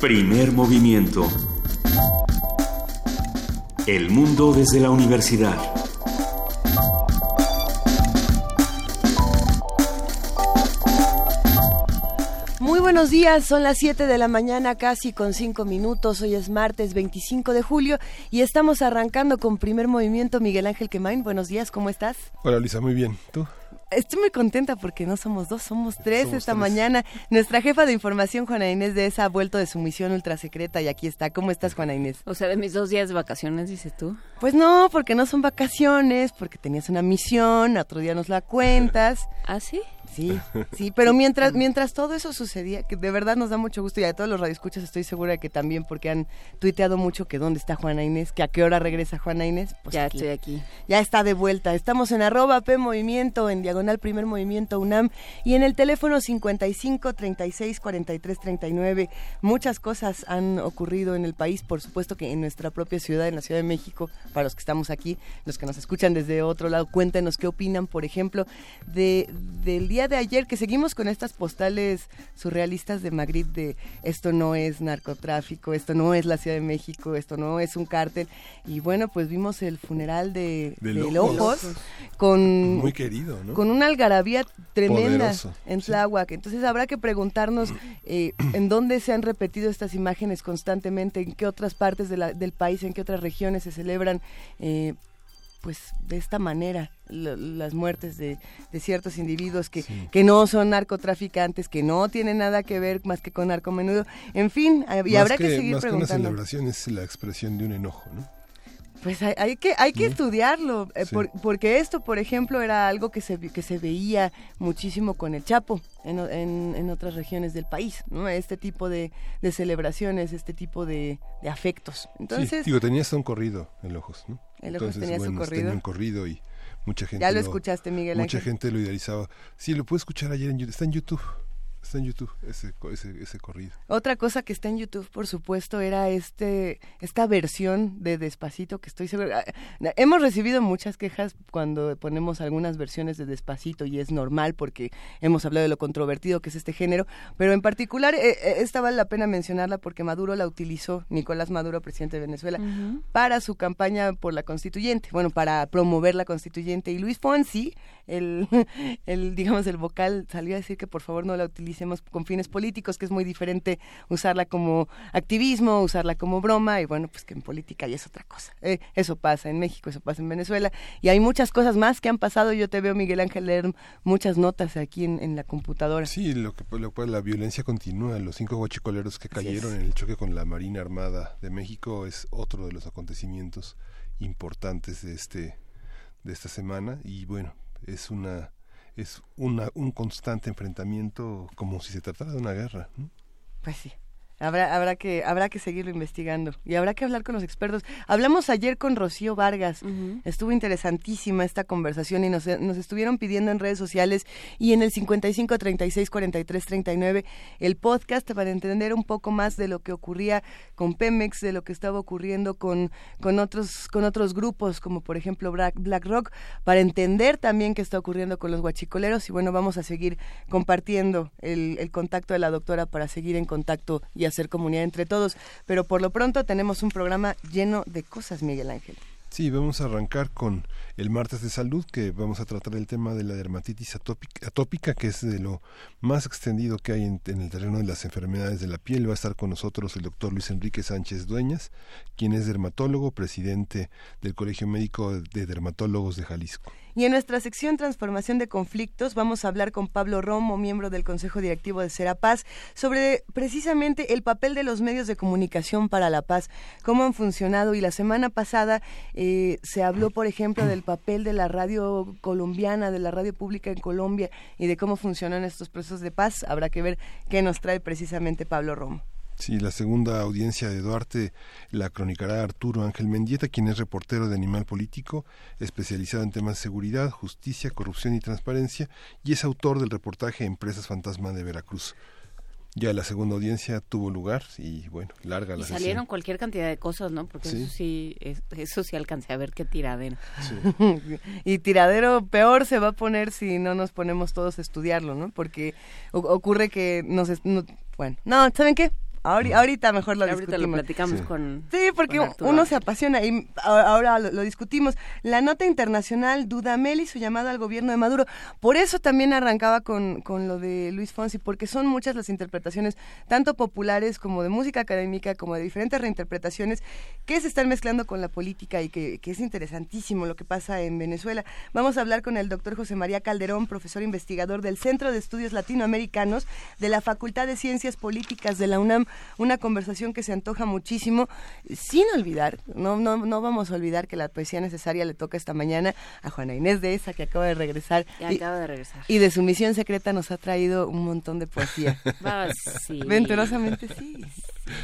Primer movimiento. El mundo desde la universidad. Muy buenos días, son las 7 de la mañana casi con 5 minutos, hoy es martes 25 de julio y estamos arrancando con primer movimiento Miguel Ángel Quemain, buenos días, ¿cómo estás? Hola Lisa, muy bien, ¿tú? Estoy muy contenta porque no somos dos, somos tres Somos esta tres. mañana. Nuestra jefa de información, Juana Inés de esa, ha vuelto de su misión ultrasecreta y aquí está. ¿Cómo estás, Juana Inés? O sea, de mis dos días de vacaciones, dices tú. Pues no, porque no son vacaciones, porque tenías una misión, otro día nos la cuentas. ¿Ah, sí? Sí, sí, pero mientras mientras todo eso sucedía, que de verdad nos da mucho gusto y a todos los radioescuchas estoy segura de que también porque han tuiteado mucho que dónde está Juana Inés, que a qué hora regresa Juana Inés. Pues ya aquí. estoy aquí. Ya está de vuelta. Estamos en arroba P Movimiento, en diagonal Primer Movimiento UNAM y en el teléfono 55 36 43 39. Muchas cosas han ocurrido en el país, por supuesto que en nuestra propia ciudad, en la Ciudad de México, para los que estamos aquí, los que nos escuchan desde otro lado, cuéntenos qué opinan, por ejemplo, de, del día de ayer, que seguimos con estas postales surrealistas de Madrid de esto no es narcotráfico, esto no es la Ciudad de México, esto no es un cártel. Y bueno, pues vimos el funeral de, De de Lojos. Lojos con, Muy querido, ¿no? con una algarabía tremenda Poderoso, en sí. Tláhuac. Entonces habrá que preguntarnos eh, en dónde se han repetido estas imágenes constantemente, en qué otras partes de la- del país, en qué otras regiones se celebran. eh, pues de esta manera la- las muertes de, de ciertos individuos que, Sí. que no son narcotraficantes, que no tienen nada que ver más que con narcomenudo. En fin, eh, y Más habrá que, seguir más que una preguntando. celebración es la expresión de un enojo, ¿no? Pues hay, hay que hay que estudiarlo, eh, Sí. por- porque esto, por ejemplo, era algo que se que se veía muchísimo con el Chapo en, en, en otras regiones del país, ¿no? Este tipo de, de celebraciones, este tipo de, de afectos. Entonces, sí, digo, tenía hasta un corrido en Ojos, ¿no? Entonces, tenía su bueno, corrido. tenía un corrido y mucha gente ya lo escuchaste, Miguel Mucha Ángel. gente lo idealizaba. Sí, lo puedes escuchar ayer en YouTube. Está en YouTube. Está en YouTube ese, ese, ese corrido. Otra cosa que está en YouTube, por supuesto, era este esta versión de Despacito que estoy segura. ah, Hemos recibido muchas quejas cuando ponemos algunas versiones de Despacito y es normal porque hemos hablado de lo controvertido que es este género, pero en particular eh, eh, esta vale la pena mencionarla porque Maduro la utilizó, Nicolás Maduro, presidente de Venezuela, para su campaña por la constituyente, bueno, para promover la constituyente y Luis Fonsi, el, el digamos el vocal salió a decir que por favor no la utilicemos con fines políticos, que es muy diferente usarla como activismo, usarla como broma y bueno, pues que en política ya es otra cosa. Eh, eso pasa en México, eso pasa en Venezuela y hay muchas cosas más que han pasado. Yo te veo Miguel Ángel leer muchas notas aquí en, en la computadora. Sí, lo que, lo cual la violencia continúa. Los cinco guachicoleros que cayeron en el choque con la Marina Armada de México es otro de los acontecimientos importantes de este de esta semana y bueno, es una es una, un constante enfrentamiento como si se tratara de una guerra. ¿no? Pues sí. Habrá, habrá que habrá que seguirlo investigando y habrá que hablar con los expertos. Hablamos ayer con Rocío Vargas. Estuvo interesantísima esta conversación y nos, nos estuvieron pidiendo en redes sociales y en el 55 36 43 39 el podcast para entender un poco más de lo que ocurría con Pemex, de lo que estaba ocurriendo con, con otros con otros grupos como por ejemplo Black, Black Rock, para entender también qué está ocurriendo con los guachicoleros y bueno, vamos a seguir compartiendo el, el contacto de la doctora para seguir en contacto y hacer comunidad entre todos. Pero por lo pronto tenemos un programa lleno de cosas, Miguel Ángel. Sí, vamos a arrancar con el martes de salud, que vamos a tratar el tema de la dermatitis atópica, que es de lo más extendido que hay en, en el terreno de las enfermedades de la piel. Va a estar con nosotros el doctor Luis Enrique Sánchez Dueñas, quien es dermatólogo, presidente del Colegio Médico de Dermatólogos de Jalisco. Y en nuestra sección Transformación de Conflictos vamos a hablar con Pablo Romo, miembro del Consejo Directivo de Serapaz, sobre precisamente el papel de los medios de comunicación para la paz, cómo han funcionado. Y la semana pasada eh, se habló, por ejemplo, del papel de la radio colombiana, de la radio pública en Colombia y de cómo funcionan estos procesos de paz. Habrá que ver qué nos trae precisamente Pablo Romo. Sí, la segunda audiencia de Duarte la cronicará Arturo Ángel Mendieta, quien es reportero de Animal Político, especializado en temas de seguridad, justicia, corrupción y transparencia, y es autor del reportaje Empresas Fantasma de Veracruz. Ya la segunda audiencia tuvo lugar y bueno, larga Y la salieron sesión. cualquier cantidad de cosas, ¿no? Porque Sí. eso sí, es- eso sí alcancé a ver qué tiradera. y tiradero peor se va a poner si no nos ponemos todos a estudiarlo, ¿no? Porque ocurre que nos... no- bueno, no, ¿saben qué? Ahorita mejor lo ahorita discutimos. lo platicamos con Sí, porque con uno se apasiona y ahora lo, lo discutimos. La nota internacional Dudamel y su llamada al gobierno de Maduro. Por eso también arrancaba con, con lo de Luis Fonsi, porque son muchas las interpretaciones, tanto populares como de música académica, como de diferentes reinterpretaciones, que se están mezclando con la política y que, que es interesantísimo lo que pasa en Venezuela. Vamos a hablar con el doctor José María Calderón, profesor investigador del Centro de Estudios Latinoamericanos de la Facultad de Ciencias Políticas de la UNAM, una conversación que se antoja muchísimo, sin olvidar, no, no, no vamos a olvidar que la poesía necesaria le toca esta mañana a Juana Inés de esa que acaba de regresar y, acaba de regresar. y de su misión secreta nos ha traído un montón de poesía. Sí. Venturosamente sí.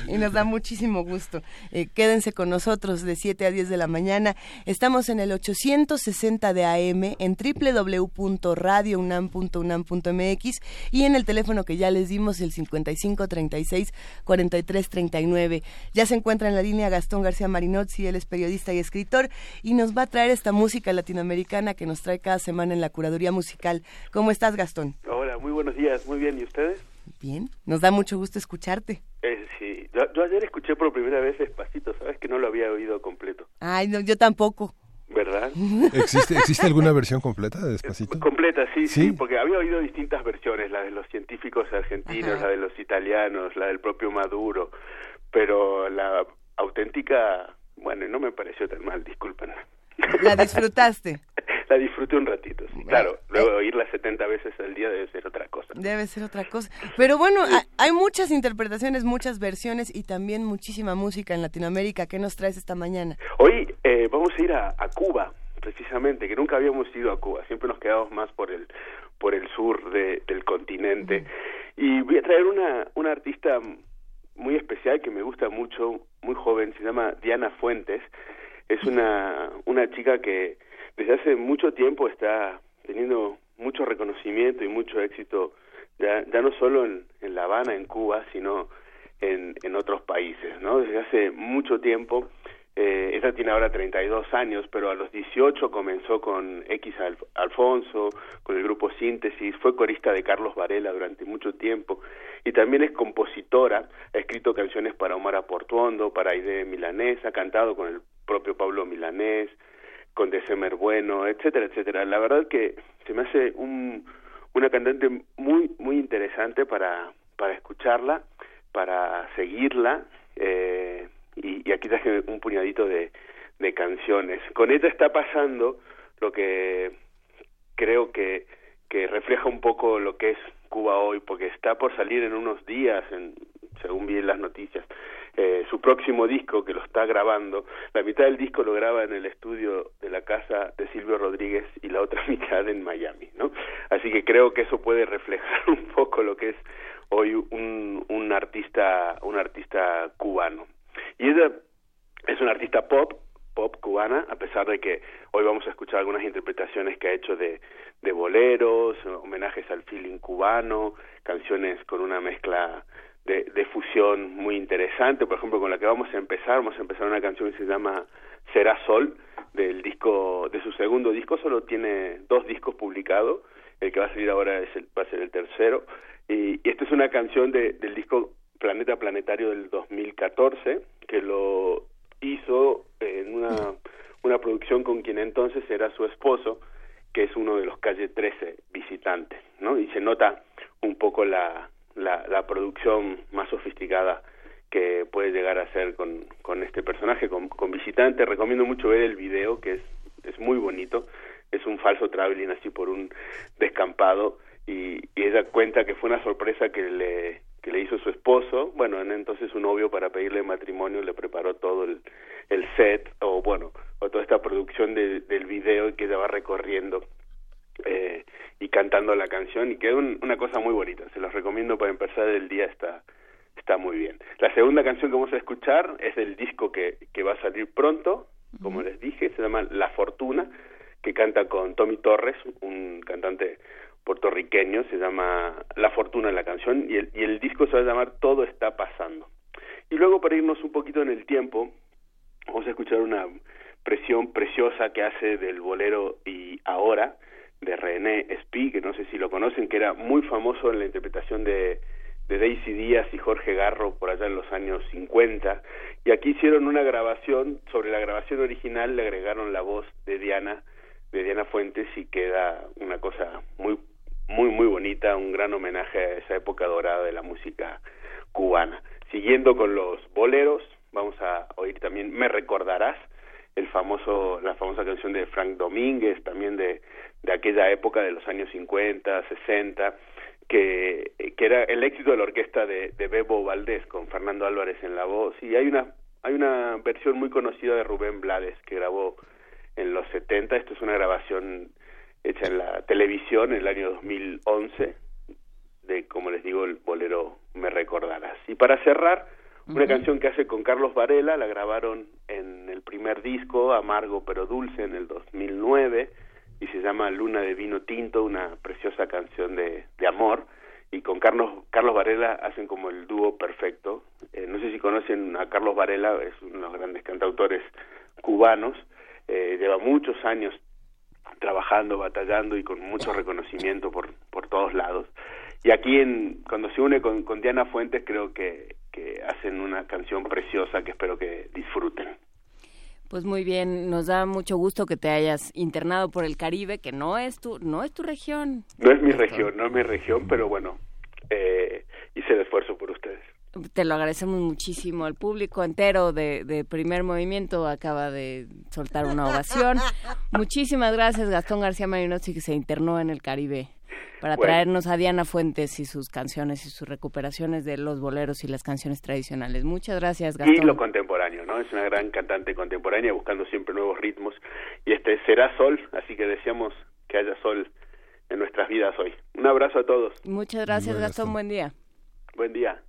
Y nos da muchísimo gusto. Eh, quédense con nosotros de 7 a 10 de la mañana. Estamos en el 860 de AM, en www.radiounam.unam.mx y en el teléfono que ya les dimos, el 5536 4339. Ya se encuentra en la línea Gastón García Marinozzi, él es periodista y escritor y nos va a traer esta música latinoamericana que nos trae cada semana en la curaduría musical. ¿Cómo estás, Gastón? Hola, muy buenos días, muy bien, ¿y ustedes? Bien, nos da mucho gusto escucharte. Eh, sí, yo, yo ayer escuché por primera vez Despacito, ¿sabes? Que no lo había oído completo, Ay, no, yo tampoco. ¿Verdad? ¿Existe, ¿Existe alguna versión completa de Despacito? Completa, sí, sí, ¿Sí? porque había oído distintas versiones, la de los científicos argentinos, Ajá. la de los italianos, la del propio Maduro, pero la auténtica, bueno, no me pareció tan mal, disculpen. La disfrutaste. la disfruté un ratito, sí, claro, luego oírla 70 veces al día debe ser otra cosa. Debe ser otra cosa. Pero bueno, ha- hay muchas interpretaciones, muchas versiones y también muchísima música en Latinoamérica. ¿Qué nos traes esta mañana? Hoy eh, vamos a ir a, a Cuba, precisamente, que nunca habíamos ido a Cuba, siempre nos quedamos más por el por el sur de- del continente. Y voy a traer una, una artista muy especial que me gusta mucho, muy joven, se llama Diana Fuentes. Es una, una chica que desde hace mucho tiempo está teniendo mucho reconocimiento y mucho éxito, ya, ya no solo en, en La Habana, en Cuba, sino en, en otros países, ¿no? Desde hace mucho tiempo, eh, ella tiene ahora 32 años, pero a los 18 comenzó con X Alf- Alfonso, con el grupo Síntesis, fue corista de Carlos Varela durante mucho tiempo y también es compositora, ha escrito canciones para Omar Aportuondo, para Aide Milanés, ha cantado con el propio Pablo Milanés, con December Bueno, etcétera, etcétera. La verdad que se me hace un, una cantante muy, muy interesante para, para escucharla, para seguirla, eh, y, aquí traje un puñadito de, de canciones. Con ella está pasando lo que creo que, que refleja un poco lo que es Cuba hoy, porque está por salir en unos días, en, según vi en las noticias, eh, su próximo disco que lo está grabando. La mitad del disco lo graba en el estudio de la casa de Silvio Rodríguez y la otra mitad en Miami, ¿no? Así que creo que eso puede reflejar un poco lo que es hoy un, un artista un artista cubano. Y ella es una artista pop, pop cubana, a pesar de que hoy vamos a escuchar algunas interpretaciones que ha hecho de, de boleros, homenajes al feeling cubano, canciones con una mezcla de, fusión muy interesante, por ejemplo, con la que vamos a empezar, vamos a empezar una canción que se llama Será Sol, del disco, de su segundo disco, solo tiene dos discos publicados, el que va a salir ahora es el, va a ser el tercero, y, y esta es una canción de, del disco Planeta Planetario del 2014, que lo hizo en una, una producción con quien entonces era su esposo, que es uno de los Calle 13 visitantes, ¿no? Y se nota un poco la, la, la producción más sofisticada que puede llegar a ser con, con este personaje, con, con visitante. Recomiendo mucho ver el video, que es, es muy bonito. Es un falso traveling así por un descampado y, ella cuenta que fue una sorpresa que le, que le hizo su esposo, bueno, en entonces su novio para pedirle matrimonio le preparó todo el, el set o bueno, o toda esta producción de, del video que ella va recorriendo eh, y cantando la canción y quedó un- una cosa muy bonita, se los recomiendo para empezar el día, está está muy bien. La segunda canción que vamos a escuchar es del disco que, que va a salir pronto, como les dije, se llama La Fortuna, que canta con Tommy Torres, un cantante puertorriqueño, se llama La Fortuna la canción, y el, y el disco se va a llamar Todo está pasando. Y luego para irnos un poquito en el tiempo, vamos a escuchar una presión preciosa que hace del bolero y ahora de René Spee, que no sé si lo conocen, que era muy famoso en la interpretación de, de Daisy Díaz y Jorge Garro por allá en los años 50 y aquí hicieron una grabación sobre la grabación original le agregaron la voz de Diana de Diana Fuentes y queda una cosa muy muy muy bonita un gran homenaje a esa época dorada de la música cubana. Siguiendo con los boleros vamos a oír también Me recordarás el famoso la famosa canción de Frank Domínguez también de de aquella época de los años 50 60 que, que era el éxito de la orquesta de, de Bebo Valdés con Fernando Álvarez en la voz. Y hay una hay una versión muy conocida de Rubén Blades que grabó en los 70 esto es una grabación hecha en la televisión en el año 2011 de como les digo el bolero me recordarás. Y para cerrar una canción que hace con Carlos Varela la grabaron en el primer disco Amargo pero dulce en el 2009 y se llama Luna de vino tinto, una preciosa canción de, amor y con Carlos Carlos Varela hacen como el dúo perfecto. Eh, no sé si conocen a Carlos Varela, es uno de los grandes cantautores cubanos, eh, lleva muchos años trabajando, batallando y con mucho reconocimiento por, por todos lados. Y aquí en, cuando se une con, con Diana Fuentes creo que, que hacen una canción preciosa que espero que disfruten. Pues muy bien, nos da mucho gusto que te hayas internado por el Caribe, que no es tu, no es tu región. No es mi región, no es mi región, pero bueno, eh, hice el esfuerzo por ustedes. Te lo agradecemos muchísimo. El público entero de, de Primer Movimiento acaba de soltar una ovación. Muchísimas gracias, Gastón García Marinozzi, que se internó en el Caribe para Bueno. traernos a Diana Fuentes y sus canciones y sus recuperaciones de los boleros y las canciones tradicionales. Muchas gracias, Y Gastón. lo contemporáneo, ¿no? Es una gran cantante contemporánea buscando siempre nuevos ritmos. Y este será sol, así que deseamos que haya sol en nuestras vidas hoy. Un abrazo a todos. Muchas gracias. Gastón. Buen día. Buen día.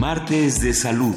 Martes de salud.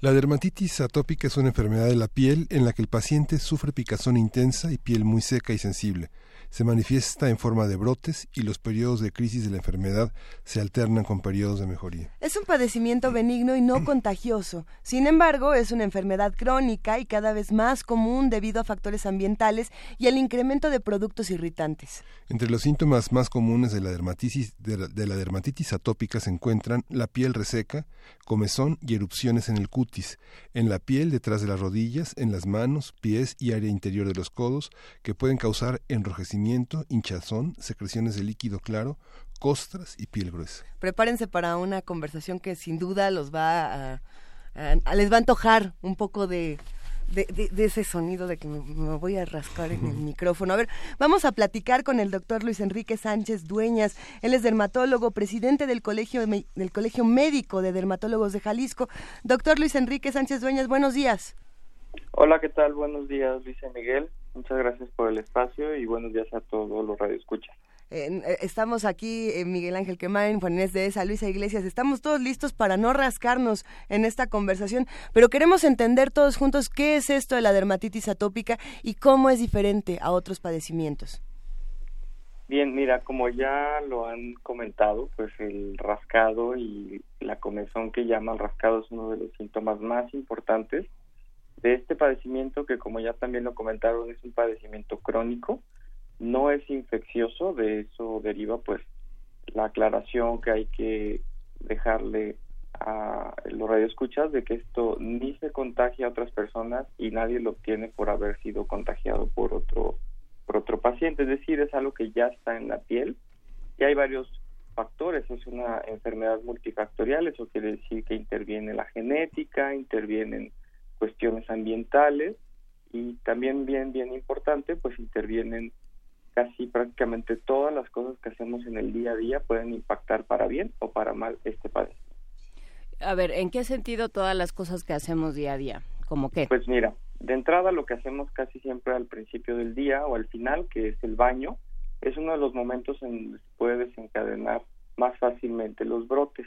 La dermatitis atópica es una enfermedad de la piel en la que el paciente sufre picazón intensa y piel muy seca y sensible se manifiesta en forma de brotes y los periodos de crisis de la enfermedad se alternan con periodos de mejoría. Es un padecimiento benigno y no contagioso. Sin embargo, es una enfermedad crónica y cada vez más común debido a factores ambientales y al incremento de productos irritantes. Entre los síntomas más comunes de la dermatitis, de la, de la dermatitis atópica se encuentran la piel reseca, comezón y erupciones en el cutis, en la piel detrás de las rodillas, en las manos, pies y área interior de los codos, que pueden causar enrojecimiento hinchazón, secreciones de líquido claro, costras y piel gruesa. Prepárense para una conversación que sin duda los va a, les va a antojar un poco de, de, ese sonido de que me, voy a rascar en el micrófono. A ver, vamos a platicar con el doctor Luis Enrique Sánchez Dueñas. Él es dermatólogo, presidente del Colegio, del Colegio Médico de Dermatólogos de Jalisco. Doctor Luis Enrique Sánchez Dueñas, buenos días. Hola, ¿qué tal? Buenos días, Luis Miguel. Muchas gracias por el espacio y buenos días a todos los radioescuchas. Eh, estamos aquí, eh, Miguel Ángel Quemain, Juan Inés de esa, Luisa Iglesias. Estamos todos listos para no rascarnos en esta conversación, pero queremos entender todos juntos qué es esto de la dermatitis atópica y cómo es diferente a otros padecimientos. Bien, mira, como ya lo han comentado, pues el rascado y la comezón que llaman rascado es uno de los síntomas más importantes de este padecimiento que como ya también lo comentaron es un padecimiento crónico, no es infeccioso, de eso deriva pues la aclaración que hay que dejarle a los radioescuchas de que esto ni se contagia a otras personas y nadie lo obtiene por haber sido contagiado por otro por otro paciente, es decir, es algo que ya está en la piel. Y hay varios factores, es una enfermedad multifactorial, eso quiere decir que interviene la genética, intervienen cuestiones ambientales y también bien bien importante pues intervienen casi prácticamente todas las cosas que hacemos en el día a día pueden impactar para bien o para mal este padecimiento. A ver, ¿en qué sentido todas las cosas que hacemos día a día? ¿Cómo qué? Pues mira, de entrada lo que hacemos casi siempre al principio del día o al final, que es el baño, es uno de los momentos en donde se puede desencadenar más fácilmente los brotes.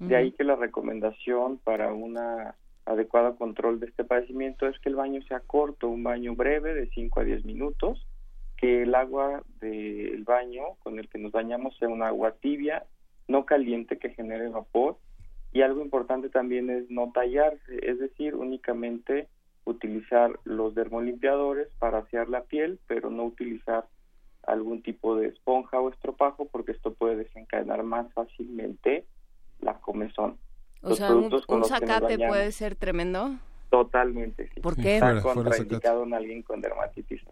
De ahí que la recomendación para una adecuado control de este padecimiento es que el baño sea corto, un baño breve de 5 a 10 minutos, que el agua del baño con el que nos bañamos sea un agua tibia, no caliente que genere vapor y algo importante también es no tallarse, es decir, únicamente utilizar los dermolimpiadores para asear la piel, pero no utilizar algún tipo de esponja o estropajo porque esto puede desencadenar más fácilmente la comezón. O sea, un, zacate puede ser tremendo. Totalmente, sí. ¿Por qué? Está contraindicado en alguien con dermatitis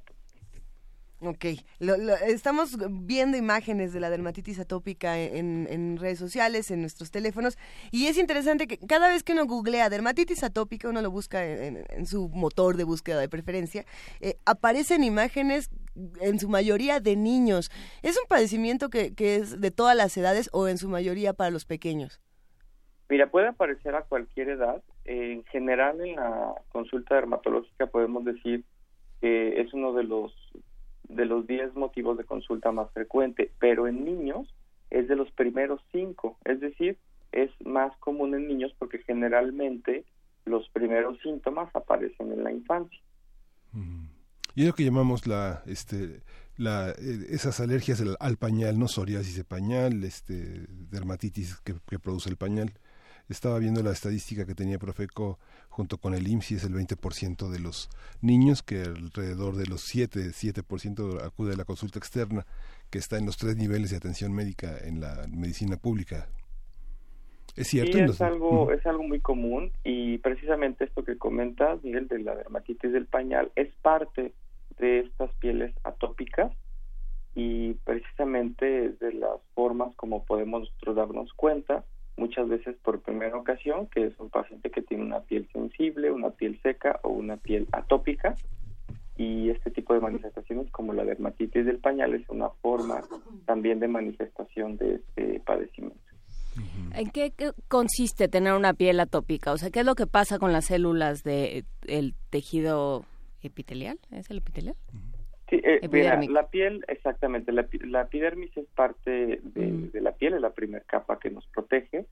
Ok, estamos viendo imágenes de la dermatitis atópica en, redes sociales, en nuestros teléfonos, y es interesante que cada vez que uno googlea dermatitis atópica, uno lo busca en, su motor de búsqueda de preferencia, eh, aparecen imágenes en su mayoría de niños. ¿Es un padecimiento que, que es de todas las edades o en su mayoría para los pequeños? Mira, puede aparecer a cualquier edad. en general, en la consulta dermatológica podemos decir que es uno de los de los 10 motivos de consulta más frecuente, pero en niños es de los primeros cinco, es decir, es más común en niños porque generalmente los primeros síntomas aparecen en la infancia. Y es lo que llamamos la, este, la, eh, esas alergias al, pañal, no psoriasis de pañal, este, dermatitis que produce el pañal. Estaba viendo la estadística que tenía Profeco junto con el IMSI, es el 20% de los niños, que alrededor de los 7, 7% acude a la consulta externa, que está en los tres niveles de atención médica en la medicina pública. Es cierto. Sí, es, algo, es algo muy común y precisamente esto que comentas, Miguel, de la dermatitis del pañal, es parte de estas pieles atópicas y precisamente es de las formas como podemos nosotros darnos cuenta muchas veces por primera ocasión, que es un paciente que tiene una piel sensible, una piel seca o una piel atópica. Y este tipo de manifestaciones, como la dermatitis del pañal, es una forma también de manifestación de este padecimiento. ¿En qué, consiste tener una piel atópica? O sea, ¿qué es lo que pasa con las células del el tejido epitelial? ¿Es el epitelial? Sí, eh, mira, la piel, exactamente, la, la epidermis es parte de, Mm. de la piel, es la primera capa que nos protege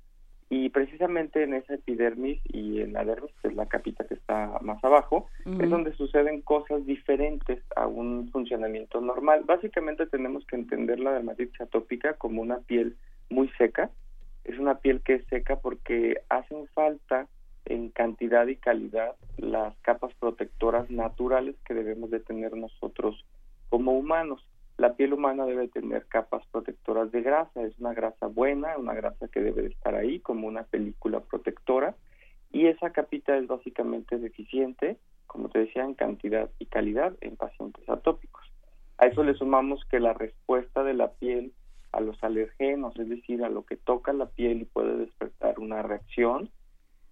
y precisamente en esa epidermis y en la dermis, que es la capita que está más abajo, es donde suceden cosas diferentes a un funcionamiento normal. Básicamente tenemos que entender la dermatitis atópica como una piel muy seca. Es una piel que es seca porque hacen falta en cantidad y calidad las capas protectoras naturales que debemos de tener nosotros como humanos. La piel humana debe tener capas protectoras de grasa, es una grasa buena, una grasa que debe de estar ahí como una película protectora y esa capita es básicamente deficiente, como te decía, en cantidad y calidad en pacientes atópicos. A eso le sumamos que la respuesta de la piel a los alergenos, es decir, a lo que toca la piel y puede despertar una reacción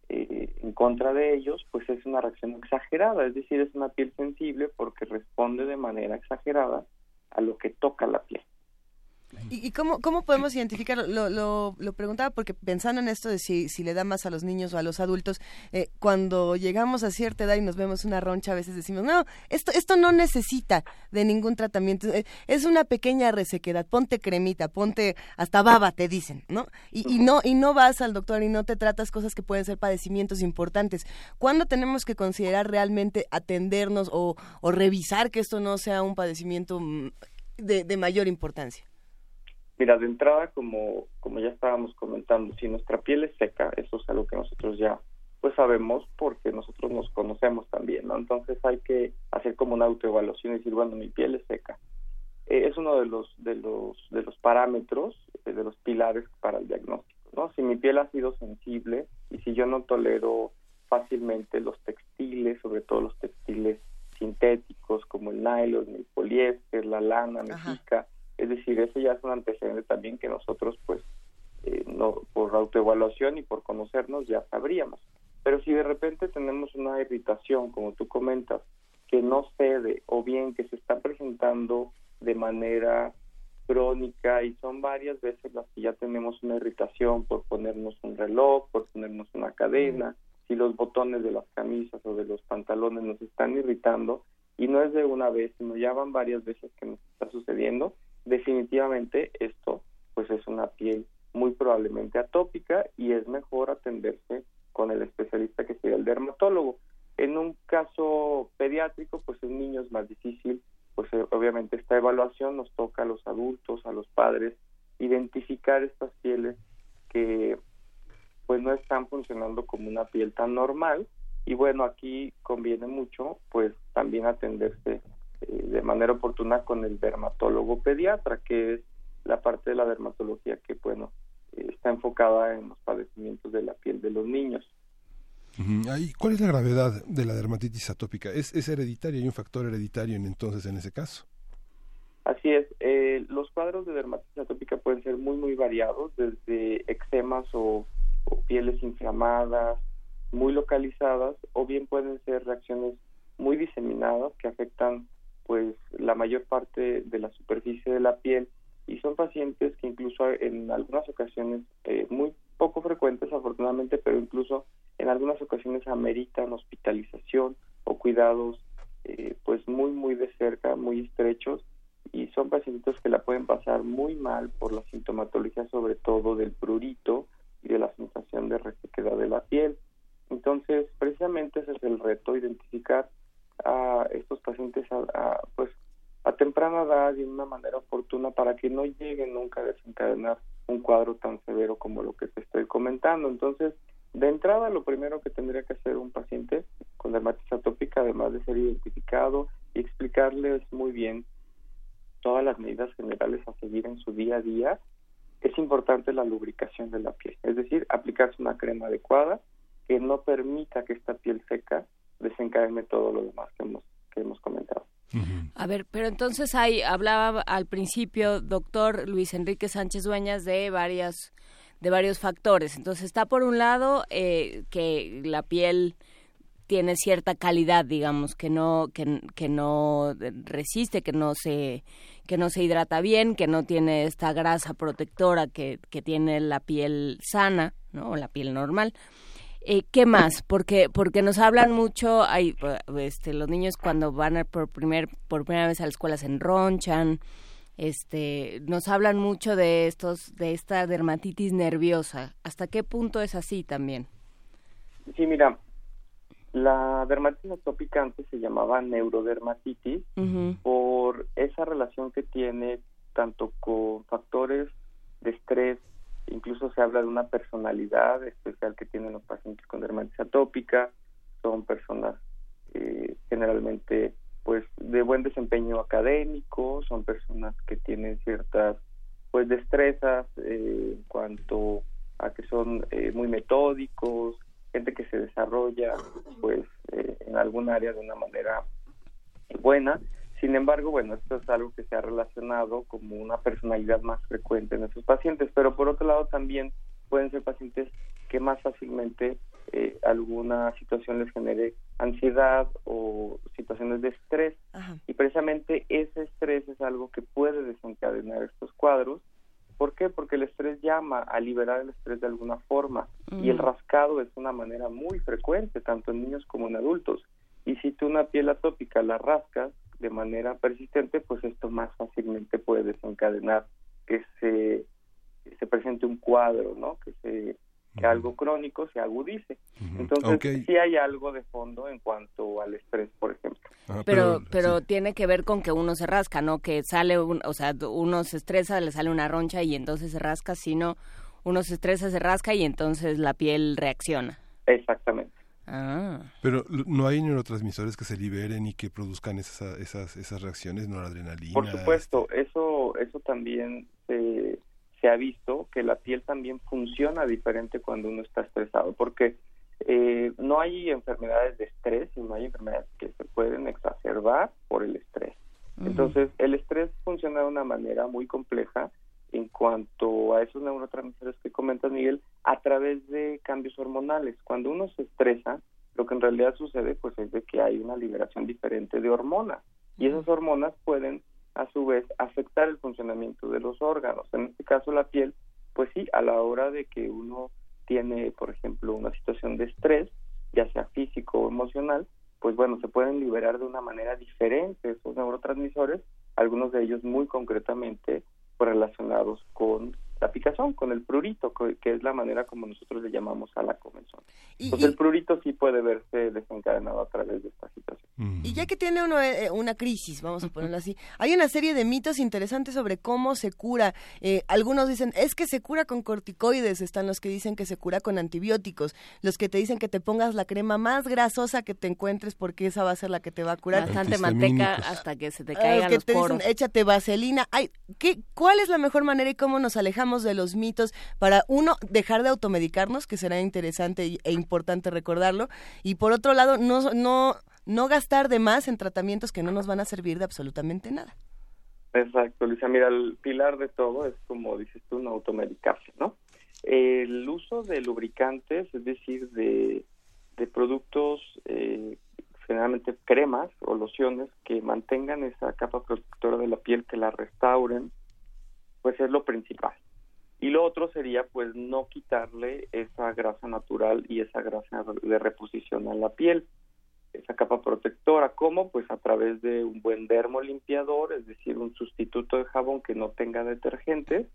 eh, en contra de ellos, pues es una reacción exagerada, es decir, es una piel sensible porque responde de manera exagerada a lo que toca la piel. ¿Y, y cómo, cómo podemos identificarlo? Lo, lo, lo preguntaba porque pensando en esto de si, si le da más a los niños o a los adultos, eh, cuando llegamos a cierta edad y nos vemos una roncha, a veces decimos, no, esto, esto no necesita de ningún tratamiento, eh, es una pequeña resequedad, ponte cremita, ponte hasta baba, te dicen, ¿no? Y, y no y no vas al doctor y no te tratas cosas que pueden ser padecimientos importantes. ¿Cuándo tenemos que considerar realmente atendernos o, o revisar que esto no sea un padecimiento mm, de, de mayor importancia? Mira, de entrada, como, como ya estábamos comentando, si nuestra piel es seca, eso es algo que nosotros ya pues sabemos porque nosotros nos conocemos también, ¿no? Entonces hay que hacer como una autoevaluación y decir, bueno, mi piel es seca. Eh, es uno de los de los de los parámetros, eh, de los pilares para el diagnóstico, ¿no? Si mi piel ha sido sensible y si yo no tolero fácilmente los textiles, sobre todo los textiles sintéticos como el nylon, el poliéster, la lana, mexica, es decir, ese ya es un antecedente también que nosotros, pues, eh, no por autoevaluación y por conocernos ya sabríamos. Pero si de repente tenemos una irritación, como tú comentas, que no cede o bien que se está presentando de manera crónica y son varias veces las que ya tenemos una irritación por ponernos un reloj, por ponernos una cadena, si los botones de las camisas o de los pantalones nos están irritando y no es de una vez, sino ya van varias veces que nos está sucediendo, definitivamente esto pues es una piel muy probablemente atópica y es mejor atenderse con el especialista que sería el dermatólogo. En un caso pediátrico, pues en niños es más difícil, pues eh, obviamente esta evaluación nos toca a los adultos, a los padres, identificar estas pieles que pues no están funcionando como una piel tan normal y bueno, aquí conviene mucho pues también atenderse eh, de manera oportuna con el dermatólogo pediatra, que es la parte de la dermatología que bueno, eh, está enfocada en los padecimientos de la piel de los niños. ¿Cuál es la gravedad de la dermatitis atópica? ¿Es, es hereditaria? ¿Hay un factor hereditario en, entonces en ese caso? Así es, eh, los cuadros de dermatitis atópica pueden ser muy, muy variados, desde eczemas o, o pieles inflamadas, muy localizadas, o bien pueden ser reacciones muy diseminadas que afectan pues la mayor parte de la superficie de la piel y son pacientes que incluso en algunas ocasiones eh, muy poco frecuentes afortunadamente pero incluso en algunas ocasiones ameritan hospitalización o cuidados eh, pues muy muy de cerca muy estrechos y son pacientes que la pueden pasar muy mal por la sintomatología sobre todo del prurito y de la sensación de resequedad de la piel. Entonces precisamente ese es el reto identificar a estos pacientes a, a, pues a temprana edad y de una manera oportuna para que no lleguen nunca a desencadenar un cuadro tan severo como lo que te estoy comentando. Entonces, de entrada, lo primero que tendría que hacer un paciente con dermatitis atópica, además de ser identificado y explicarles muy bien todas las medidas generales a seguir en su día a día, es importante la lubricación de la piel, es decir, aplicarse una crema adecuada que no permita que esta piel seca desencadene todo lo demás que hemos, que hemos comentado. A ver, pero entonces hay, hablaba al principio, doctor Luis Enrique Sánchez Dueñas, de varias, de varios factores. Entonces está por un lado eh, que la piel tiene cierta calidad, digamos, que no, que, que no resiste, que no se, que no se hidrata bien, que no tiene esta grasa protectora que, que tiene la piel sana, ¿no? O la piel normal. Eh, ¿Qué más? Porque porque nos hablan mucho, hay, este, los niños cuando van a por primer por primera vez a la escuela se enronchan, este, nos hablan mucho de estos de esta dermatitis nerviosa. ¿Hasta qué punto es así también? Sí, mira, la dermatitis atópica antes se llamaba neurodermatitis por esa relación que tiene tanto con factores de estrés, incluso se habla de una personalidad especial que tienen los pacientes con dermatitis atópica, son personas eh, generalmente pues de buen desempeño académico, son personas que tienen ciertas pues destrezas eh, en cuanto a que son eh, muy metódicos, gente que se desarrolla pues eh, en algún área de una manera buena. Sin embargo, bueno, esto es algo que se ha relacionado como una personalidad más frecuente en esos pacientes, pero por otro lado también pueden ser pacientes que más fácilmente eh, alguna situación les genere ansiedad o situaciones de estrés Ajá. y precisamente ese estrés es algo que puede desencadenar estos cuadros. ¿Por qué? Porque el estrés llama a liberar el estrés de alguna forma y el Ujú. rascado es una manera muy frecuente tanto en niños como en adultos. Y si tú una piel atópica la rascas de manera persistente, pues esto más fácilmente puede desencadenar que se, que se presente un cuadro, ¿no? Que se que algo crónico se agudice. Entonces, hay- sí hay algo de fondo en cuanto al estrés, por ejemplo. ah, Pero, pero sí. tiene que ver con que uno se rasca, ¿no? Que sale, un- o sea, uno se estresa, le sale una roncha y entonces se rasca, sino uno se estresa, se rasca y entonces la piel reacciona. Exactamente. Ah. Pero no hay neurotransmisores que se liberen y que produzcan esas esas, esas reacciones, noradrenalina. Por supuesto, eso eso también se, se ha visto que la piel también funciona diferente cuando uno está estresado, porque eh, no hay enfermedades de estrés, sino hay enfermedades que se pueden exacerbar por el estrés. Entonces, el estrés funciona de una manera muy compleja en cuanto a esos neurotransmisores que comentas, Miguel, a través de cambios hormonales. Cuando uno se estresa, lo que en realidad sucede pues es de que hay una liberación diferente de hormonas y esas hormonas pueden a su vez afectar el funcionamiento de los órganos. En este caso la piel, pues sí, a la hora de que uno tiene, por ejemplo, una situación de estrés, ya sea físico o emocional, pues bueno, se pueden liberar de una manera diferente esos neurotransmisores, algunos de ellos muy concretamente relacionados con la picazón, con el prurito, que que es la manera como nosotros le llamamos a la comezón. Y, Entonces y- el prurito sí puede verse desencadenado a través de esta situación. Ujú. y ya que tiene uno eh, una crisis, vamos a ponerlo así, hay una serie de mitos interesantes sobre cómo se cura. Eh, algunos dicen, es que se cura con corticoides, están los que dicen que se cura con antibióticos, los que te dicen que te pongas la crema más grasosa que te encuentres porque esa va a ser la que te va a curar. Bastante manteca hasta que se te Ah, caigan que los te poros. dicen, échate vaselina. Ay, ¿qué, ¿Cuál es la mejor manera y cómo nos alejamos de los mitos para, uno, dejar de automedicarnos, que será interesante e importante recordarlo, y por otro lado, no, no, no gastar de más en tratamientos que no nos van a servir de absolutamente nada? Exacto, Luisa. Mira, el pilar de todo es, como dices tú, no automedicarse, ¿no? El uso de lubricantes, es decir, de, de productos, eh, generalmente cremas o lociones que mantengan esa capa protectora de la piel, que la restauren, pues es lo principal. Y lo otro sería, pues, no quitarle esa grasa natural y esa grasa de reposición a la piel esa capa protectora. ¿Cómo? Pues a través de un buen dermolimpiador, es decir, un sustituto de jabón que no tenga detergentes,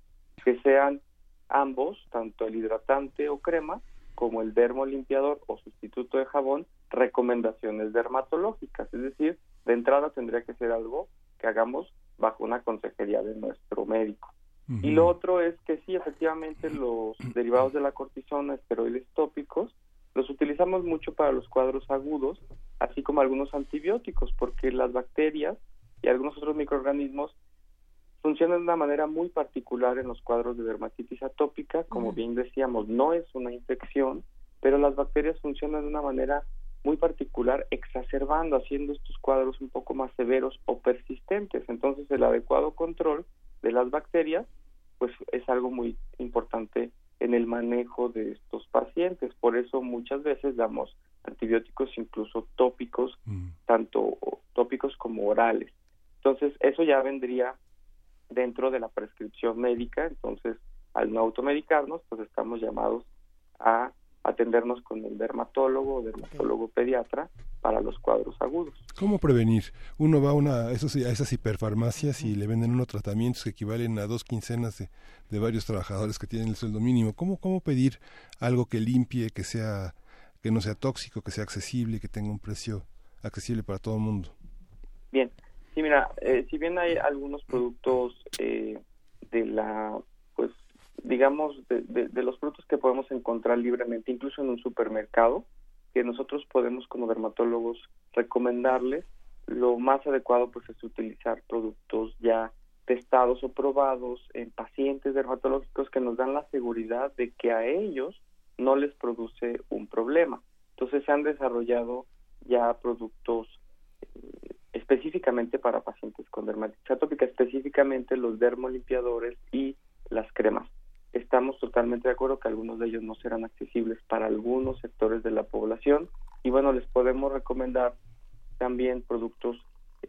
que sean ambos, tanto el hidratante o crema, como el dermolimpiador o sustituto de jabón, recomendaciones dermatológicas. Es decir, de entrada tendría que ser algo que hagamos bajo una consejería de nuestro médico. Y lo otro es que sí, efectivamente, los derivados de la cortisona, esteroides tópicos, los utilizamos mucho para los cuadros agudos, así como algunos antibióticos, porque las bacterias y algunos otros microorganismos funcionan de una manera muy particular en los cuadros de dermatitis atópica, como bien decíamos, no es una infección, pero las bacterias funcionan de una manera muy particular, exacerbando, haciendo estos cuadros un poco más severos o persistentes. Entonces, el adecuado control de las bacterias, pues es algo muy importante en el manejo de estos pacientes. Por eso muchas veces damos antibióticos incluso tópicos, Mm. tanto tópicos como orales. Entonces, eso ya vendría dentro de la prescripción médica, entonces al no automedicarnos, pues estamos llamados a atendernos con el dermatólogo o dermatólogo pediatra para los cuadros agudos. ¿Cómo prevenir? Uno va a, una, a esas hiperfarmacias y le venden unos tratamientos que equivalen a dos quincenas de, de, varios trabajadores que tienen el sueldo mínimo. ¿Cómo, ¿Cómo pedir algo que limpie, que sea que no sea tóxico, que sea accesible, que tenga un precio accesible para todo el mundo? Bien, sí, mira, eh, si bien hay algunos productos eh, de la digamos, de, de, los productos que podemos encontrar libremente, incluso en un supermercado, que nosotros podemos como dermatólogos recomendarles, lo más adecuado pues es utilizar productos ya testados o probados en pacientes dermatológicos que nos dan la seguridad de que a ellos no les produce un problema. Entonces se han desarrollado ya productos eh, específicamente para pacientes con dermatitis atópica, específicamente los dermolimpiadores y las cremas estamos totalmente de acuerdo que algunos de ellos no serán accesibles para algunos sectores de la población. Y bueno, les podemos recomendar también productos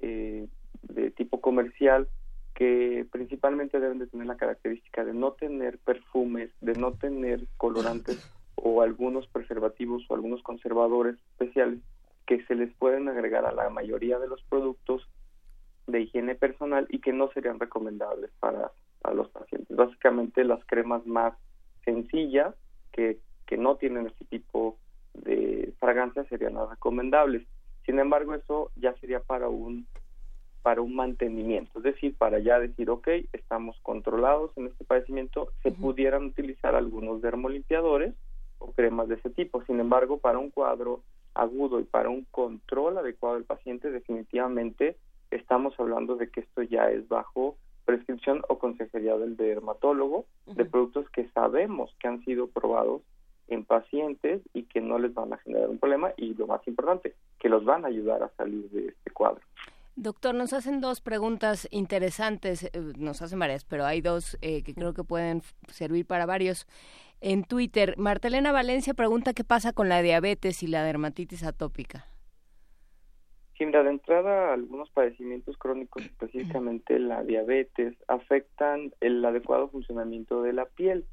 eh, de tipo comercial que principalmente deben de tener la característica de no tener perfumes, de no tener colorantes o algunos preservativos o algunos conservadores especiales que se les pueden agregar a la mayoría de los productos de higiene personal y que no serían recomendables para a los pacientes. Básicamente las cremas más sencillas que, que no tienen ese tipo de fragancias serían las recomendables. Sin embargo, eso ya sería para un para un mantenimiento, es decir, para ya decir, ok, estamos controlados en este padecimiento, se pudieran utilizar algunos dermolimpiadores o cremas de ese tipo. Sin embargo, para un cuadro agudo y para un control adecuado del paciente, definitivamente estamos hablando de que esto ya es bajo prescripción o consejería del dermatólogo de productos que sabemos que han sido probados en pacientes y que no les van a generar un problema y lo más importante, que los van a ayudar a salir de este cuadro. Doctor, nos hacen dos preguntas interesantes, eh, nos hacen varias, pero hay dos eh, que creo que pueden servir para varios. En Twitter, Martelena Valencia pregunta qué pasa con la diabetes y la dermatitis atópica de entrada, algunos padecimientos crónicos, específicamente la diabetes, afectan el adecuado funcionamiento de la piel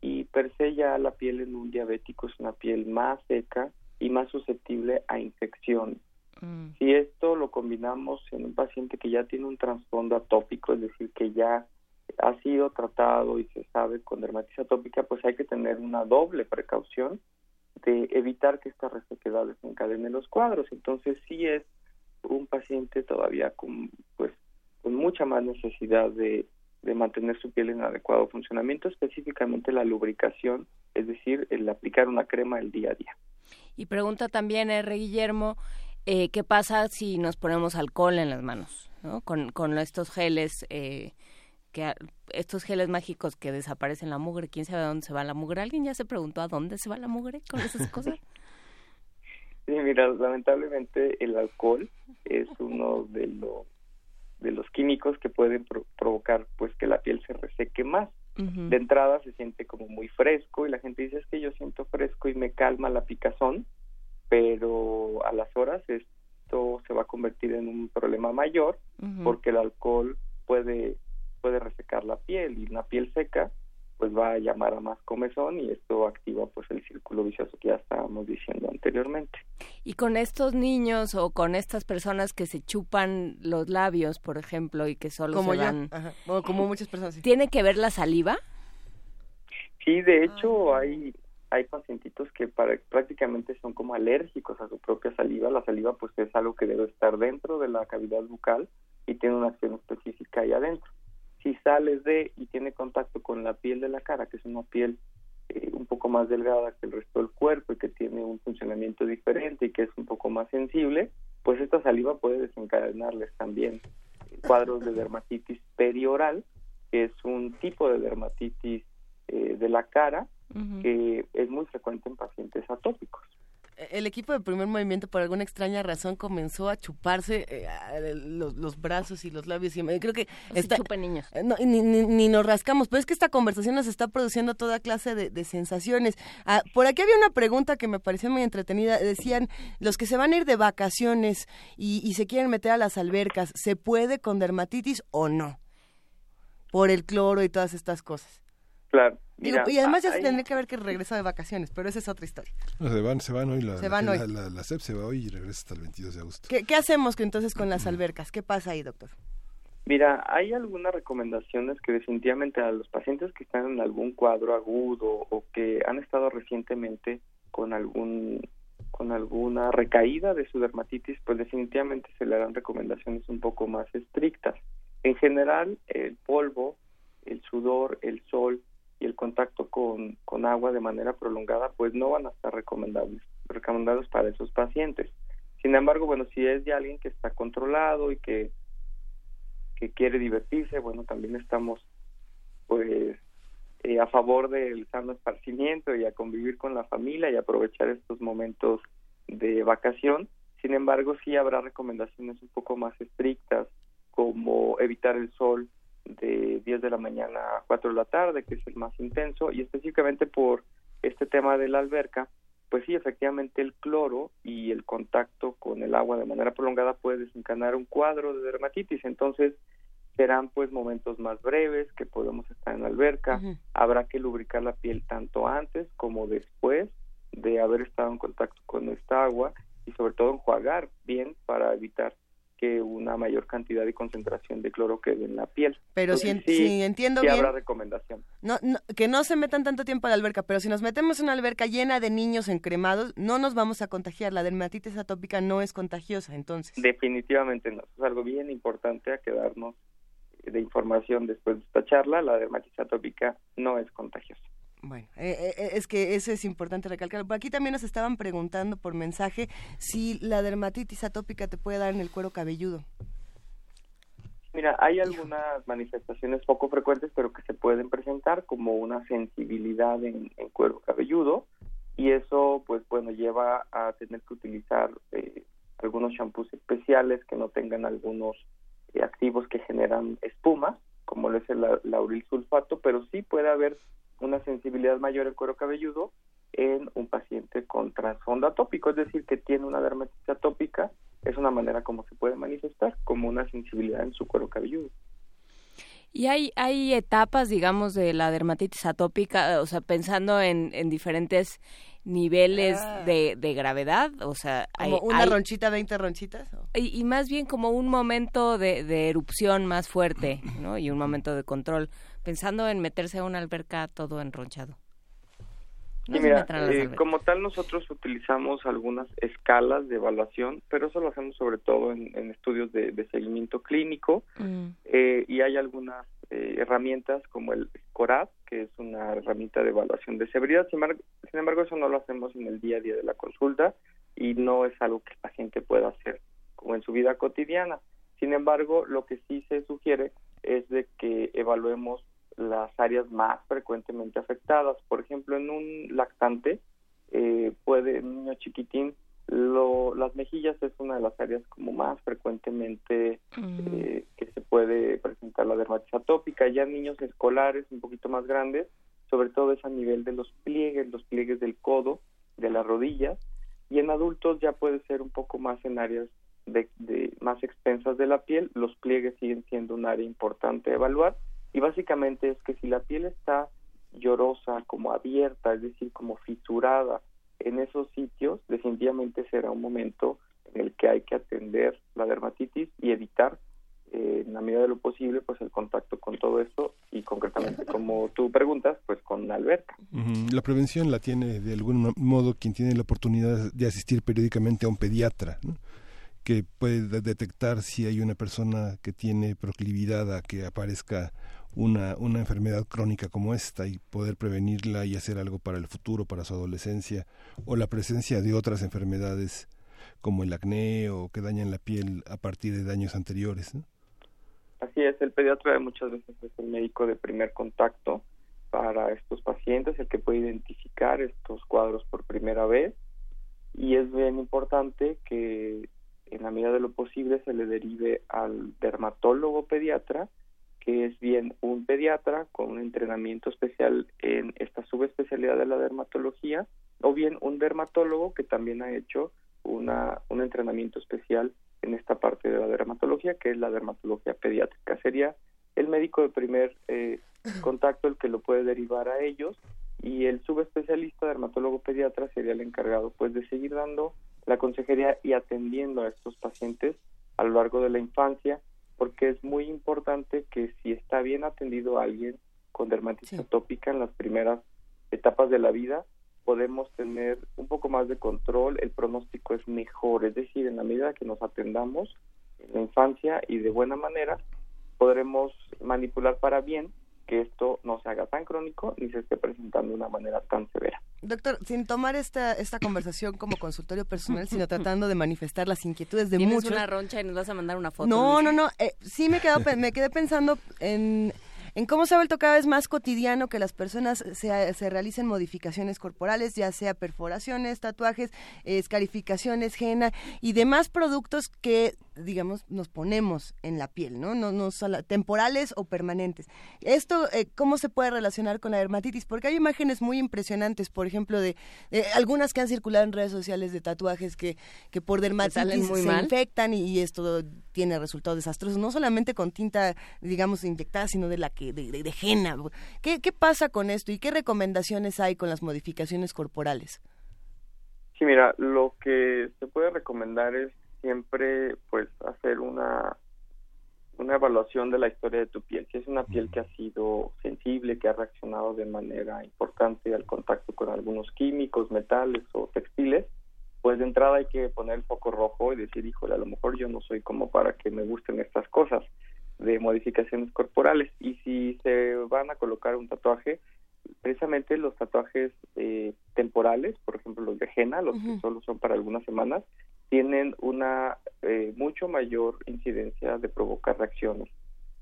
y per se ya la piel en un diabético es una piel más seca y más susceptible a infecciones. Mm. Si esto lo combinamos en un paciente que ya tiene un trasfondo atópico, es decir, que ya ha sido tratado y se sabe con dermatitis atópica, pues hay que tener una doble precaución de evitar que esta resequedad desencadene los cuadros. Entonces sí es un paciente todavía con pues con mucha más necesidad de, de mantener su piel en adecuado funcionamiento, específicamente la lubricación, es decir, el aplicar una crema el día a día. Y pregunta también R. Guillermo, eh, ¿qué pasa si nos ponemos alcohol en las manos? ¿no? Con, con estos geles, eh, que estos geles mágicos que desaparecen la mugre, ¿quién sabe a dónde se va la mugre? ¿Alguien ya se preguntó a dónde se va la mugre con esas cosas? Sí, mira, lamentablemente el alcohol es uno de los de los químicos que pueden provocar pues que la piel se reseque más. De entrada se siente como muy fresco y la gente dice es que yo siento fresco y me calma la picazón, pero a las horas esto se va a convertir en un problema mayor porque el alcohol puede puede resecar la piel y una piel seca pues va a llamar a más comezón y esto activa pues el círculo vicioso que ya estábamos diciendo anteriormente. Y con estos niños o con estas personas que se chupan los labios, por ejemplo, y que solo como se van... como muchas personas. ¿Tiene que ver la saliva? Sí, de hecho hay hay pacientitos que para, prácticamente son como alérgicos a su propia saliva. La saliva pues es algo que debe estar dentro de la cavidad bucal y tiene una acción específica ahí adentro si sales de y tiene contacto con la piel de la cara, que es una piel eh, un poco más delgada que el resto del cuerpo y que tiene un funcionamiento diferente y que es un poco más sensible, pues esta saliva puede desencadenarles también cuadros de dermatitis perioral, que es un tipo de dermatitis eh, de la cara que es muy frecuente en pacientes atópicos el equipo de primer movimiento por alguna extraña razón comenzó a chuparse eh, los, brazos y los labios y creo que está, niños. eh, ni, nos rascamos pero es que esta conversación nos está produciendo toda clase de, sensaciones. Ah, por aquí había una pregunta que me pareció muy entretenida. Decían los que se van a ir de vacaciones y, y se quieren meter a las albercas se puede con dermatitis o no por el cloro y todas estas cosas. Claro. Digo, y además ya se tendría que ver que regresa de vacaciones, pero esa es otra historia. No, se van, se van hoy. La, Se van la, hoy. La, la SEP se va hoy y regresa hasta el 22 de agosto. ¿Qué, qué hacemos entonces con las albercas? ¿Qué pasa ahí, doctor? Mira, hay algunas recomendaciones que definitivamente a los pacientes que están en algún cuadro agudo o que han estado recientemente con algún con alguna recaída de su dermatitis, pues definitivamente se le harán recomendaciones un poco más estrictas. En general, el polvo, el sudor, el sol y el contacto con, con agua de manera prolongada, pues no van a estar recomendables, recomendados para esos pacientes. Sin embargo, bueno, si es de alguien que está controlado y que que quiere divertirse, bueno, también estamos pues eh, a favor del sano esparcimiento y a convivir con la familia y aprovechar estos momentos de vacación. Sin embargo, sí habrá recomendaciones un poco más estrictas, como evitar el sol de 10 de la mañana a 4 de la tarde, que es el más intenso, y específicamente por este tema de la alberca, pues sí, efectivamente el cloro y el contacto con el agua de manera prolongada puede desencadenar un cuadro de dermatitis. Entonces, serán pues momentos más breves que podemos estar en la alberca. Habrá que lubricar la piel tanto antes como después de haber estado en contacto con esta agua y sobre todo enjuagar bien para evitar que una mayor cantidad y concentración de cloro quede en la piel. Pero si, en- sí, si entiendo sí bien, habrá recomendación. no, no- que no se metan tanto tiempo a la alberca, pero si nos metemos en una alberca llena de niños encremados, no nos vamos a contagiar. La dermatitis atópica no es contagiosa, entonces. Definitivamente no. Es algo bien importante a quedarnos de información después de esta charla. La dermatitis atópica no es contagiosa. Bueno, eh, eh, es que eso es importante recalcar. Por aquí también nos estaban preguntando por mensaje si la dermatitis atópica te puede dar en el cuero cabelludo. Mira, hay algunas manifestaciones poco frecuentes, pero que se pueden presentar como una sensibilidad en, en cuero cabelludo y eso, pues bueno, lleva a tener que utilizar eh, algunos shampoos especiales que no tengan algunos eh, activos que generan espuma, como lo es el la- lauril sulfato, pero sí puede haber una sensibilidad mayor en cuero cabelludo en un paciente con trasfondo atópico, es decir, que tiene una dermatitis atópica, es una manera como se puede manifestar, como una sensibilidad en su cuero cabelludo. Y hay, hay etapas, digamos, de la dermatitis atópica, o sea, pensando en, en diferentes niveles Ah. de, de gravedad, o sea, hay, Como una hay- ronchita, 20 ronchitas. y más bien como un momento de, de erupción más fuerte, ¿no? Y un momento de control, pensando en meterse a una alberca todo enronchado. No mira, eh, como tal nosotros utilizamos algunas escalas de evaluación, pero eso lo hacemos sobre todo en, en estudios de, de seguimiento clínico Mm. eh, y hay algunas eh, herramientas como el SCORAD, que es una herramienta de evaluación de severidad. Sin embargo, sin embargo, eso no lo hacemos en el día a día de la consulta y no es algo que el paciente pueda hacer como en su vida cotidiana. Sin embargo, lo que sí se sugiere es de que evaluemos las áreas más frecuentemente afectadas. Por ejemplo, en un lactante eh, puede un niño chiquitín lo, las mejillas es una de las áreas como más frecuentemente eh, que se puede presentar la dermatitis atópica. Ya en niños escolares un poquito más grandes, sobre todo es a nivel de los pliegues, los pliegues del codo, de las rodillas, y en adultos ya puede ser un poco más en áreas de, de más extensas de la piel. Los pliegues siguen siendo un área importante a evaluar y básicamente es que si la piel está llorosa, como abierta, es decir, como fisurada en esos sitios, definitivamente será un momento en el que hay que atender la dermatitis y evitar eh, en la medida de lo posible pues el contacto con todo esto y concretamente como tú preguntas pues con una alberca. La prevención la tiene de algún modo quien tiene la oportunidad de asistir periódicamente a un pediatra, que puede de- detectar si hay una persona que tiene proclividad a que aparezca una, una enfermedad crónica como esta y poder prevenirla y hacer algo para el futuro, para su adolescencia, o la presencia de otras enfermedades como el acné o que dañan la piel a partir de daños anteriores. ¿no? Así es, el pediatra muchas veces es el médico de primer contacto para estos pacientes, el que puede identificar estos cuadros por primera vez y es bien importante que en la medida de lo posible se le derive al dermatólogo pediatra, que es bien un pediatra con un entrenamiento especial en esta subespecialidad de la dermatología, o bien un dermatólogo que también ha hecho una, un entrenamiento especial en esta parte de la dermatología, que es la dermatología pediátrica. Sería el médico de primer eh, contacto el que lo puede derivar a ellos y el subespecialista dermatólogo pediatra sería el encargado pues de seguir dando la consejería y atendiendo a estos pacientes a lo largo de la infancia porque es muy importante que si está bien atendido a alguien con dermatitis Sí. atópica en las primeras etapas de la vida podemos tener un poco más de control, el pronóstico es mejor, es decir, en la medida que nos atendamos en la infancia y de buena manera, podremos manipular para bien que esto no se haga tan crónico ni se esté presentando de una manera tan severa. Doctor, sin tomar esta, esta conversación como consultorio personal, sino tratando de manifestar las inquietudes de Tienes muchos. una roncha y nos vas a mandar una foto. No, no, no. eh, sí me, quedo, pe- me quedé pensando en, en cómo se ha vuelto cada vez más cotidiano que las personas se, se realicen modificaciones corporales, ya sea perforaciones, tatuajes, eh, escarificaciones, henna y demás productos que, digamos, nos ponemos en la piel, ¿no? no, no temporales o permanentes. Esto, eh, ¿cómo se puede relacionar con la dermatitis? Porque hay imágenes muy impresionantes, por ejemplo, de de algunas que han circulado en redes sociales de tatuajes que, que por dermatitis muy se mal. infectan y, y esto tiene resultados desastrosos, no solamente con tinta, digamos, inyectada, sino de la que de, de, de. ¿Qué, ¿Qué pasa con esto y qué recomendaciones hay con las modificaciones corporales? Sí, mira, lo que se puede recomendar es siempre pues hacer una una evaluación de la historia de tu piel. Si es una piel que ha sido sensible, que ha reaccionado de manera importante al contacto con algunos químicos, metales o textiles, pues de entrada hay que poner el foco rojo y decir, híjole, a lo mejor yo no soy como para que me gusten estas cosas de modificaciones corporales. Y si se van a colocar un tatuaje, precisamente los tatuajes eh, temporales, por ejemplo los de henna, los que solo son para algunas semanas, tienen una eh, mucho mayor incidencia de provocar reacciones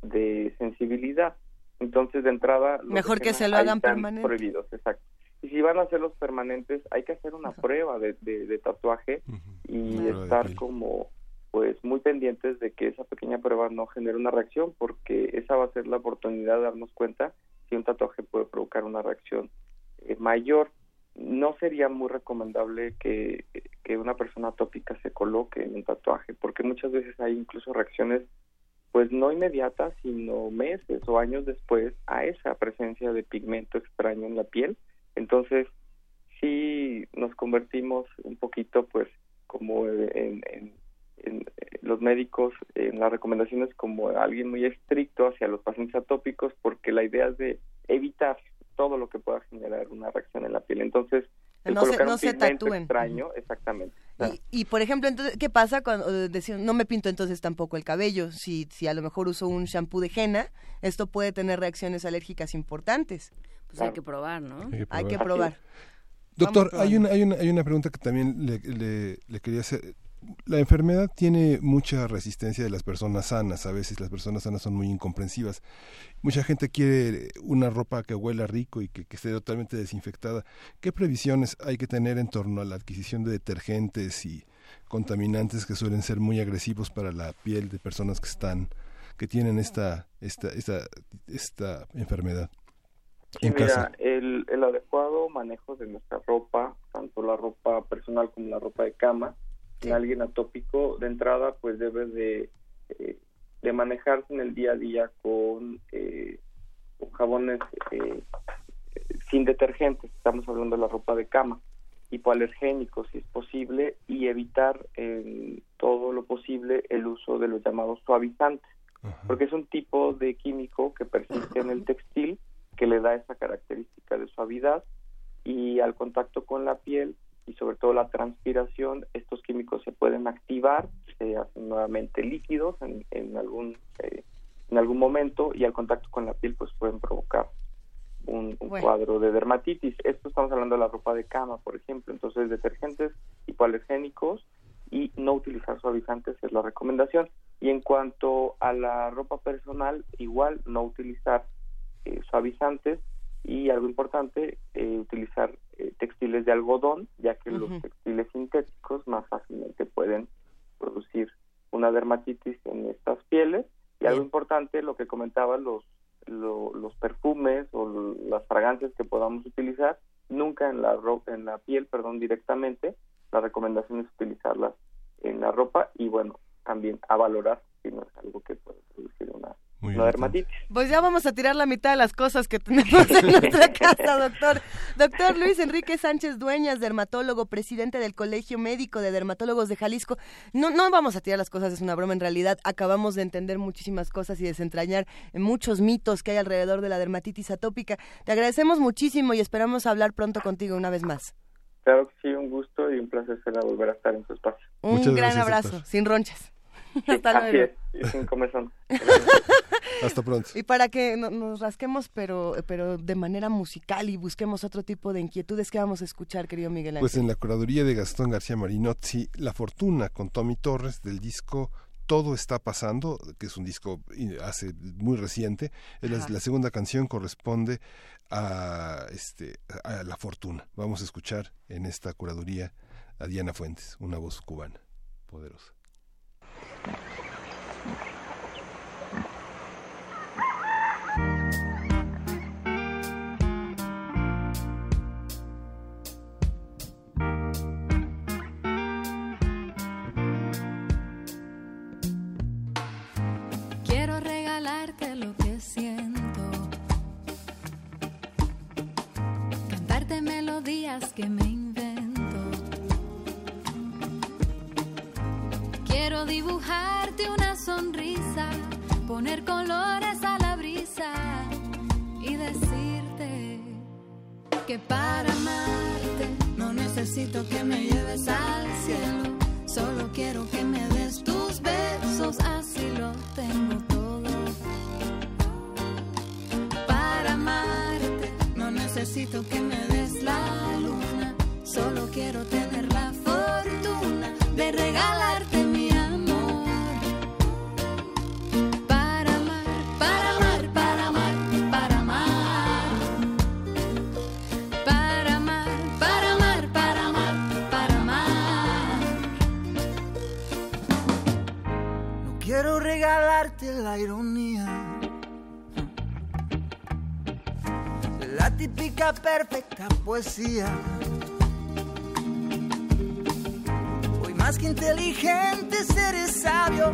de sensibilidad. Entonces, de entrada... los de Mejor que henna se lo hagan permanente. prohibidos, exacto. Y si van a hacer los permanentes, hay que hacer una prueba de, de- de tatuaje y Prueba de estar como pues muy pendientes de que esa pequeña prueba no genere una reacción porque esa va a ser la oportunidad de darnos cuenta si un tatuaje puede provocar una reacción eh, mayor. No sería muy recomendable que, que una persona atópica se coloque en un tatuaje porque muchas veces hay incluso reacciones pues no inmediatas sino meses o años después a esa presencia de pigmento extraño en la piel. Entonces sí nos convertimos un poquito pues como en, en- en, eh, los médicos en las recomendaciones como alguien muy estricto hacia los pacientes atópicos porque la idea es de evitar todo lo que pueda generar una reacción en la piel entonces el No se- colocar no un se pigmento tatúen. extraño exactamente Y, y, por ejemplo, entonces, ¿qué pasa cuando eh, decimos, no me pinto entonces tampoco el cabello? Si, si a lo mejor uso un shampoo de henna, esto puede tener reacciones alérgicas importantes. Pues hay que probar, ¿no? Hay que probar. probar. Doctor, hay una, hay, una, hay una pregunta que también le, le- le quería hacer. La enfermedad tiene mucha resistencia de las personas sanas. A veces las personas sanas son muy incomprensivas. Mucha gente quiere una ropa que huela rico y que, que esté totalmente desinfectada. ¿Qué previsiones hay que tener en torno a la adquisición de detergentes y contaminantes que suelen ser muy agresivos para la piel de personas que están que tienen esta esta esta, esta enfermedad Sí, en mira, casa? el, el adecuado manejo de nuestra ropa, tanto la ropa personal como la ropa de cama, en alguien atópico, de entrada, pues debe de, eh, de manejarse en el día a día con, eh, con jabones eh, sin detergentes, estamos hablando de la ropa de cama, hipoalergénicos si es posible, y evitar en todo lo posible el uso de los llamados suavizantes Ajá. porque es un tipo de químico que persiste en el textil que le da esa característica de suavidad y al contacto con la piel y sobre todo la transpiración, estos químicos se pueden activar, se hacen nuevamente líquidos en, en algún eh, en algún momento y al contacto con la piel pues pueden provocar un, un Bueno. cuadro de dermatitis. Esto estamos hablando de la ropa de cama, por ejemplo. Entonces, detergentes hipoalergénicos y no utilizar suavizantes es la recomendación. Y en cuanto a la ropa personal, igual no utilizar eh, suavizantes y algo importante, eh, utilizar eh, textiles de algodón, ya que los textiles sintéticos más fácilmente pueden producir una dermatitis en estas pieles. Y algo importante, lo que comentaba, los, lo- los perfumes o las fragancias que podamos utilizar, nunca en la, ro- en la piel, perdón, directamente. La recomendación es utilizarlas en la ropa y, bueno, también a valorar si no es algo que puede producir una Muy la bien. dermatitis. Pues ya vamos a tirar la mitad de las cosas que tenemos en nuestra casa, doctor. Doctor Luis Enrique Sánchez Dueñas, dermatólogo, presidente del Colegio Médico de Dermatólogos de Jalisco. No, no vamos a tirar las cosas, es una broma. En realidad, acabamos de entender muchísimas cosas y desentrañar muchos mitos que hay alrededor de la dermatitis atópica. Te agradecemos muchísimo y esperamos hablar pronto contigo una vez más. Claro que sí, un gusto y un placer será volver a estar en su espacio. Un Muchas gran gracias, abrazo, doctor. sin ronchas. Hasta así luego. es, y sin comezón. Hasta pronto. Y para que no- nos rasquemos, pero, pero de manera musical y busquemos otro tipo de inquietudes que vamos a escuchar, querido Miguel Ángel. Pues en la curaduría de Gastón García Marinozzi, La Fortuna con Tommy Torres del disco Todo está pasando, que es un disco hace muy reciente. La, la segunda canción corresponde a este a La Fortuna. Vamos a escuchar en esta curaduría a Diana Fuentes, una voz cubana poderosa. Quiero regalarte lo que siento. Cantarte melodías que me Dibujarte una sonrisa, poner colores a la brisa y decirte que para amarte no necesito que me lleves al cielo. Solo quiero que me des tus besos, así lo tengo todo. Para amarte no necesito que me des la luna. Solo quiero tener la fortuna de regalarte regalarte la ironía. La típica perfecta poesía. Hoy más que inteligente seré sabio.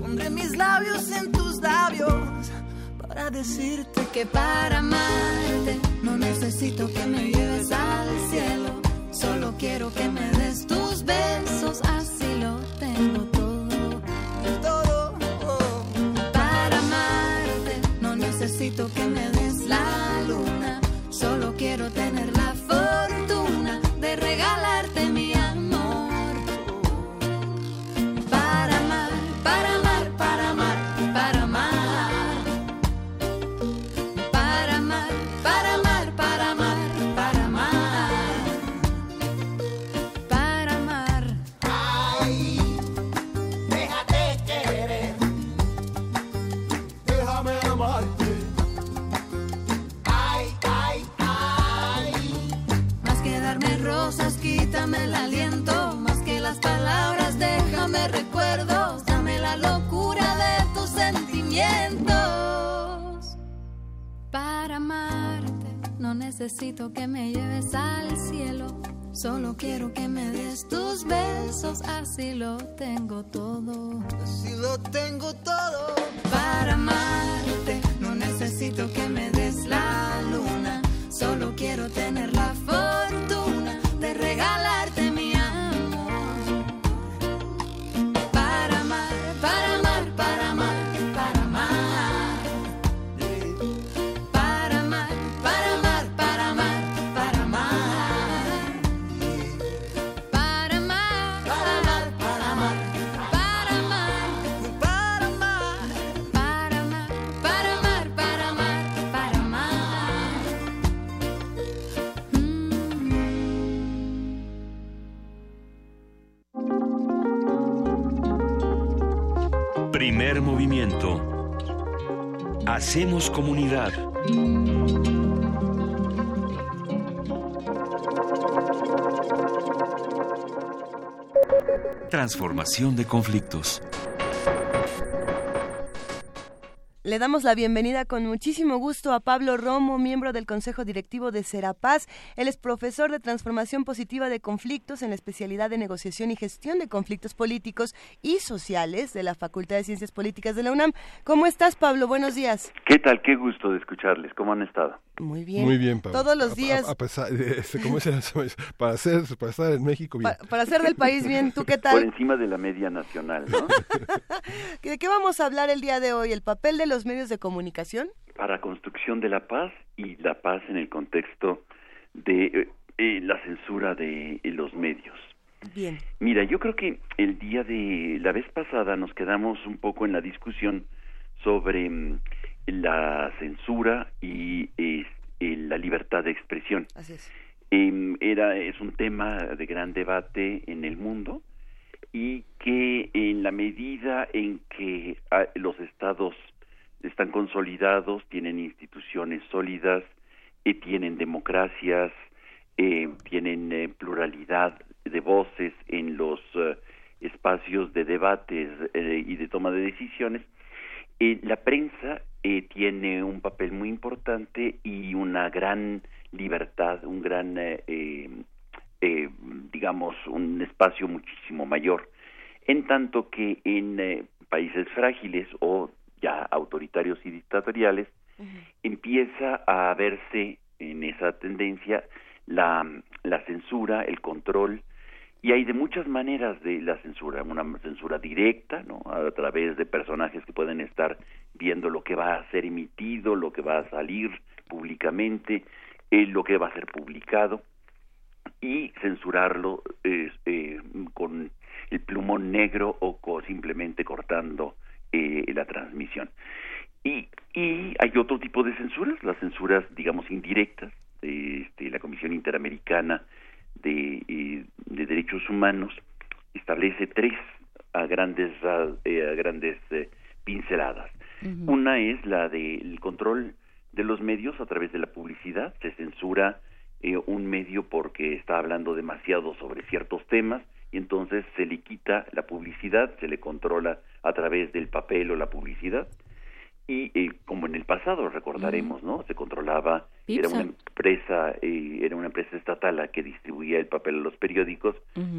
Pondré mis labios en tus labios para decirte que para amarte no necesito que me lleves al cielo. Solo quiero que me des tus besos, así lo tengo necesito que me des la luna. Solo quiero tener quítame el aliento. Más que las palabras, déjame recuerdos. Dame la locura de tus sentimientos. Para amarte, no necesito que me lleves al cielo. Solo quiero que me des tus besos, así lo tengo todo. Si lo tengo todo. Para amarte no necesito que me des la luna, solo quiero tener Hacemos comunidad. Transformación de conflictos. Le damos la bienvenida con muchísimo gusto a Pablo Romo, miembro del Consejo Directivo de Serapaz. Él es profesor de Transformación Positiva de Conflictos en la especialidad de Negociación y Gestión de Conflictos Políticos y Sociales de la Facultad de Ciencias Políticas de la UNAM. ¿Cómo estás, Pablo? Buenos días. ¿Qué tal? Qué gusto de escucharles. ¿Cómo han estado? Muy bien. Muy bien, Pablo. Todos los días. A, pesar de, este, ¿cómo es? para, hacer, para estar en México bien. para hacer del país bien. ¿Tú qué tal? Por encima de la media nacional, ¿no? ¿De qué vamos a hablar el día de hoy? ¿El papel de los medios de comunicación? Para construcción de la paz y la paz en el contexto de eh, eh, la censura de eh, los medios. Bien. Mira, yo creo que el día de la vez pasada nos quedamos un poco en la discusión sobre mm, la censura y la libertad de expresión. Así es. Em, era es un tema de gran debate en el mundo y que en la medida en que ah, los estados están consolidados, tienen instituciones sólidas, y tienen democracias, eh, tienen eh, pluralidad de voces en los eh, espacios de debates y de toma de decisiones, la prensa tiene un papel muy importante y una gran libertad, un gran eh, digamos, un espacio muchísimo mayor. En tanto que en eh, países frágiles o ya autoritarios y dictatoriales, empieza a verse en esa tendencia la, la censura, el control, y hay de muchas maneras de la censura, una censura directa, ¿no? A través de personajes que pueden estar viendo lo que va a ser emitido, lo que va a salir públicamente, eh, lo que va a ser publicado y censurarlo eh, con el plumón negro o simplemente cortando eh, la transmisión. Y, y hay otro tipo de censuras, las censuras, digamos, indirectas. Este, la Comisión Interamericana de, eh, de Derechos Humanos establece tres a grandes, a, grandes pinceladas. Una es la del control de los medios a través de la publicidad, se censura eh, un medio porque está hablando demasiado sobre ciertos temas y entonces se le quita la publicidad, se le controla a través del papel o la publicidad. Y eh, como en el pasado recordaremos, ¿no? Se controlaba, era una empresa, eh, era una empresa estatal la que distribuía el papel a los periódicos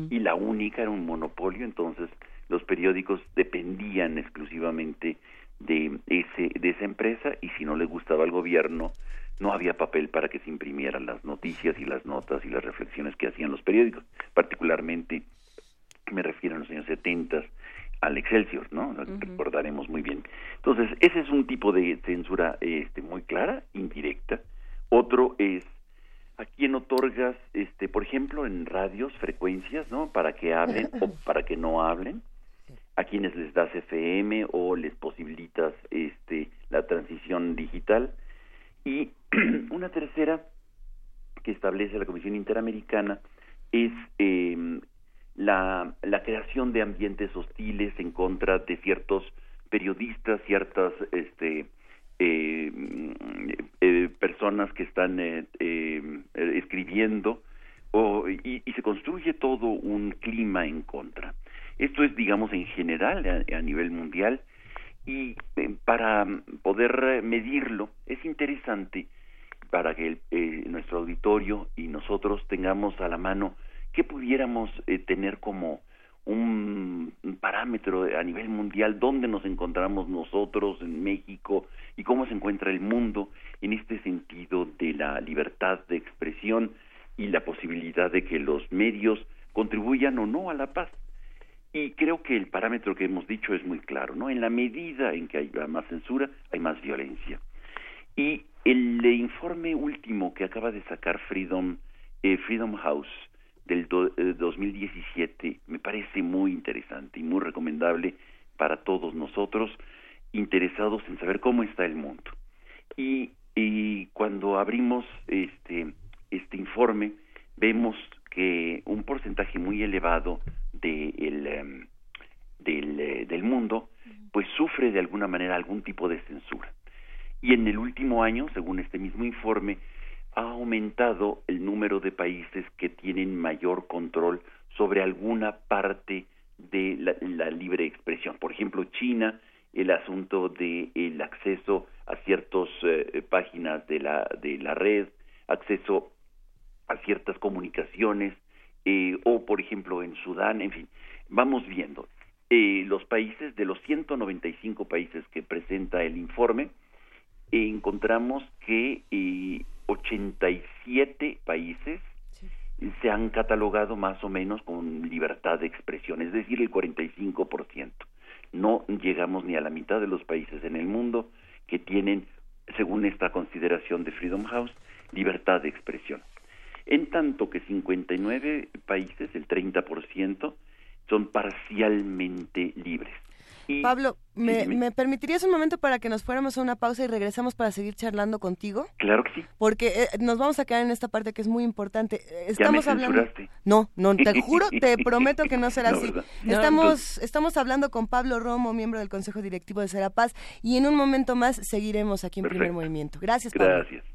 y la única era un monopolio, entonces los periódicos dependían exclusivamente de ese de esa empresa y si no le gustaba al gobierno no había papel para que se imprimieran las noticias y las notas y las reflexiones que hacían los periódicos, particularmente me refiero a los años 70 al Excelsior, ¿no? Recordaremos muy bien. Entonces, ese es un tipo de censura este muy clara, indirecta. Otro es a quién otorgas este, por ejemplo, en radios frecuencias, ¿no? Para que hablen o para que no hablen. A quienes les das FM o les posibilitas este la transición digital y una tercera que establece la Comisión Interamericana es em, la, la creación de ambientes hostiles en contra de ciertos periodistas, ciertas este, em, eh, personas que están eh, em, escribiendo o, y, se construye todo un clima en contra. Esto es, digamos, en general a nivel mundial y eh, para poder medirlo es interesante para que eh, nuestro auditorio y nosotros tengamos a la mano que pudiéramos eh, tener como un, parámetro a nivel mundial dónde nos encontramos nosotros en México y cómo se encuentra el mundo en este sentido de la libertad de expresión y la posibilidad de que los medios contribuyan o no a la paz. Y creo que el parámetro que hemos dicho es muy claro, ¿no? En la medida en que hay más censura, hay más violencia. Y el informe último que acaba de sacar Freedom, eh, Freedom House del 2017 eh, me parece muy interesante y muy recomendable para todos nosotros interesados en saber cómo está el mundo. Y, y cuando abrimos este, este informe, vemos que un porcentaje muy elevado de el, em, del, eh, del mundo pues sufre de alguna manera algún tipo de censura. Y en el último año, según este mismo informe, ha aumentado el número de países que tienen mayor control sobre alguna parte de la, libre expresión. Por ejemplo, China el asunto de el acceso a ciertas eh, páginas de la de la red, acceso a ciertas comunicaciones eh, o por ejemplo en Sudán, en fin, vamos viendo eh, los países de los 195 países que presenta el informe encontramos que 87 países se han catalogado más o menos con libertad de expresión, es decir, el 45% no llegamos ni a la mitad de los países en el mundo que tienen, según esta consideración de Freedom House, libertad de expresión. En tanto que 59 países, el 30%, son parcialmente libres. Pablo, ¿me, ¿me, permitirías un momento para que nos fuéramos a una pausa y regresamos para seguir charlando contigo? Claro que sí. Porque eh, nos vamos a quedar en esta parte que es muy importante. Estamos hablando. No, no, te juro, te prometo que no será así. Estamos, estamos hablando con Pablo Romo, miembro del Consejo Directivo de Serapaz, y en un momento más seguiremos aquí en Primer Movimiento. Gracias, Pablo. Gracias.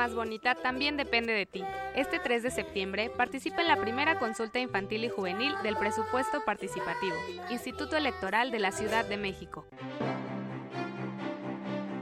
Más bonita también depende de ti. Este 3 de septiembre participa en la primera consulta infantil y juvenil del presupuesto participativo, Instituto Electoral de la Ciudad de México.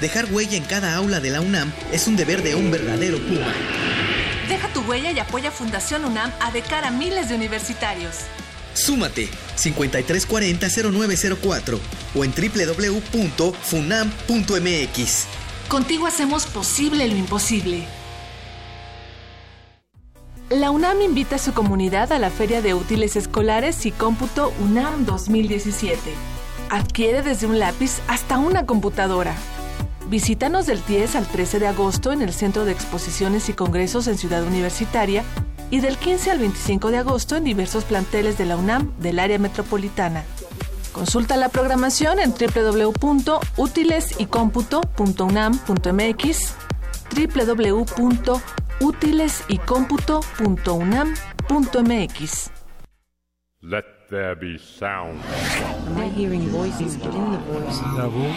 Dejar huella en cada aula de la UNAM es un deber de un verdadero Puma. Deja tu huella y apoya Fundación UNAM a de cara a miles de universitarios. Súmate 5340-0904 o en www.funam.mx. Contigo hacemos posible lo imposible. La UNAM invita a su comunidad a la Feria de Útiles Escolares y Cómputo UNAM 2017. Adquiere desde un lápiz hasta una computadora. Visítanos del 10 al 13 de agosto en el Centro de Exposiciones y Congresos en Ciudad Universitaria y del 15 al 25 de agosto en diversos planteles de la UNAM del área metropolitana. Consulta la programación en www.utilesycomputo.unam.mx www.utilesycomputo.unam.mx Let there be sound. Am I hearing voices within the voice? La voz.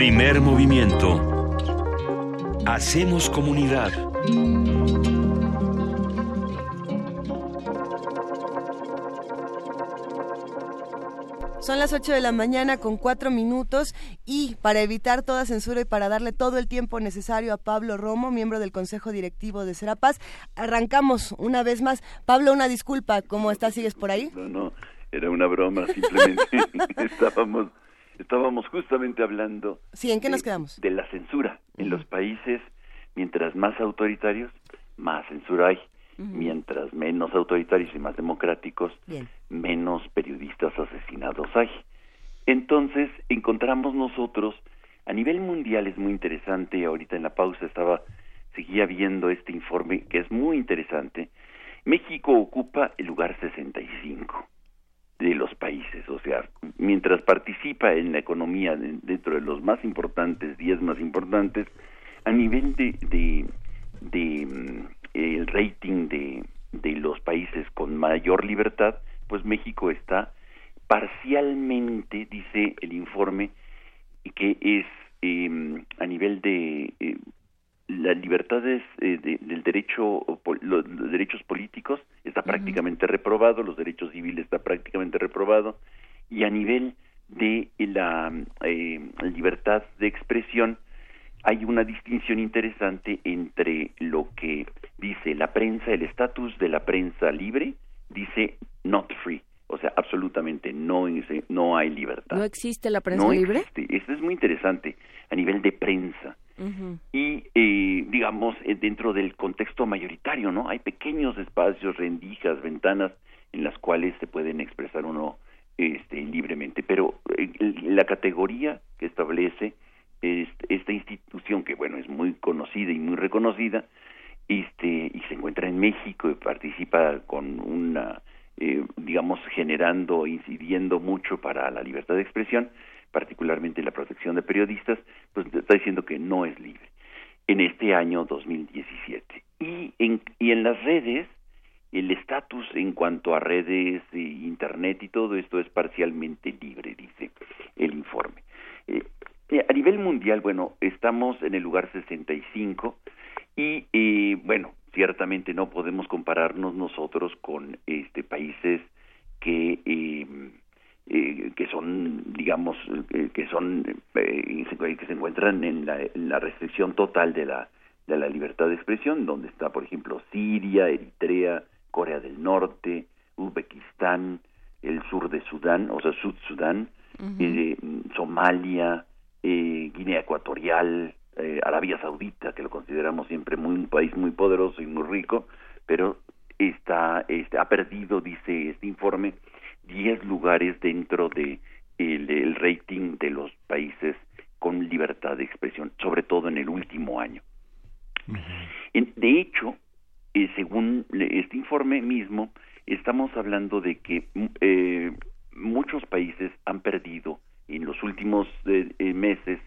Primer movimiento. Hacemos comunidad. Son las 8 de la mañana con 4 minutos y para evitar toda censura y para darle todo el tiempo necesario a Pablo Romo, miembro del Consejo Directivo de Serapaz, arrancamos una vez más. Pablo, una disculpa, ¿cómo estás? ¿Sigues por ahí? No, no, era una broma, simplemente estábamos estábamos justamente hablando Sí, ¿en qué nos quedamos? de la censura en los países mientras más autoritarios, más censura hay. Mientras menos autoritarios y más democráticos, Bien. menos periodistas asesinados hay. Entonces, encontramos nosotros, a nivel mundial es muy interesante, ahorita en la pausa estaba, seguía viendo este informe que es muy interesante. México ocupa el lugar 65 de los países, o sea, mientras participa en la economía de- dentro de los más importantes, 10 más importantes, a nivel de, de, mm, el rating de, de los países con mayor libertad, pues México está parcialmente, dice el informe, que es eh, a nivel de eh, las libertades eh, de- del derecho, los, los derechos políticos está prácticamente reprobado, los derechos civiles está prácticamente reprobado, y a nivel de la eh, libertad de expresión hay una distinción interesante entre lo que dice la prensa, el estatus de la prensa libre, dice not free, o sea, absolutamente no, no hay libertad. ¿No existe la prensa No libre? existe. Esto es muy interesante a nivel de prensa Y eh, digamos eh, dentro del contexto mayoritario, ¿no? Hay pequeños espacios, rendijas, ventanas en las cuales se pueden expresar uno este, libremente, pero eh, la categoría que establece este, esta institución que bueno es muy conocida y muy reconocida este y se encuentra en México y participa con una eh, digamos generando incidiendo mucho para la libertad de expresión particularmente la protección de periodistas pues está diciendo que no es libre en este año 2017 y en y en las redes el estatus en cuanto a redes e internet y todo esto es parcialmente libre dice el informe. Eh, eh, a nivel mundial, bueno, estamos en el lugar 65 y, eh, bueno, ciertamente no podemos compararnos nosotros con este países que eh, que son, digamos, eh, que son eh, que se encuentran en la, en la restricción total de la de la libertad de expresión, donde está, por ejemplo, Siria, Eritrea, Corea del Norte, Uzbekistán, el sur de Sudán, o sea, Sud Sudán, eh, Somalia, eh, Guinea Ecuatorial, Arabia Saudita, que lo consideramos siempre muy un país muy poderoso y muy rico, pero está, este, ha perdido, dice este informe, 10 lugares dentro de el, el rating de los países con libertad de expresión, sobre todo en el último año. En- de hecho, eh, según este informe mismo, estamos hablando de que mm, eh, muchos países han perdido en los últimos eh, eh, meses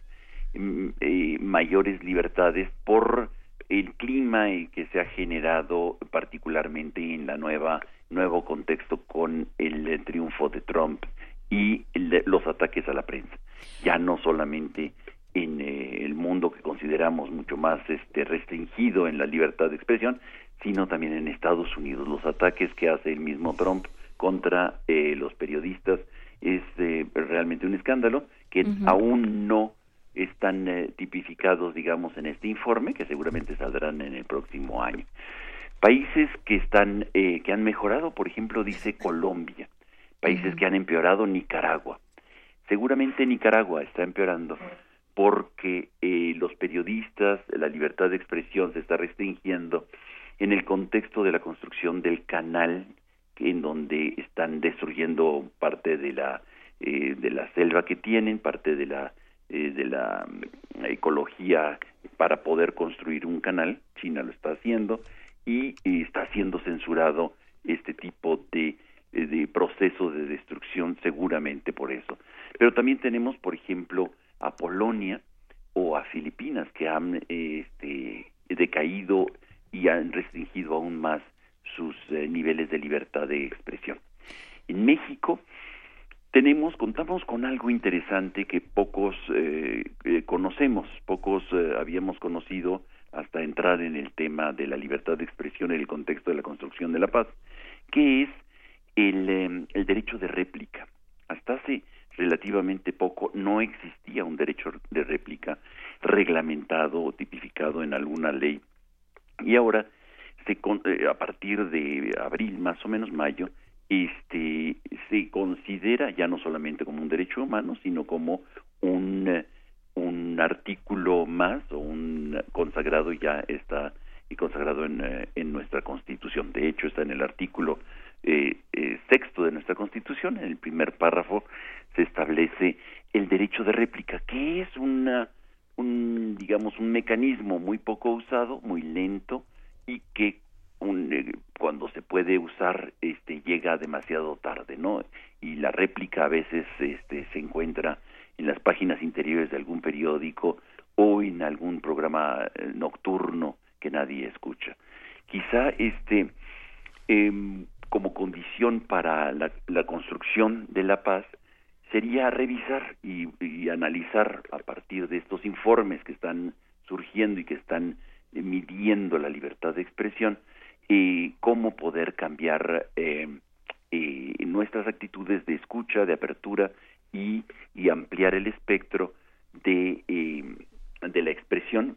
mm, eh, mayores libertades por el clima que se ha generado particularmente en la nueva nuevo contexto con el eh, triunfo de Trump y el- los ataques a la prensa ya no solamente en eh, el mundo que consideramos mucho más este restringido en la libertad de expresión sino también en Estados Unidos los ataques que hace el mismo Trump contra eh, los periodistas es eh, realmente un escándalo que Ujú. aún no están eh, tipificados, digamos, en este informe, que seguramente saldrán en el próximo año. Países que están, eh, que han mejorado, por ejemplo, dice Colombia. Países que han empeorado, Nicaragua. Seguramente Nicaragua está empeorando porque eh, los periodistas, la libertad de expresión se está restringiendo en el contexto de la construcción del canal en donde están destruyendo parte de la eh, de la selva que tienen, parte de la eh, de la mm, ecología para poder construir un canal. China lo está haciendo y, está siendo censurado este tipo de eh, de proceso de destrucción seguramente por eso. Pero también tenemos, por ejemplo, a Polonia o a Filipinas que han este, decaído y han restringido aún más sus eh, niveles de libertad de expresión. En México tenemos, contamos con algo interesante que pocos eh, eh, conocemos, pocos habíamos conocido hasta entrar en el tema de la libertad de expresión en el contexto de la construcción de la paz, que es el, eh, el derecho de réplica. Hasta hace relativamente poco no existía un derecho de réplica reglamentado o tipificado en alguna ley y ahora se eh, a partir de abril más o menos mayo este se considera ya no solamente como un derecho humano sino como un eh, un artículo más o un consagrado ya está y consagrado en, eh, en nuestra constitución. De hecho está en el artículo eh, eh, sexto de nuestra constitución en el primer párrafo se establece el derecho de réplica que es una un digamos un mecanismo muy poco usado muy lento y que un, cuando se puede usar este llega demasiado tarde no y la réplica a veces este se encuentra en las páginas interiores de algún periódico o en algún programa eh, nocturno que nadie escucha. Quizá este em, como condición para la, construcción de la paz sería revisar y, y analizar a partir de estos informes que están surgiendo y que están eh, midiendo la libertad de expresión eh, cómo poder cambiar eh, eh, nuestras actitudes de escucha, de apertura y, y ampliar el espectro de, eh, de la expresión,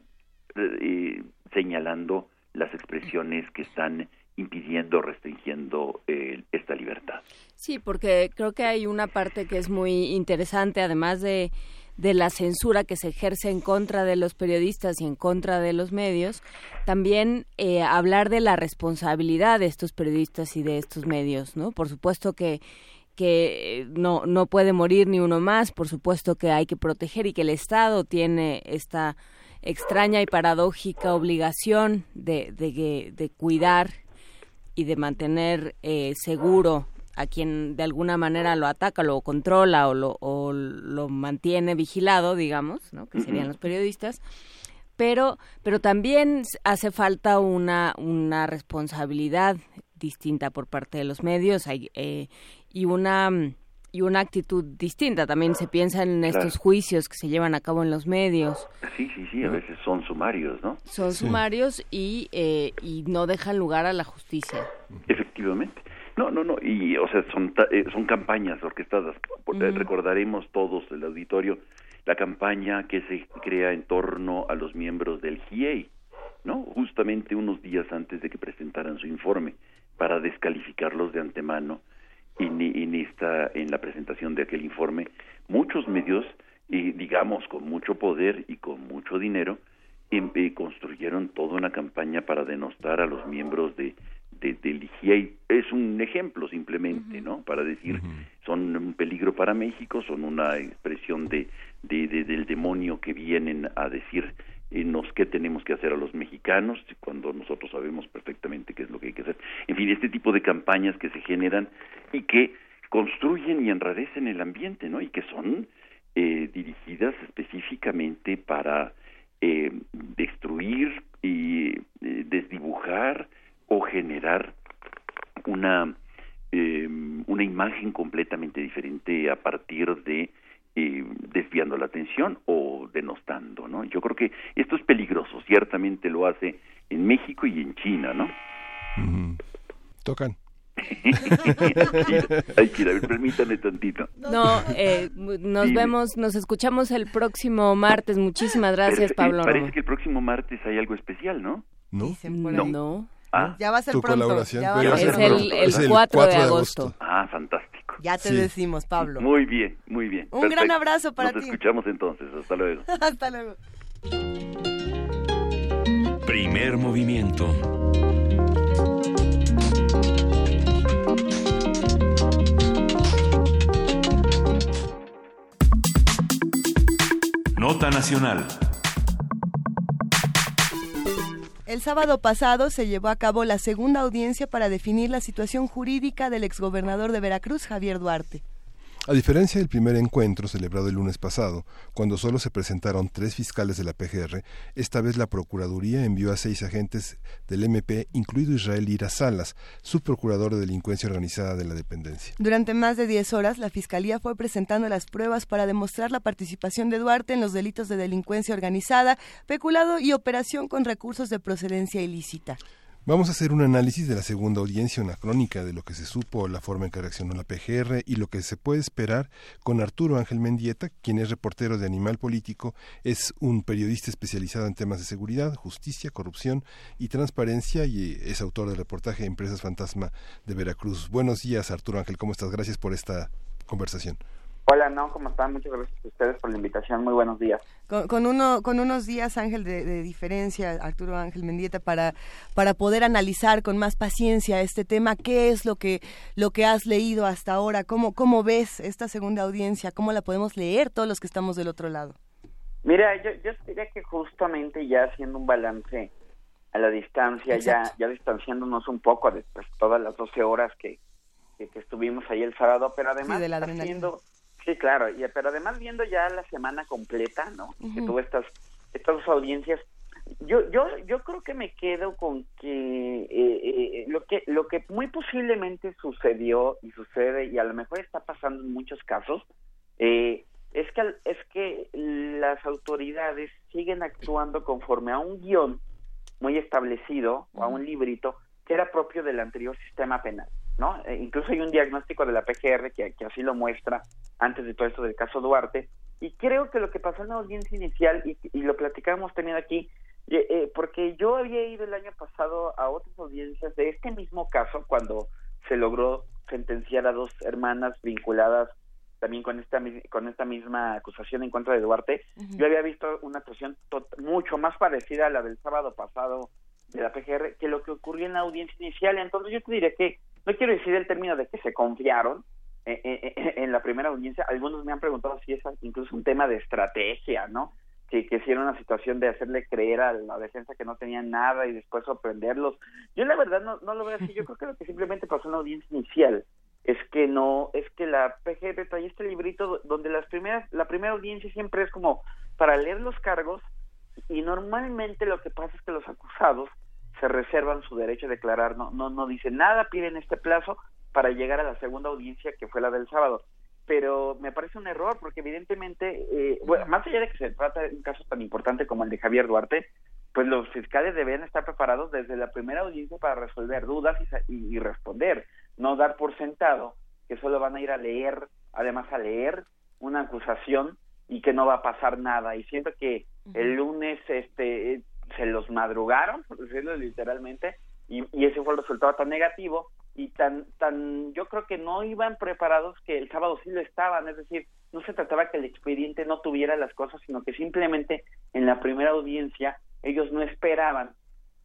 eh, señalando las expresiones que están impidiendo, restringiendo eh, esta libertad. Sí, porque creo que hay una parte que es muy interesante, además de, de la censura que se ejerce en contra de los periodistas y en contra de los medios, también eh, hablar de la responsabilidad de estos periodistas y de estos medios, ¿no? Por supuesto que que no no puede morir ni uno más, por supuesto que hay que proteger y que el Estado tiene esta extraña y paradójica obligación de, de, de cuidar y de mantener eh, seguro a quien de alguna manera lo ataca, lo controla o lo, o lo mantiene vigilado, digamos, ¿no? que serían los periodistas. Pero, pero también hace falta una, una responsabilidad distinta por parte de los medios hay, eh, y una y una actitud distinta. También se piensa en Claro. estos juicios que se llevan a cabo en los medios. Sí, sí, sí, a veces son sumarios, ¿no? Son sumarios y, eh, y no dejan lugar a la justicia. Efectivamente. No, no, no, y o sea, son, ta- eh, son campañas orquestadas. Eh. Recordaremos todos el auditorio la campaña que se crea en torno a los miembros del GIEI, ¿no? Justamente unos días antes de que presentaran su informe para descalificarlos de antemano en, en esta en la presentación de aquel informe. Muchos medios y digamos con mucho poder y con mucho dinero em- eh, construyeron toda una campaña para denostar a los miembros de, de del IGIEI. es un ejemplo simplemente no para decir son un peligro para México son una expresión de, de- de- del demonio que vienen a decir eh, nos qué tenemos que hacer a los mexicanos cuando nosotros sabemos perfectamente qué es lo que hay que hacer. En fin, este tipo de campañas que se generan y que construyen y enrarecen el ambiente, ¿no? Y que son eh, dirigidas específicamente para eh, destruir y eh, desdibujar o generar una eh, una imagen completamente diferente a partir de eh, desviando la atención o denostando, ¿no? Yo creo que esto es peligroso, ciertamente lo hace en México y en China, ¿no? Tocan. Ay, a ver, permítame tantito. No, eh, nos Sí. vemos, nos escuchamos el próximo martes. Muchísimas gracias, Pero, eh, Pablo. Parece Romo. que el próximo martes hay algo especial, ¿no? No. No. No. Ah. Ya va a ser Tu pronto. colaboración, ya va a ser Es pronto. el, el 4 de agosto. Ah, fantástico. Ya te decimos, Pablo. Muy bien, muy bien. Un gran abrazo para ti. Nos escuchamos entonces. Hasta luego. Hasta luego. Primer movimiento. Nota Nacional. El sábado pasado se llevó a cabo la segunda audiencia para definir la situación jurídica del exgobernador de Veracruz, Javier Duarte. A diferencia del primer encuentro celebrado el lunes pasado, cuando solo se presentaron tres fiscales de la PGR, esta vez la Procuraduría envió a seis agentes del MP, incluido Israel Ira Salas, subprocurador de delincuencia organizada de la dependencia. Durante más de 10 horas, la Fiscalía fue presentando las pruebas para demostrar la participación de Duarte en los delitos de delincuencia organizada, peculado y operación con recursos de procedencia ilícita. Vamos a hacer un análisis de la segunda audiencia, una crónica de lo que se supo, la forma en que reaccionó la PGR y lo que se puede esperar con Arturo Ángel Mendieta, quien es reportero de Animal Político, es un periodista especializado en temas de seguridad, justicia, corrupción y transparencia y es autor del reportaje Empresas Fantasma de Veracruz. Buenos días, Arturo Ángel, ¿cómo estás? Gracias por esta conversación. Hola, no, ¿cómo están? Muchas gracias a ustedes por la invitación. Muy buenos días. Con, con uno, con unos días, Ángel, de, de diferencia, Arturo Ángel Mendieta, para, para poder analizar con más paciencia este tema, ¿qué es lo que, lo que has leído hasta ahora? ¿Cómo, ¿Cómo ves esta segunda audiencia? ¿Cómo la podemos leer todos los que estamos del otro lado? Mira, yo, yo diría que justamente ya haciendo un balance a la distancia, ya, Exacto. ya distanciándonos un poco de pues, todas las 12 horas que, que, que estuvimos ahí el sábado, pero además Sí, de la haciendo, sí, claro, y, pero además viendo ya la semana completa, ¿no? Que Ujú. tuvo estas, estas dos audiencias, yo, yo, yo creo que me quedo con que eh, eh, lo que lo que muy posiblemente sucedió y sucede y a lo mejor está pasando en muchos casos eh, es que es que las autoridades siguen actuando conforme a un guion muy establecido o a un librito que era propio del anterior sistema penal, ¿no? Eh, incluso hay un diagnóstico de la PGR que, que así lo muestra antes de todo esto del caso Duarte y creo que lo que pasó en la audiencia inicial y, y lo platicábamos también aquí eh, eh, porque yo había ido el año pasado a otras audiencias de este mismo caso cuando se logró sentenciar a dos hermanas vinculadas también con esta con esta misma acusación en contra de Duarte. Yo había visto una actuación mucho más parecida a la del sábado pasado de la PGR que lo que ocurrió en la audiencia inicial. Entonces yo te diré que no quiero decir el término de que se confiaron eh, eh, eh, en la primera audiencia. Algunos me han preguntado si es incluso un tema de estrategia, ¿no? Que, que si era una situación de hacerle creer a la defensa que no tenían nada y después sorprenderlos. Yo la verdad no, no lo veo así. Yo creo que lo que simplemente pasó en la audiencia inicial es que no, es que la PGR trae este librito do- donde las primeras, la primera audiencia siempre es como para leer los cargos y normalmente lo que pasa es que los acusados se reservan su derecho a declarar, no, no, no dicen nada, piden este plazo para llegar a la segunda audiencia que fue la del sábado. Pero me parece un error porque evidentemente, eh, bueno, más allá de que se trata de un caso tan importante como el de Javier Duarte, pues los fiscales deben estar preparados desde la primera audiencia para resolver dudas y y, y responder, no dar por sentado que solo van a ir a leer, además a leer una acusación y que no va a pasar nada. Y siento que el lunes este se los madrugaron, por decirlo literalmente, y, ese fue el resultado tan negativo y tan tan yo creo que no iban preparados que el sábado sí lo estaban, es decir, no se trataba que el expediente no tuviera las cosas, sino que simplemente en la primera audiencia ellos no esperaban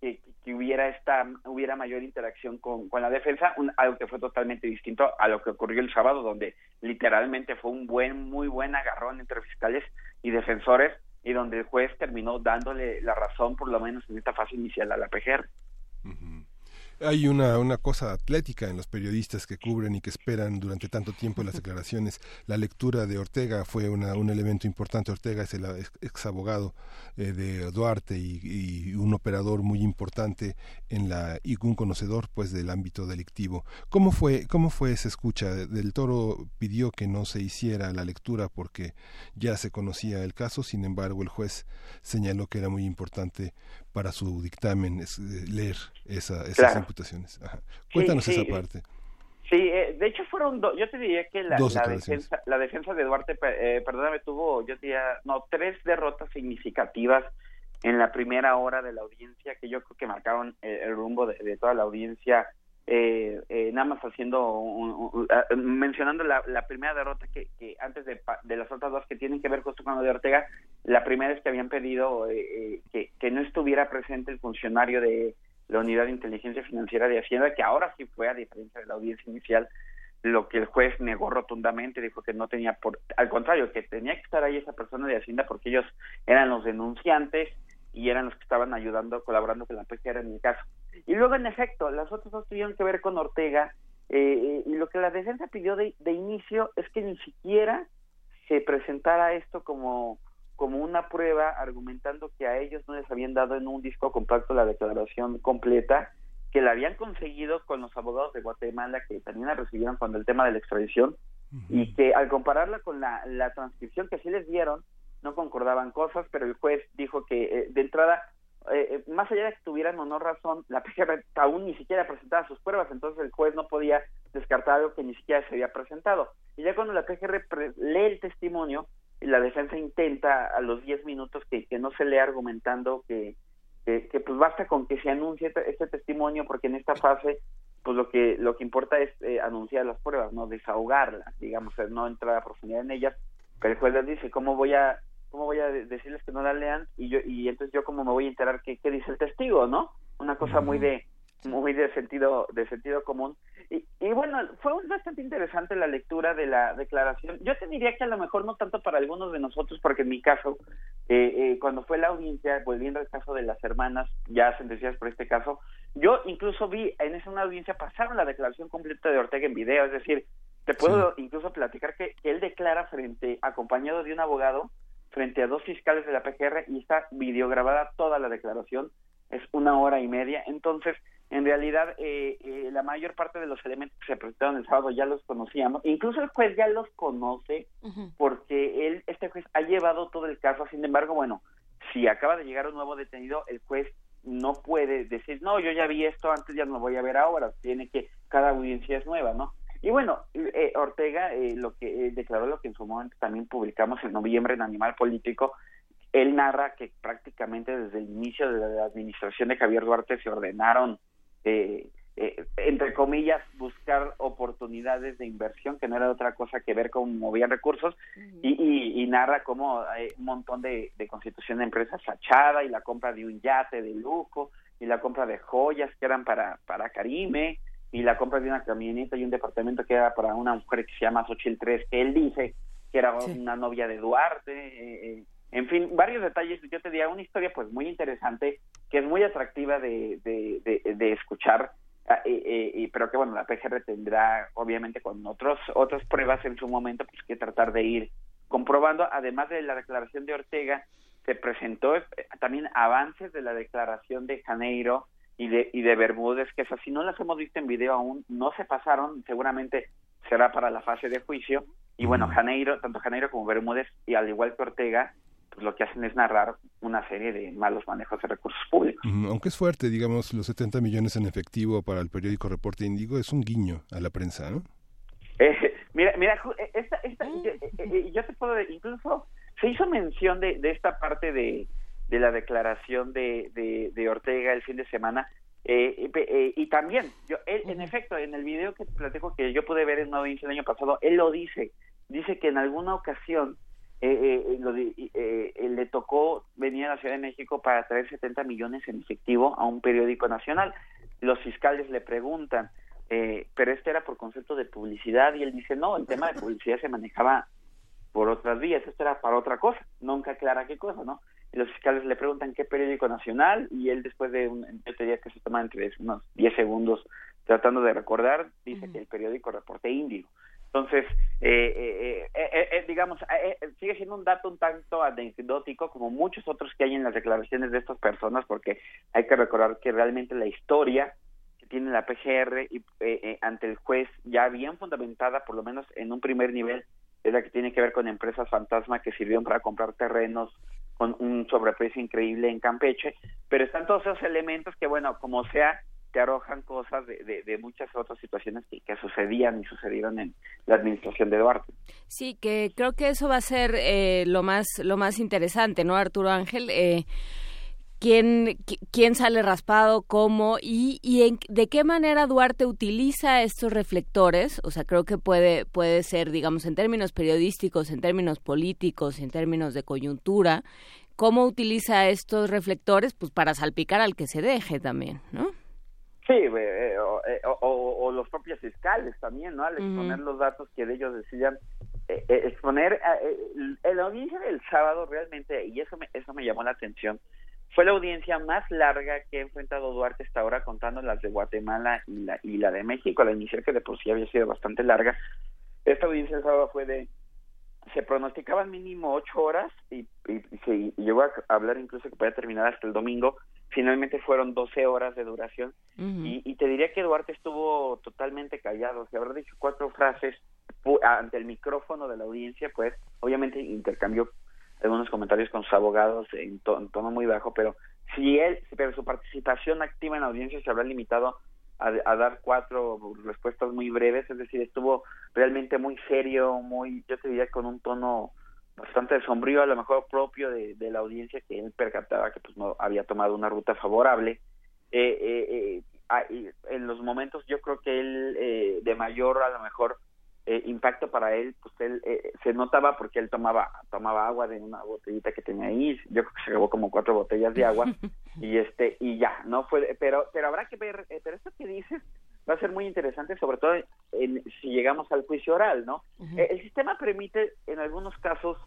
que, que hubiera esta hubiera mayor interacción con, con la defensa, un- algo que fue totalmente distinto a lo que ocurrió el sábado, donde literalmente fue un buen, muy buen agarrón entre fiscales y defensores y donde el juez terminó dándole la razón, por lo menos en esta fase inicial, a la PGR. Hay una, una cosa atlética en los periodistas que cubren y que esperan durante tanto tiempo las declaraciones. La lectura de Ortega fue una, un elemento importante. Ortega es el ex, abogado eh, de Duarte y, y un operador muy importante en la y un conocedor pues del ámbito delictivo. ¿Cómo fue cómo fue esa escucha? Del Toro pidió que no se hiciera la lectura porque ya se conocía el caso. Sin embargo, el juez señaló que era muy importante para su dictamen es, eh, leer esa, esas Claro. imputaciones. Ajá. Cuéntanos sí. esa parte. Sí, eh, de hecho fueron dos, yo te diría que la, defensa, la defensa de Duarte, eh, perdóname, tuvo, yo diría, no, tres derrotas significativas en la primera hora de la audiencia que yo creo que marcaron eh, el rumbo de, de toda la audiencia, eh, eh, nada más haciendo, un- un- ah, mencionando la, la primera derrota que, que antes de, de las otras dos que tienen que ver justo con lo de Ortega, la primera es que habían pedido eh, eh, que, que no estuviera presente el funcionario de la Unidad de Inteligencia Financiera de Hacienda, que ahora sí fue, a diferencia de la audiencia inicial, lo que el juez negó rotundamente, dijo que no tenía por, al contrario, que tenía que estar ahí esa persona de Hacienda porque ellos eran los denunciantes y eran los que estaban ayudando, colaborando con la PGR en el caso. Y luego, en efecto, las otras dos tuvieron que ver con Ortega, eh, y lo que la defensa pidió de, de inicio es que ni siquiera se presentara esto como, como una prueba, argumentando que a ellos no les habían dado en un disco compacto la declaración completa, que la habían conseguido con los abogados de Guatemala, que también la recibieron cuando el tema de la extradición, y que al compararla con la, la transcripción que sí les dieron, no concordaban cosas, pero el juez dijo que eh, de entrada, eh, eh, más allá de que tuvieran o no razón, la PGR aún ni siquiera presentaba sus pruebas, entonces el juez no podía descartar algo que ni siquiera se había presentado. Y ya cuando la PGR pre- lee el testimonio, la defensa intenta a los 10 minutos que, no se lea argumentando que, que, pues basta con que se anuncie este, este testimonio porque en esta fase pues lo que lo que importa es eh, anunciar las pruebas no desahogarlas digamos no entrar a profundidad en ellas pero el juez les dice cómo voy a cómo voy a de- decirles que no la lean y yo y entonces yo cómo me voy a enterar qué, qué dice el testigo no una cosa muy de muy de sentido de sentido común. Y, y bueno fue bastante interesante la lectura de la declaración. Yo te diría que a lo mejor no tanto para algunos de nosotros porque en mi caso eh, eh, cuando fue la audiencia volviendo al caso de las hermanas ya sentenciadas por este caso yo incluso vi en esa una audiencia pasaron la declaración completa de Ortega en video. Es decir te puedo incluso platicar que, que él declara frente acompañado de un abogado frente a dos fiscales de la PGR y está videograbada toda la declaración. Es una hora y media. Entonces en realidad eh, eh, la mayor parte de los elementos que se presentaron el sábado ya los conocíamos. Incluso el juez ya los conoce porque él este juez ha llevado todo el caso. Sin embargo bueno si acaba de llegar un nuevo detenido el juez no puede decir no yo ya vi esto antes ya no lo voy a ver ahora. Tiene que cada audiencia es nueva no y bueno eh, Ortega eh, lo que eh, declaró lo que en su momento también publicamos en noviembre en Animal Político él narra que prácticamente desde el inicio de la administración de Javier Duarte se ordenaron eh, eh, entre comillas, buscar oportunidades de inversión, que no era otra cosa que ver cómo movían recursos, y, y, y narra cómo un montón de, de constitución de empresas fachada y la compra de un yate de lujo y la compra de joyas que eran para, para Karime y la compra de una camioneta y un departamento que era para una mujer que se llama Xochitl 3, que él dice que era una novia de Duarte, eh, eh, en fin, varios detalles, yo te diría una historia pues muy interesante, que es muy atractiva de, de, de, de escuchar, ah, eh, eh, pero que bueno, la PGR tendrá obviamente con otros otras pruebas en su momento pues que tratar de ir comprobando, además de la declaración de Ortega, se presentó también avances de la declaración de Janeiro y de, y de Bermúdez, que esas si no las hemos visto en video aún, no se pasaron, seguramente será para la fase de juicio, y bueno, Janeiro, tanto Janeiro como Bermúdez, y al igual que Ortega, pues lo que hacen es narrar una serie de malos manejos de recursos públicos. Aunque es fuerte, digamos, los 70 millones en efectivo para el periódico Reporte Índigo es un guiño a la prensa, ¿no? Eh, mira, mira, eh, esta, esta, yo, eh, eh, yo te puedo, incluso se hizo mención de, de esta parte de, de la declaración de, de, de Ortega el fin de semana, eh, eh, eh, y también, yo, él, en efecto, en el video que te platico que yo pude ver en una audiencia el año pasado, él lo dice, dice que en alguna ocasión eh, eh, lo di- eh, eh, le tocó venir a la Ciudad de México para traer 70 millones en efectivo a un periódico nacional. Los fiscales le preguntan, eh, pero este era por concepto de publicidad y él dice, no, el tema de publicidad se manejaba por otras vías, esto era para otra cosa, nunca aclara qué cosa, ¿no? Y los fiscales le preguntan qué periódico nacional y él después de, un, yo te diría que se toma entre unos 10 segundos tratando de recordar, dice que el periódico Reporte Índigo. Entonces, eh, eh, eh, eh, eh, digamos, eh, eh, sigue siendo un dato un tanto anecdótico, como muchos otros que hay en las declaraciones de estas personas, porque hay que recordar que realmente la historia que tiene la PGR y, eh, eh, ante el juez ya bien fundamentada, por lo menos en un primer nivel, es la que tiene que ver con empresas fantasma que sirvieron para comprar terrenos con un sobreprecio increíble en Campeche, pero están todos esos elementos que, bueno, como sea, te arrojan cosas de, de, de muchas otras situaciones que, que sucedían y sucedieron en la administración de Duarte. Sí, que creo que eso va a ser eh, lo más lo más interesante, ¿no, Arturo Ángel? Eh, ¿quién, qui- ¿Quién sale raspado, cómo y, y en- de qué manera Duarte utiliza estos reflectores? O sea, creo que puede, puede ser, digamos, en términos periodísticos, en términos políticos, en términos de coyuntura, ¿cómo utiliza estos reflectores? Pues para salpicar al que se deje también, ¿no? Sí, eh, eh, o, o- los propios fiscales también, ¿no? Al exponer los datos que de ellos decían, eh, eh, exponer, eh, eh, el- la audiencia del sábado realmente, y eso me, eso me llamó la atención, fue la audiencia más larga que ha enfrentado Duarte hasta ahora, contando las de Guatemala y la, y la de México, la inicial que de por sí había sido bastante larga. Esta audiencia del sábado fue de se pronosticaban mínimo ocho horas y, y- y se y llegó a hablar incluso que podía terminar hasta el domingo. Finalmente fueron 12 horas de duración y, y te diría que Duarte estuvo totalmente callado. Se habrá dicho cuatro frases ante el micrófono de la audiencia, pues obviamente intercambió algunos comentarios con sus abogados en, to- en tono muy bajo, pero si él, pero su participación activa en la audiencia se habrá limitado a, dar cuatro respuestas muy breves, es decir, estuvo realmente muy serio, muy, yo te diría con un tono bastante sombrío, a lo mejor propio de, la audiencia que él percataba que pues no había tomado una ruta favorable. Eh, eh, eh, ah, en los momentos yo creo que él eh, de mayor a lo mejor eh, impacto para él, pues él eh, se notaba porque él tomaba tomaba agua de una botellita que tenía ahí, yo creo que se acabó como cuatro botellas de agua. Y este y ya, no fue, pero pero habrá que ver, eh, pero esto que dices va a ser muy interesante, sobre todo en, si llegamos al juicio oral, ¿no? Eh, el sistema permite en algunos casos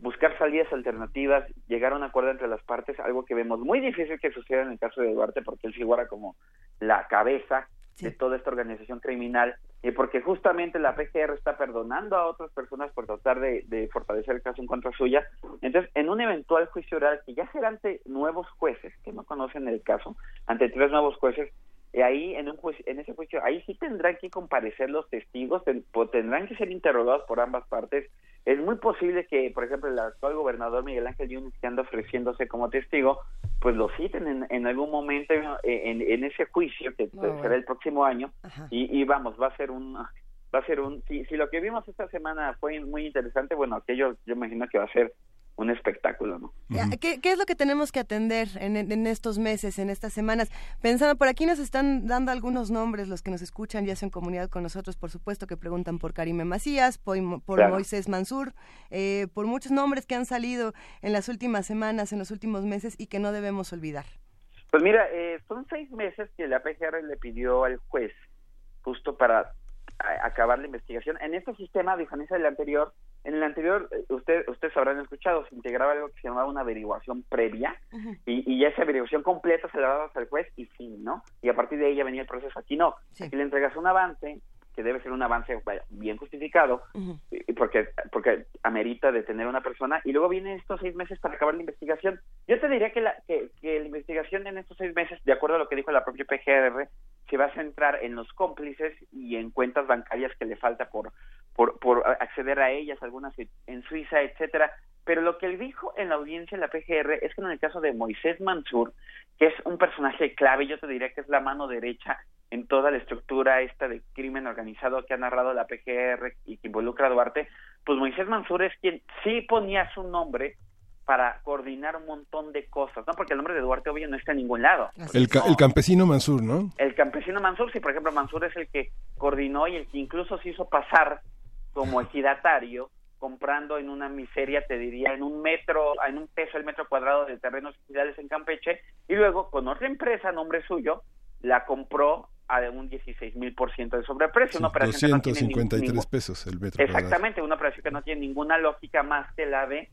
buscar salidas alternativas, llegar a un acuerdo entre las partes, algo que vemos muy difícil que suceda en el caso de Duarte porque él figura como la cabeza de toda esta organización criminal y porque justamente la PGR está perdonando a otras personas por tratar de, de fortalecer el caso en contra suya. Entonces, en un eventual juicio oral que ya será ante nuevos jueces que no conocen el caso, ante tres nuevos jueces, y ahí en un juicio- en ese juicio ahí sí tendrán que comparecer los testigos ten- po- tendrán que ser interrogados por ambas partes es muy posible que por ejemplo el actual gobernador Miguel Ángel Yunes que anda ofreciéndose como testigo pues lo citen en, en algún momento en, en- ese juicio que Ah, será el próximo año. Y, y vamos va a ser un va a ser un si, si lo que vimos esta semana fue muy interesante bueno aquello yo imagino que va a ser un espectáculo no ¿Qué, qué es lo que tenemos que atender en, estos meses, en estas semanas? Pensando, por aquí nos están dando algunos nombres, los que nos escuchan, ya en comunidad con nosotros, por supuesto, que preguntan por Karime Macías, por, por Claro. Moisés Mansur, eh, por muchos nombres que han salido en las últimas semanas, en los últimos meses y que no debemos olvidar. Pues mira, eh, son seis meses que la PGR le pidió al juez justo para acabar la investigación. En este sistema, a diferencia del anterior, en el anterior, eh, usted, ustedes habrán escuchado, se integraba algo que se llamaba una averiguación previa y, y ya esa averiguación completa se la dabas al juez y fin, ¿no? Y a partir de ahí ya venía el proceso. Aquí no. Aquí le entregas un avance, que debe ser un avance bien justificado, porque porque amerita detener a una persona y luego vienen estos seis meses para acabar la investigación. Yo te diría que la, que, que la investigación en estos seis meses, de acuerdo a lo que dijo la propia PGR, se va a centrar en los cómplices y en cuentas bancarias que le falta por por, por acceder a ellas, algunas en Suiza, etcétera. Pero lo que dijo en la audiencia en la PGR es que en el caso de Moisés Mansur, que es un personaje clave, yo te diría que es la mano derecha en toda la estructura esta de crimen organizado que ha narrado la PGR y que involucra a Duarte, pues Moisés Mansur es quien sí ponía su nombre para coordinar un montón de cosas, ¿no? Porque el nombre de Duarte obvio no está en ningún lado. El, ca- el campesino Mansur, ¿no? El campesino Mansur, sí, por ejemplo, Mansur es el que coordinó y el que incluso se hizo pasar como ejidatario, comprando en una miseria, te diría, en un metro, en un peso el metro cuadrado de terrenos ejidales en Campeche, y luego con otra empresa nombre suyo, la compró a un 16 mil por ciento de sobreprecio, una operación que no tiene 253 pesos el metro cuadrado. Exactamente, una operación que no tiene ninguna lógica más que la de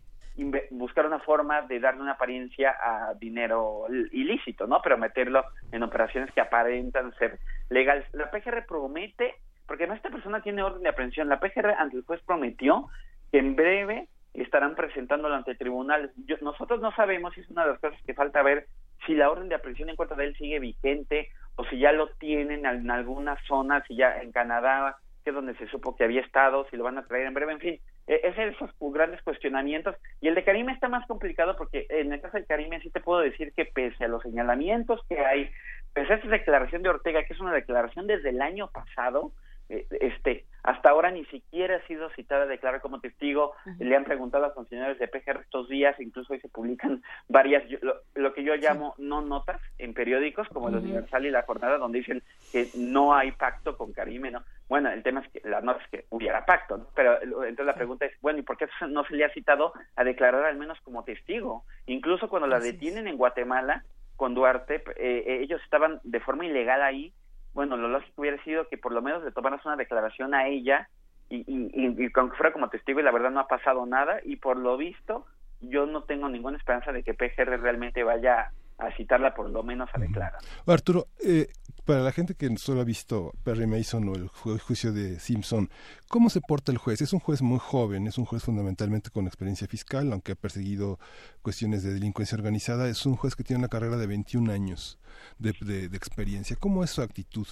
buscar una forma de darle una apariencia a dinero il- ilícito, ¿no? Pero meterlo en operaciones que aparentan ser legales. La PGR promete, porque no esta persona tiene orden de aprehensión, la PGR ante el juez prometió que en breve estarán presentándolo ante tribunales. Yo- nosotros no sabemos, y es una de las cosas que falta ver, si la orden de aprehensión en contra de él sigue vigente o si ya lo tienen en alguna zona, si ya en Canadá, que es donde se supo que había estado, si lo van a traer en breve, en fin, eh, es esos grandes cuestionamientos. Y el de Karime está más complicado porque en el caso de Karime sí te puedo decir que pese a los señalamientos que hay, pese a esta declaración de Ortega, que es una declaración desde el año pasado, eh, este hasta ahora ni siquiera ha sido citada a declarar como testigo. Le han preguntado a funcionarios de PGR estos días, incluso hoy se publican varias, lo, lo que yo llamo no notas en periódicos como el. Universal y La Jornada, donde dicen que no hay pacto con Karime, ¿no? Bueno, el tema es que la nota es que hubiera pacto, ¿no? Pero entonces la pregunta es, bueno, ¿y por qué no se le ha citado a declarar al menos como testigo? Incluso cuando la detienen en Guatemala con Duarte, eh, ellos estaban de forma ilegal ahí bueno, lo lógico hubiera sido que por lo menos le tomaras una declaración a ella y, y, y, y aunque fuera como testigo y la verdad no ha pasado nada y por lo visto yo no tengo ninguna esperanza de que PGR realmente vaya a citarla por lo menos a declarar. Arturo, eh, para la gente que solo ha visto Perry Mason o el ju- juicio de Simpson, ¿cómo se porta el juez? Es un juez muy joven, es un juez fundamentalmente con experiencia fiscal, aunque ha perseguido cuestiones de delincuencia organizada, es un juez que tiene una carrera de 21 años de, de- de experiencia. ¿Cómo es su actitud?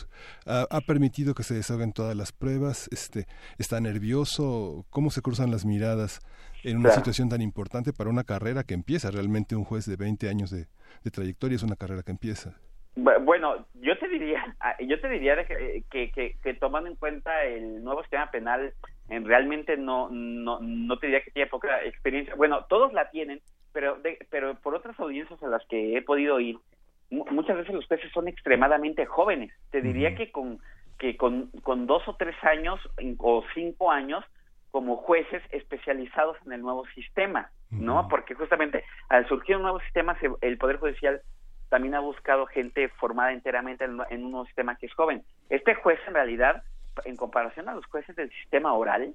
¿Ha, ha permitido que se desahoguen todas las pruebas? Este, ¿Está nervioso? ¿Cómo se cruzan las miradas en una Claro. situación tan importante para una carrera que empieza? Realmente un juez de 20 años de, de trayectoria es una carrera que empieza. Bu- Bueno, yo te diría, ah, yo te diría que, que, que, que tomando en cuenta el nuevo sistema penal, en realmente no, no, no te diría que tiene poca experiencia. Bueno, todos la tienen, pero, de, pero por otras audiencias a las que he podido ir, mu- muchas veces los jueces son extremadamente jóvenes. Te diría que con que con, con dos o tres años o cinco años como jueces especializados en el nuevo sistema, ¿no? Porque justamente al surgir un nuevo sistema, se- el Poder Judicial también ha buscado gente formada enteramente en, en un nuevo sistema que es joven. Este juez, en realidad, en comparación a los jueces del sistema oral,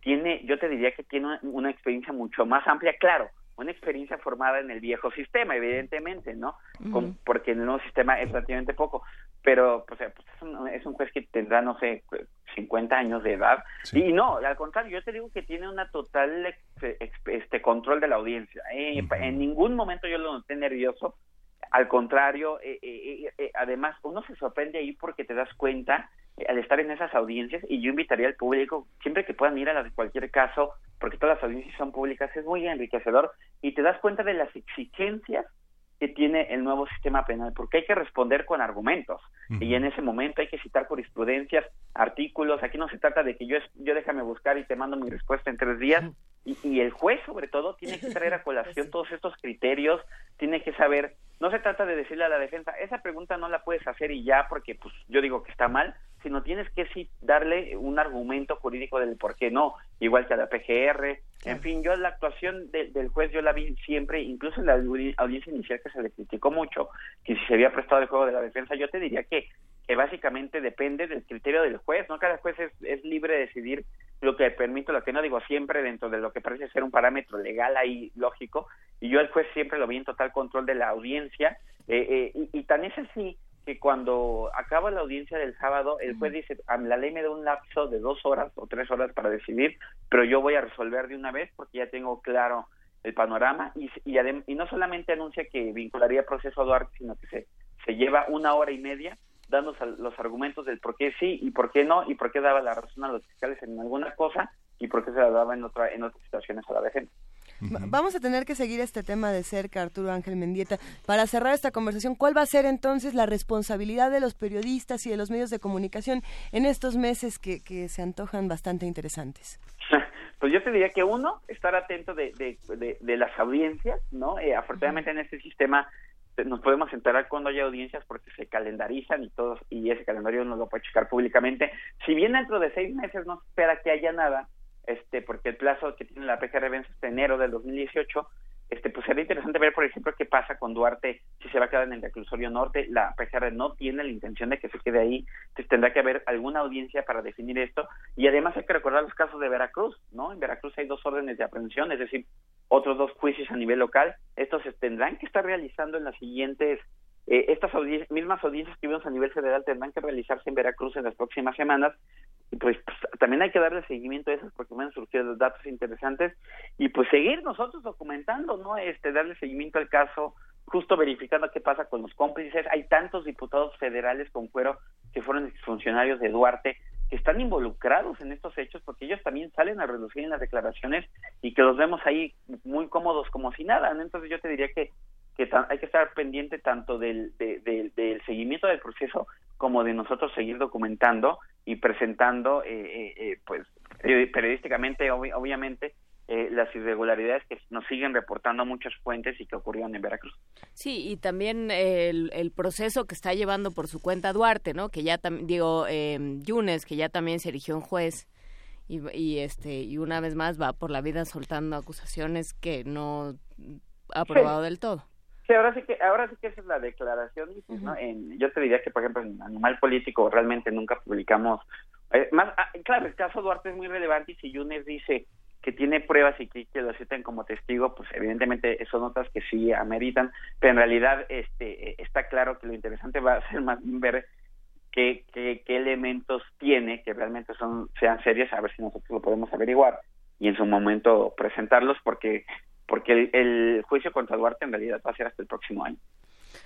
tiene, yo te diría que tiene una, una experiencia mucho más amplia, claro, una experiencia formada en el viejo sistema, evidentemente, ¿no? Con- porque en el nuevo sistema es relativamente poco, pero pues, es, un, es un juez que tendrá, no sé, 50 años de edad, y no, al contrario, yo te digo que tiene una total ex- ex- este control de la audiencia. Eh, En ningún momento yo lo noté nervioso, al contrario, eh, eh, eh, eh, además uno se sorprende ahí porque te das cuenta al estar en esas audiencias y yo invitaría al público siempre que puedan ir a las de cualquier caso porque todas las audiencias son públicas es muy enriquecedor y te das cuenta de las exigencias que tiene el nuevo sistema penal porque hay que responder con argumentos y en ese momento hay que citar jurisprudencias artículos aquí no se trata de que yo es- yo déjame buscar y te mando mi respuesta en tres días y, y el juez sobre todo tiene que traer a colación todos estos criterios tiene que saber no se trata de decirle a la defensa esa pregunta no la puedes hacer y ya porque pues yo digo que está mal sino tienes que sí darle un argumento jurídico del por qué no igual que a la PGR en fin yo la actuación de- del juez yo la vi siempre incluso en la audi- audiencia inicial que se le criticó mucho que si se había prestado el juego de la defensa yo te diría que que básicamente depende del criterio del juez, ¿no? Cada juez es, es libre de decidir lo que permite, lo que no. Digo siempre dentro de lo que parece ser un parámetro legal ahí lógico, y yo al juez siempre lo vi en total control de la audiencia, eh, eh, y, y tan es así que cuando acaba la audiencia del sábado, el juez dice, "Ah, la ley me da un lapso de dos horas o tres horas para decidir, pero yo voy a resolver de una vez porque ya tengo claro el panorama y, y, adem- y no solamente anuncia que vincularía el proceso a Duarte, sino que se, se lleva una hora y media dando los argumentos del por qué sí y por qué no y por qué daba la razón a los fiscales en alguna cosa y por qué se la daba en otra en otras situaciones a la defensa. Va- Vamos a tener que seguir este tema de cerca, Arturo Ángel Mendieta. Para cerrar esta conversación, ¿cuál va a ser entonces la responsabilidad de los periodistas y de los medios de comunicación en estos meses que, que se antojan bastante interesantes? Pues yo te diría que uno, estar atento de, de, de- de las audiencias, ¿no? Eh, afortunadamente en este sistema eh, nos podemos enterar cuando hay audiencias porque se calendarizan y todos y ese calendario uno lo puede checar públicamente. Si bien dentro de seis meses no se espera que haya nada, este, porque el plazo que tiene la PGR vence hasta enero del 2018, este, pues sería interesante ver, por ejemplo, qué pasa con Duarte, si se va a quedar en el reclusorio norte. La PGR no tiene la intención de que se quede ahí, entonces tendrá que haber alguna audiencia para definir esto. Y además hay que recordar los casos de Veracruz, ¿no? En Veracruz hay dos órdenes de aprehensión, es decir, otros dos juicios a nivel local. Estos se tendrán que estar realizando en las siguientes, eh, estas audien- mismas audiencias que vimos a nivel federal tendrán que realizarse en Veracruz en las próximas semanas. Y pues, pues, también hay que darle seguimiento a esas porque me han surgido datos interesantes y pues seguir nosotros documentando, ¿no? Este, darle seguimiento al caso, justo verificando qué pasa con los cómplices. Hay tantos diputados federales con fuero que fueron funcionarios de Duarte que están involucrados en estos hechos porque ellos también salen a reducir en las declaraciones y que los vemos ahí muy cómodos como si nada. Entonces yo te diría que que hay que estar pendiente tanto del, de- de- del seguimiento del proceso como de nosotros seguir documentando y presentando, eh, eh, eh, pues, eh, periodísticamente, obvi- obviamente, eh, las irregularidades que nos siguen reportando muchas fuentes y que ocurrieron en Veracruz. Sí, y también el, el proceso que está llevando por su cuenta Duarte, ¿no? Que ya también, digo, eh, Yunes, que ya también se erigió en juez y, y, este y una vez más va por la vida soltando acusaciones que no ha probado del todo. Sí, ahora sí que, ahora sí que esa es la declaración. En- yo te diría que, por ejemplo, en Animal Político realmente nunca publicamos, eh, más, ah, claro, el caso Duarte es muy relevante y si Yunes dice que tiene pruebas y que, que lo citen como testigo, pues evidentemente son notas que sí ameritan, pero en realidad este eh, está claro que lo interesante va a ser más bien ver qué, qué, qué elementos tiene que realmente son sean serios, a ver si nosotros lo podemos averiguar y en su momento presentarlos, porque porque el, el juicio contra Duarte en realidad va a ser hasta el próximo año.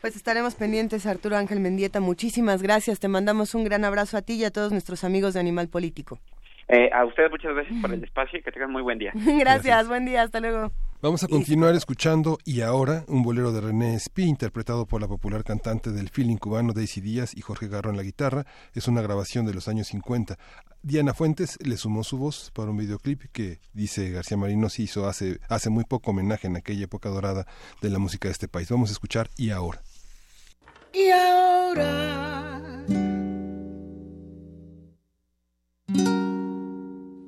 Pues estaremos pendientes, Arturo Ángel Mendieta. Muchísimas gracias. Te mandamos un gran abrazo a ti y a todos nuestros amigos de Animal Político. Eh, a ustedes muchas gracias por el espacio y que tengan muy buen día. gracias, buen día, hasta luego. Vamos a continuar escuchando Y ahora, un bolero de René Espí, interpretado por la popular cantante del feeling cubano Daisy Díaz y Jorge Garro en la guitarra. Es una grabación de los años 50. Diana Fuentes le sumó su voz para un videoclip que, dice García Marino, se hizo hace, hace muy poco homenaje en aquella época dorada de la música de este país. Vamos a escuchar Y ahora. Y ahora,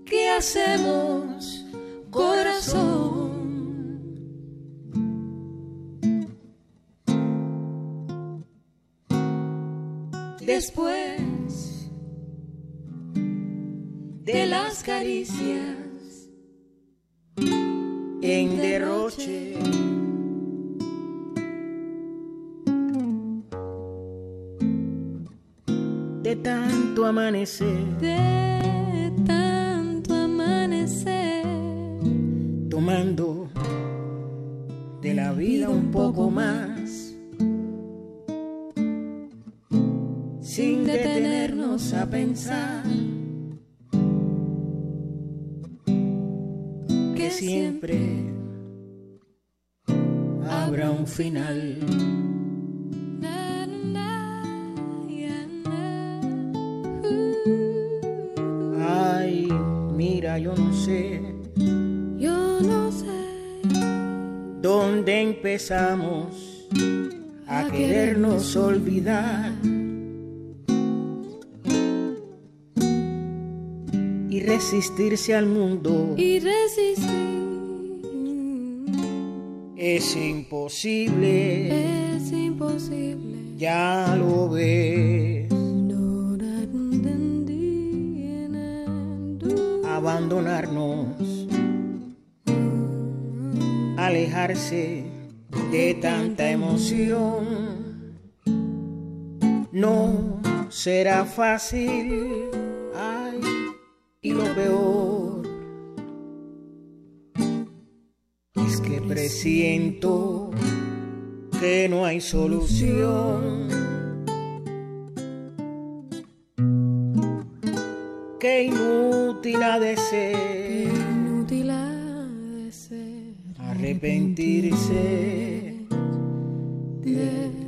¿qué hacemos, corazón? Después de las caricias en derroche. de tanto amanecer, de tanto amanecer, tomando de la vida un poco más, a pensar. Que siempre habrá un final. Ay, mira, yo no sé. Yo no sé dónde empezamos a querernos. olvidar resistirse al mundo y resistir es imposible, es imposible. ya lo ves. Abandonarnos, alejarse de tanta emoción, no será fácil. Y lo peor es que presiento que no hay solución. Que inútil ha de ser Inútil ha de ser arrepentirse de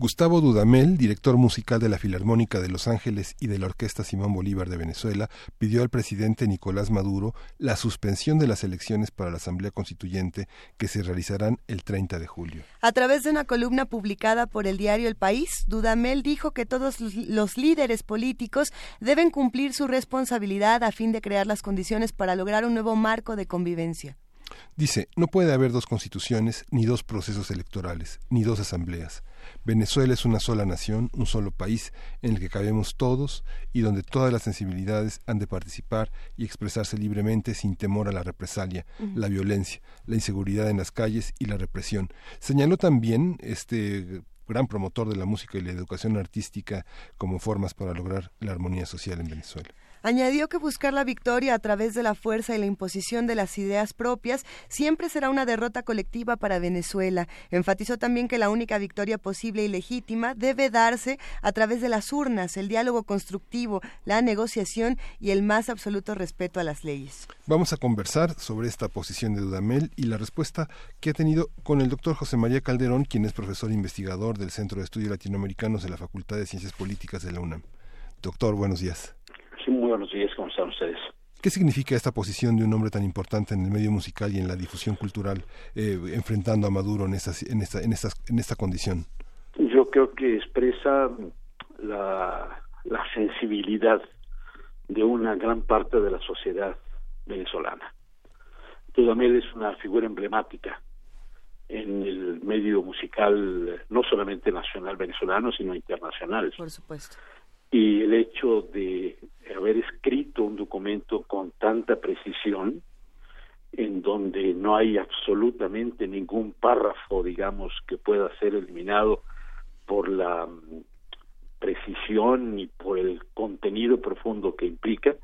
Gustavo Dudamel, director musical de la Filarmónica de Los Ángeles y de la Orquesta Simón Bolívar de Venezuela, pidió al presidente Nicolás Maduro la suspensión de las elecciones para la Asamblea Constituyente que se realizarán el 30 de julio. A través de una columna publicada por el diario El País, Dudamel dijo que todos los líderes políticos deben cumplir su responsabilidad a fin de crear las condiciones para lograr un nuevo marco de convivencia. Dice, no puede haber dos constituciones, ni dos procesos electorales, ni dos asambleas. Venezuela es una sola nación, un solo país en el que cabemos todos y donde todas las sensibilidades han de participar y expresarse libremente sin temor a la represalia, la violencia, la inseguridad en las calles y la represión. Señaló también este gran promotor de la música y la educación artística como formas para lograr la armonía social en Venezuela. Añadió que buscar la victoria a través de la fuerza y la imposición de las ideas propias siempre será una derrota colectiva para Venezuela. Enfatizó también que la única victoria posible y legítima debe darse a través de las urnas, el diálogo constructivo, la negociación y el más absoluto respeto a las leyes. Vamos a conversar sobre esta posición de Dudamel y la respuesta que ha tenido con el doctor José María Calderón, quien es profesor investigador del Centro de Estudios Latinoamericanos de la Facultad de Ciencias Políticas de la UNAM. Doctor, buenos días. Sí, muy buenos días, ¿cómo están ustedes? ¿Qué significa esta posición de un hombre tan importante en el medio musical y en la difusión cultural, eh, enfrentando a Maduro en, esta, en, esta, en, esta, en esta condición? Yo creo que expresa la, la sensibilidad de una gran parte de la sociedad venezolana. Dudamel es una figura emblemática en el medio musical, no solamente nacional venezolano, sino internacional. Por supuesto. Y el hecho de haber escrito un documento con tanta precisión, en donde no hay absolutamente ningún párrafo, digamos, que pueda ser eliminado por la mm, precisión y por el contenido profundo que implica,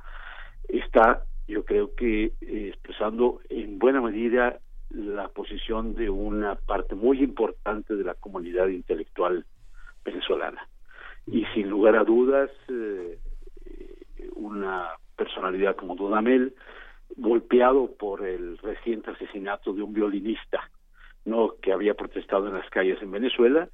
está, yo creo que, eh, expresando en buena medida la posición de una parte muy importante de la comunidad intelectual venezolana. Y sin lugar a dudas, eh, una personalidad como Dudamel, golpeado por el reciente asesinato de un violinista, no que había protestado en las calles en Venezuela,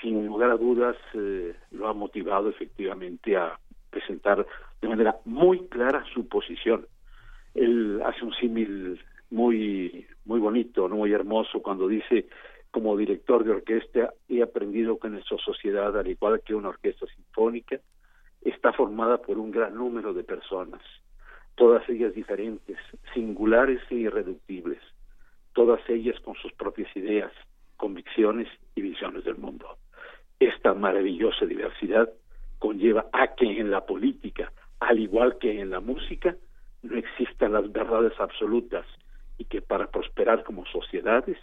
sin lugar a dudas eh, lo ha motivado efectivamente a presentar de manera muy clara su posición. Él hace un símil muy muy bonito, muy hermoso cuando dice como director de orquesta he aprendido que nuestra sociedad, al igual que una orquesta sinfónica, está formada por un gran número de personas, todas ellas diferentes, singulares e irreductibles, todas ellas con sus propias ideas, convicciones y visiones del mundo. Esta maravillosa diversidad conlleva a que en la política, al igual que en la música, no existan las verdades absolutas y que para prosperar como sociedades,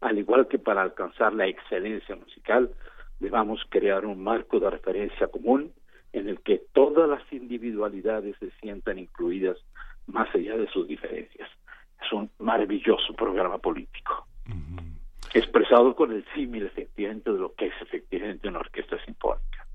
al igual que para alcanzar la excelencia musical, debamos crear un marco de referencia común en el que todas las individualidades se sientan incluidas más allá de sus diferencias. Es un maravilloso programa político, expresado con el símil efectivamente de lo que es efectivamente una orquesta sinfónica.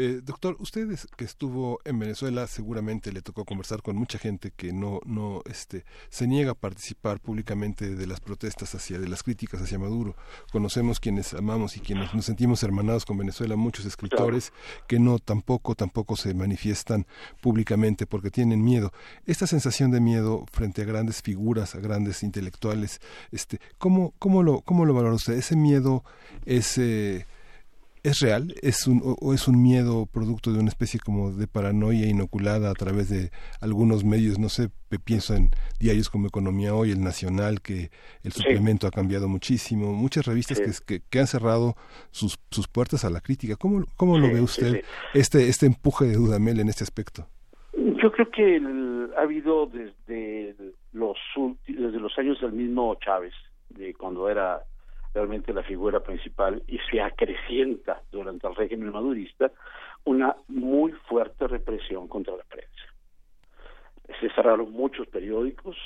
Eh, doctor, usted que estuvo en Venezuela seguramente le tocó conversar con mucha gente que no, no, este, se niega a participar públicamente de las protestas hacia, de las críticas hacia Maduro. Conocemos quienes amamos y quienes nos sentimos hermanados con Venezuela, muchos escritores que no tampoco, tampoco se manifiestan públicamente porque tienen miedo. Esta sensación de miedo frente a grandes figuras, a grandes intelectuales, este, ¿cómo, cómo lo, cómo lo valora usted? Ese miedo es eh, ¿Es real? ¿Es un, ¿O es un miedo producto de una especie como de paranoia inoculada a través de algunos medios? No sé, pienso en diarios como Economía Hoy, El Nacional, que el suplemento ha cambiado muchísimo, muchas revistas que, que, han cerrado sus, sus puertas a la crítica. ¿Cómo, cómo lo ve usted este este empuje de Dudamel en este aspecto? Yo creo que ha habido desde los, desde los años del mismo Chávez, de cuando era realmente la figura principal y se acrecienta durante el régimen madurista una muy fuerte represión contra la prensa. Se cerraron muchos periódicos,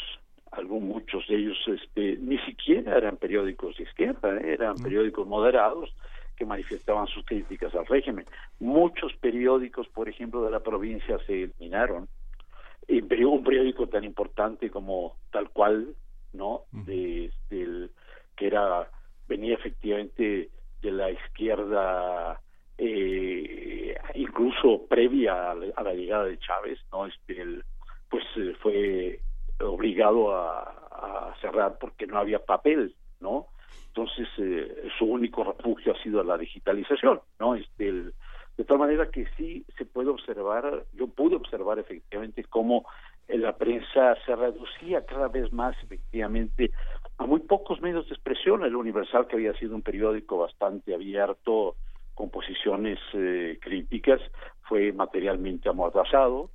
algunos muchos de ellos este, ni siquiera eran periódicos de izquierda, ¿eh? eran periódicos moderados que manifestaban sus críticas al régimen. Muchos periódicos, por ejemplo, de la provincia se eliminaron. Un periódico tan importante como tal cual, ¿no? De, del, que era venía efectivamente de la izquierda eh, incluso previa a la, llegada de Chávez no este pues eh, fue obligado a, cerrar porque no había papel no entonces eh, su único refugio ha sido la digitalización no este de tal manera que sí se puede observar yo pude observar efectivamente cómo la prensa se reducía cada vez más efectivamente a muy pocos medios de expresión. El Universal, que había sido un periódico bastante abierto, con posiciones eh, críticas, fue materialmente amordazado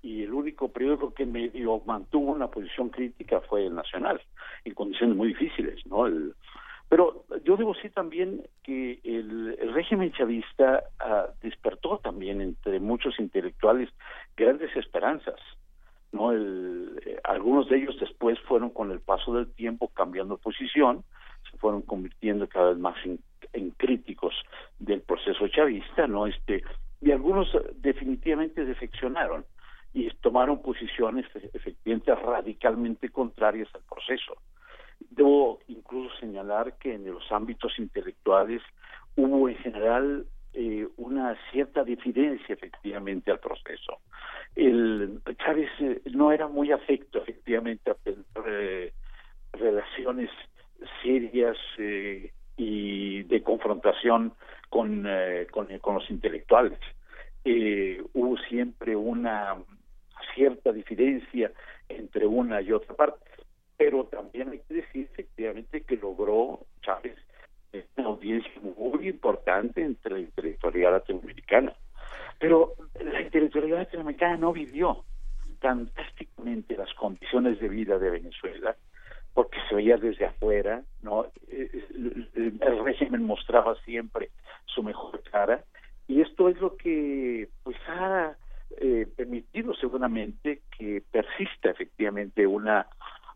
y el único periódico que medio mantuvo una posición crítica fue el Nacional, en condiciones muy difíciles, ¿no? El, pero yo debo decir también que el, régimen chavista, ah, despertó también entre muchos intelectuales grandes esperanzas. ¿No? El, eh, algunos de ellos después fueron con el paso del tiempo cambiando posición, se fueron convirtiendo cada vez más en, en críticos del proceso chavista, ¿no? Este, y algunos eh, definitivamente defeccionaron y tomaron posiciones efectivamente radicalmente contrarias al proceso. Debo incluso señalar que en los ámbitos intelectuales hubo en general eh, una cierta diferencia efectivamente al proceso. El Chávez eh, no era muy afecto efectivamente a eh, relaciones serias eh, y de confrontación con, eh, con, con los intelectuales. Hubo siempre una cierta diferencia entre una y otra parte, pero también hay que decir efectivamente que logró Chávez una audiencia muy importante entre la intelectualidad latinoamericana. Pero la intelectualidad latinoamericana no vivió fantásticamente las condiciones de vida de Venezuela, porque se veía desde afuera, ¿no? Eh, El, el régimen mostraba siempre su mejor cara, y esto es lo que pues ha eh, permitido seguramente que persista efectivamente una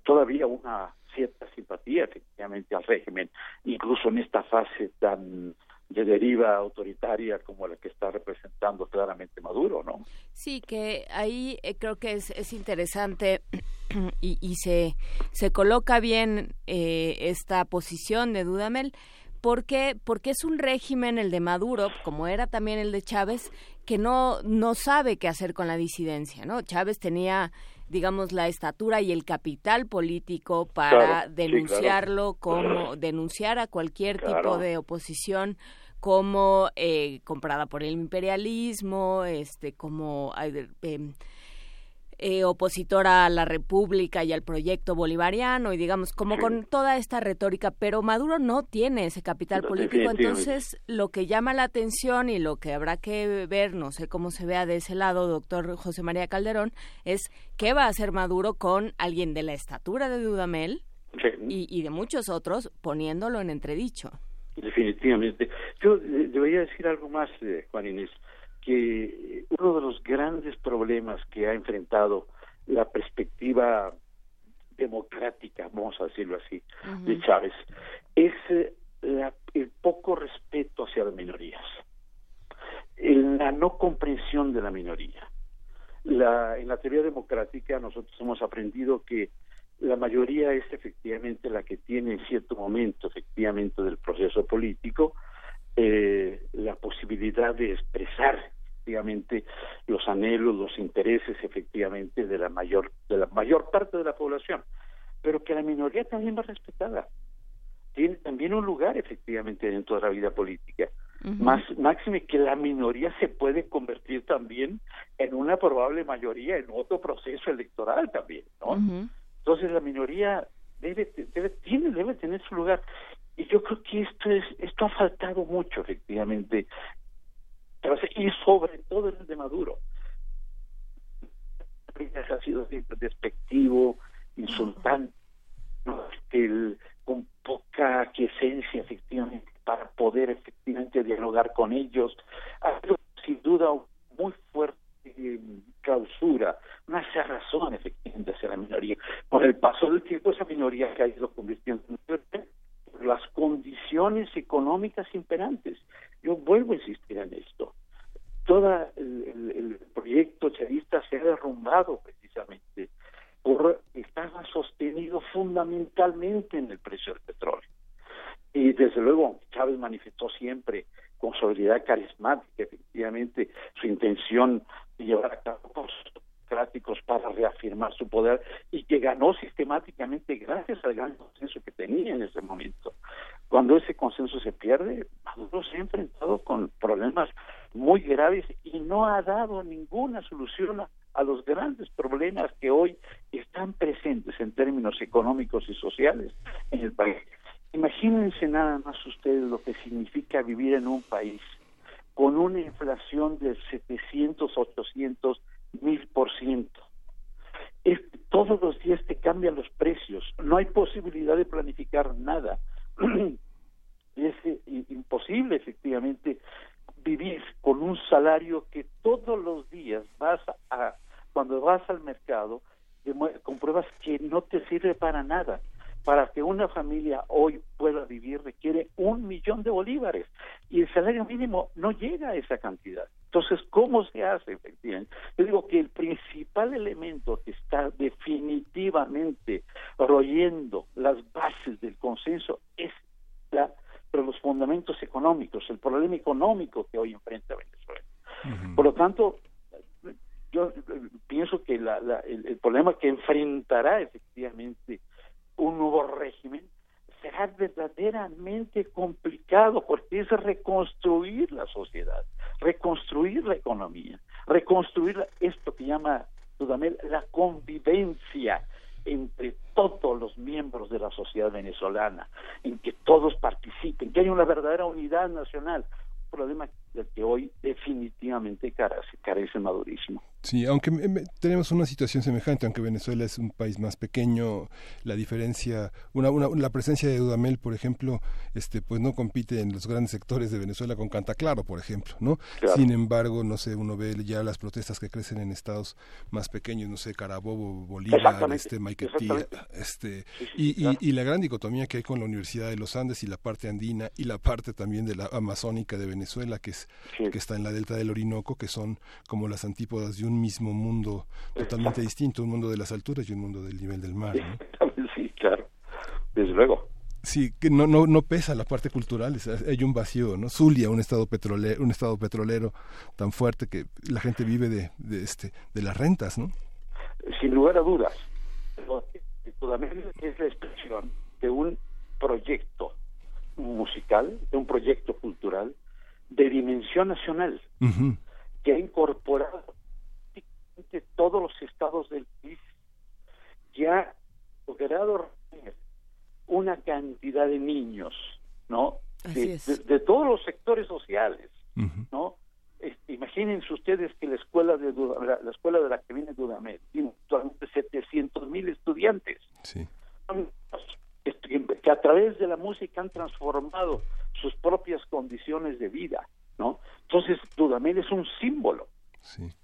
todavía una cierta simpatía efectivamente al régimen, incluso en esta fase tan de deriva autoritaria como la que está representando claramente Maduro, ¿no? Sí, que ahí eh, creo que es, es interesante y, y se, se coloca bien eh, esta posición de Dudamel porque porque es un régimen el de Maduro como era también el de Chávez que no no sabe qué hacer con la disidencia no Chávez tenía digamos la estatura y el capital político para Claro, sí, denunciarlo como denunciar a cualquier tipo de oposición como eh, comprada por el imperialismo este como eh, eh, opositora a la República y al proyecto bolivariano y digamos como con toda esta retórica, pero Maduro no tiene ese capital No, político, entonces lo que llama la atención y lo que habrá que ver, no sé cómo se vea de ese lado, doctor José María Calderón, es qué va a hacer Maduro con alguien de la estatura de Dudamel y, y de muchos otros poniéndolo en entredicho. Definitivamente. Yo eh, debería decir algo más, eh, Juan Inés, que uno de los grandes problemas que ha enfrentado la perspectiva democrática, vamos a decirlo así, de Chávez, es eh, la- el poco respeto hacia las minorías, la no comprensión de la minoría. La, en la teoría democrática nosotros hemos aprendido que la mayoría es efectivamente la que tiene en cierto momento efectivamente del proceso político eh, la posibilidad de expresar efectivamente los anhelos, los intereses efectivamente de la mayor de la mayor parte de la población, pero que la minoría también va respetada. Tiene también un lugar efectivamente dentro de la vida política. Más máxime que la minoría se puede convertir también en una probable mayoría en otro proceso electoral también, ¿no? Entonces la minoría debe, debe tiene debe tener su lugar y yo creo que esto es esto ha faltado mucho efectivamente y sobre todo el de Maduro ha sido despectivo insultante el- con poca aquiescencia efectivamente para poder efectivamente dialogar con ellos ha habido sin duda muy fuerte eh, clausura, una cerrazón efectivamente hacia la minoría. Con el paso del tiempo esa minoría se ha ido convirtiendo en las condiciones económicas imperantes. Yo vuelvo a insistir en esto. Todo el, proyecto chavista se ha derrumbado precisamente por estaba sostenido fundamentalmente en el precio del petróleo. Y desde luego Chávez manifestó siempre con sobriedad carismática, efectivamente, su intención de llevar a cabo democráticos para reafirmar su poder y que ganó sistemáticamente gracias al gran consenso que tenía en ese momento. Cuando ese consenso se pierde, Maduro se ha enfrentado con problemas muy graves y no ha dado ninguna solución a, los grandes problemas que hoy están presentes en términos económicos y sociales en el país. Imagínense nada más ustedes lo que significa vivir en un país con una inflación de 700, 800 mil por ciento. Todos los días te cambian los precios, no hay posibilidad de planificar nada. es eh, imposible efectivamente vivir con un salario que todos los días vas a, cuando vas al mercado, compruebas que no te sirve para nada. Para que una familia hoy pueda vivir requiere un millón de bolívares y el salario mínimo no llega a esa cantidad. Entonces, ¿cómo se hace? Efectivamente? Yo digo que el principal elemento que está definitivamente royendo las bases del consenso es la, los fundamentos económicos, el problema económico que hoy enfrenta Venezuela. Por lo tanto, yo pienso que el, problema que enfrentará efectivamente un nuevo régimen será verdaderamente complicado porque es reconstruir la sociedad, reconstruir la economía, reconstruir esto que llama Dudamel la convivencia entre todos los miembros de la sociedad venezolana, en que todos participen, que haya una verdadera unidad nacional, problema del que hoy definitivamente carece, carece madurismo. Sí, aunque tenemos una situación semejante, aunque Venezuela es un país más pequeño, la diferencia, una, una, la presencia de Dudamel, por ejemplo, este, pues no compite en los grandes sectores de Venezuela con Canta Claro, por ejemplo, ¿no? Sin embargo, no sé, uno ve ya las protestas que crecen en estados más pequeños, no sé, Carabobo, Bolívar, este, Maiquetía, este, y, y, y, la gran dicotomía que hay con la Universidad de los Andes y la parte andina y la parte también de la amazónica de Venezuela, que es que está en la delta del Orinoco, que son como las antípodas de un mismo mundo totalmente distinto, un mundo de las alturas y un mundo del nivel del mar. Sí, claro, desde luego. Sí, que no, no, no pesa la parte cultural, hay un vacío, ¿no? Zulia, un estado petrolero, un estado petrolero tan fuerte que la gente vive de, de este de las rentas, ¿no? Sin lugar a dudas. Es la expresión de un proyecto musical, de un proyecto cultural de dimensión nacional, que ha incorporado todos los estados del país, que ha logrado una cantidad de niños, ¿no? De, todos los sectores sociales, ¿no? Este, imagínense ustedes que la escuela de la, escuela de la que viene Dudamel tiene actualmente 700 mil estudiantes. Que a través de la música han transformado sus propias condiciones de vida, ¿no? Entonces, Dudamel es un símbolo,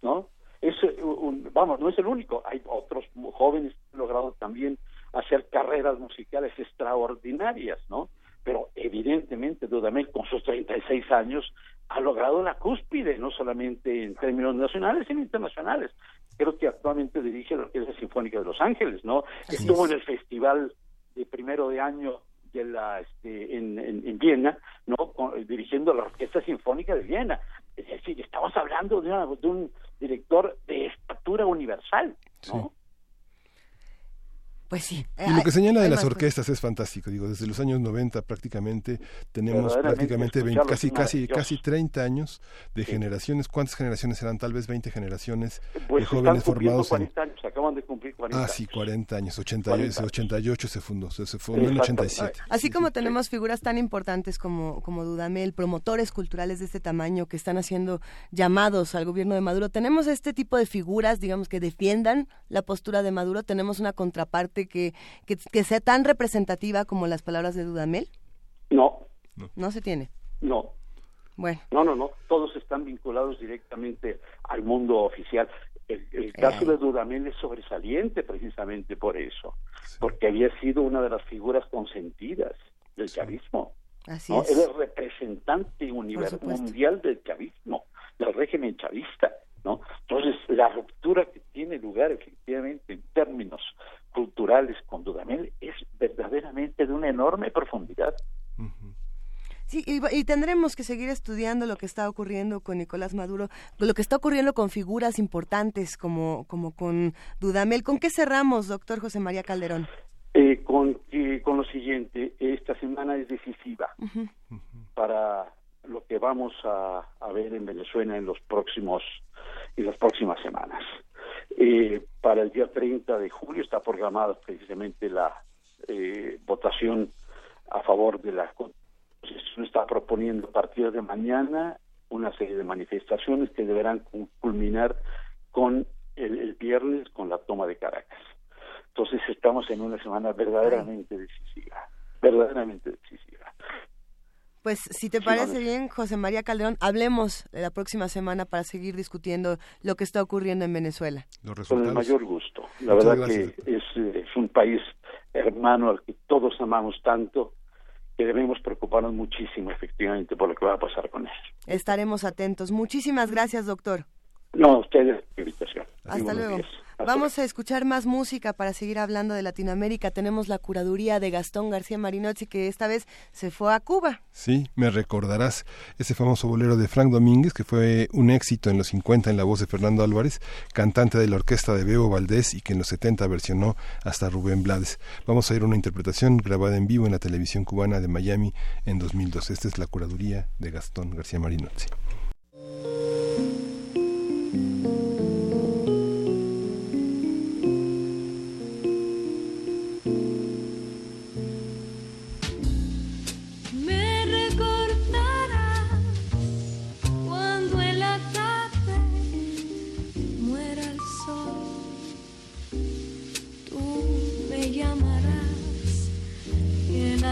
¿no? Es un, vamos, no es el único, hay otros jóvenes que han logrado también hacer carreras musicales extraordinarias, ¿no? Pero evidentemente Dudamel con sus 36 años ha logrado la cúspide, no solamente en términos nacionales, sino internacionales. Creo que actualmente dirige la Orquesta Sinfónica de Los Ángeles, ¿no? Estuvo en el festival de primero de año de la, este, en, en, Viena, ¿no? dirigiendo la Orquesta Sinfónica de Viena. Es decir, estamos hablando de, de un director de estatura universal, ¿no? Pues sí. Y lo que señala de las orquestas es fantástico. Digo, desde los años 90 prácticamente tenemos prácticamente casi casi casi 30 años de generaciones. ¿Cuántas generaciones serán? Tal vez 20 generaciones pues de jóvenes formados 40 años, acaban de cumplir 40 Ah, sí, 40 años. 88, 88 se fundó, se, fundó en 87. Así como tenemos figuras tan importantes como, como Dudamel, promotores culturales de este tamaño que están haciendo llamados al gobierno de Maduro, tenemos este tipo de figuras, digamos, que defiendan la postura de Maduro. Tenemos una contraparte que, que, sea tan representativa como las palabras de Dudamel? No. No, se tiene. No. Bueno. No, no, no. Todos están vinculados directamente al mundo oficial. El, caso de Dudamel es sobresaliente precisamente por eso, porque había sido una de las figuras consentidas del chavismo. Así es. el representante mundial del chavismo, del régimen chavista. ¿no? Entonces, la ruptura que tiene lugar efectivamente en términos culturales con Dudamel es verdaderamente de una enorme profundidad. Sí, y, tendremos que seguir estudiando lo que está ocurriendo con Nicolás Maduro, lo que está ocurriendo con figuras importantes como, como con Dudamel. ¿Con qué cerramos, doctor José María Calderón? Eh, con, con lo siguiente, esta semana es decisiva para lo que vamos a, a ver en Venezuela en los próximos en las próximas semanas. Eh, para el día 30 de julio está programada precisamente la eh, votación a favor de la. Está proponiendo a partir de mañana una serie de manifestaciones que deberán culminar con el, el viernes con la toma de Caracas. Entonces estamos en una semana verdaderamente decisiva, verdaderamente decisiva. Pues si te parece bien, José María Calderón, hablemos la próxima semana para seguir discutiendo lo que está ocurriendo en Venezuela. Con el mayor gusto. La verdad que es, eh, es un país hermano al que todos amamos tanto que debemos preocuparnos muchísimo efectivamente por lo que va a pasar con él. Estaremos atentos. Muchísimas gracias, doctor. No, a ustedes invitación. Hasta luego. días. Vamos a escuchar más música para seguir hablando de Latinoamérica. Tenemos la curaduría de Gastón García Marinozzi, que esta vez se fue a Cuba. Sí, me recordarás ese famoso bolero de Frank Domínguez, que fue un éxito en los 50 en la voz de Fernando Álvarez, cantante de la orquesta de Bebo Valdés y que en los 70 versionó hasta Rubén Blades. Vamos a ir a una interpretación grabada en vivo en la televisión cubana de Miami en 2002. Esta es la curaduría de Gastón García Marinozzi.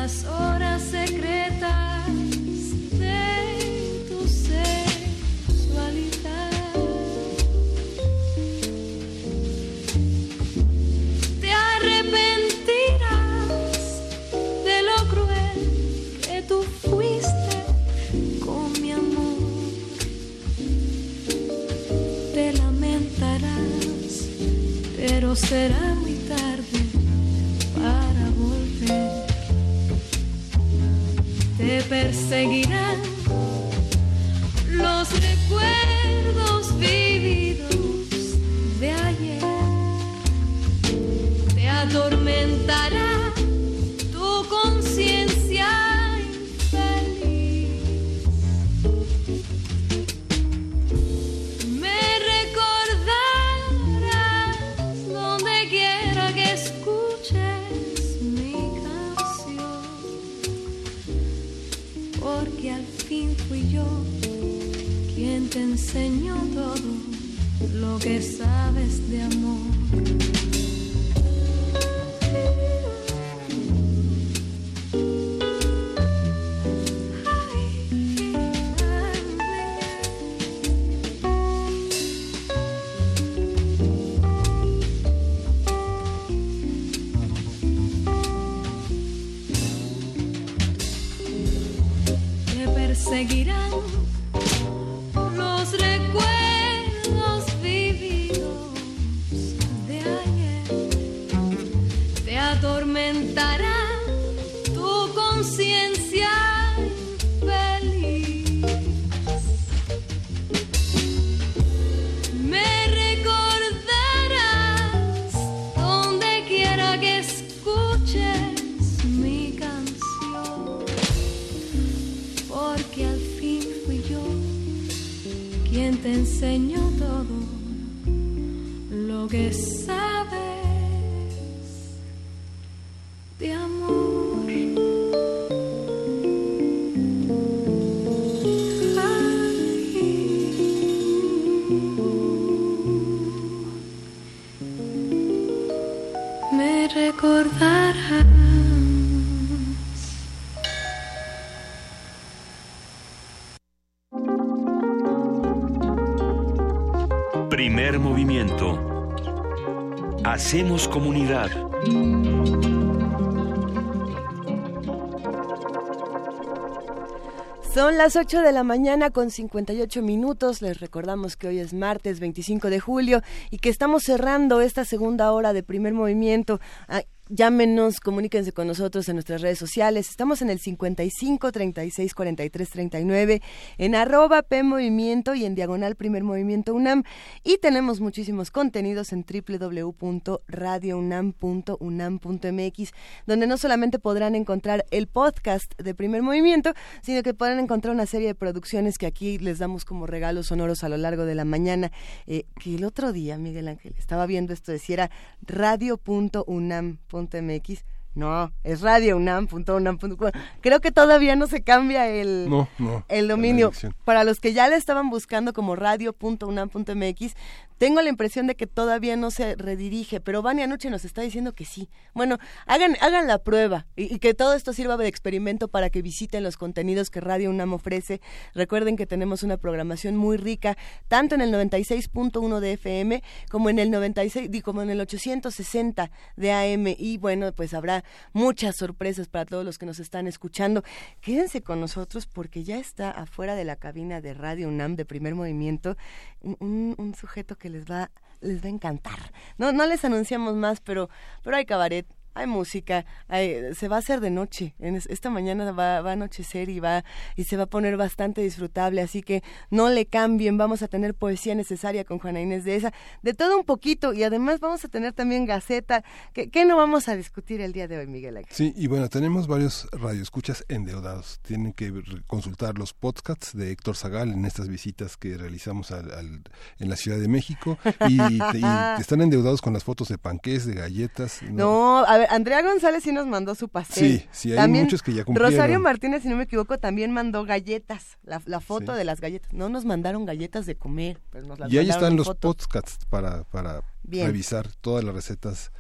Las horas secretas de tu sexualidad te arrepentirás de lo cruel que tú fuiste con mi amor. Te lamentarás, pero será muy tarde perseguirán. Los recuerdos te enseñó todo lo que sabes de amor. te quien las 8 de la mañana con 58 minutos. Les recordamos que hoy es martes 25 de julio y que estamos cerrando esta segunda hora de primer movimiento. Llámenos, comuníquense con nosotros en nuestras redes sociales. Estamos en el 55 36 43 39, en arroba P Movimiento y en diagonal Primer Movimiento UNAM. Y tenemos muchísimos contenidos en www.radiounam.unam.mx, donde no solamente podrán encontrar el podcast de Primer Movimiento, sino que podrán encontrar una serie de producciones que aquí les damos como regalos sonoros a lo largo de la mañana. Eh, que el otro día, Miguel Ángel, estaba viendo esto, decía era radio.unam.mx No, es radiounam.unam.com. Creo que todavía no se cambia el, No, no, el dominio. Para los que ya le estaban buscando como radio.unam.mx, tengo la impresión de que todavía no se redirige, pero Vania Anoche nos está diciendo que sí. Bueno, hagan, hagan la prueba y, y que todo esto sirva de experimento para que visiten los contenidos que Radio UNAM ofrece. Recuerden que tenemos una programación muy rica, tanto en el 96.1 de FM como en el 96, di- como en el 860 de AM. Y bueno, pues habrá muchas sorpresas para todos los que nos están escuchando. Quédense con nosotros porque ya está afuera de la cabina de Radio UNAM de primer movimiento un, un- sujeto que les va, les va a encantar. No, no les anunciamos más, pero, pero hay cabaret. Hay música, hay- se va a hacer de noche. En es- esta mañana va, va a anochecer y va y se va a poner bastante disfrutable, así que no le cambien. Vamos a tener poesía necesaria con Juana Inés de esa, de todo un poquito y además vamos a tener también gaceta. ¿Qué, qué no vamos a discutir el día de hoy, Miguel Ángel? Sí, y bueno, tenemos varios radioescuchas endeudados. Tienen que consultar los podcasts de Héctor Zagal en estas visitas que realizamos al- al- en la Ciudad de México y, y están endeudados con las fotos de panqués, de galletas. No, a ver, Andrea González sí nos mandó su pastel. Sí, sí, hay muchos que ya cumplieron. Rosario Martínez, si no me equivoco, también mandó galletas, la, la foto Sí. de las galletas. No nos mandaron galletas de comer, pero nos las Y ahí están los podcasts para, para Bien. revisar todas las recetas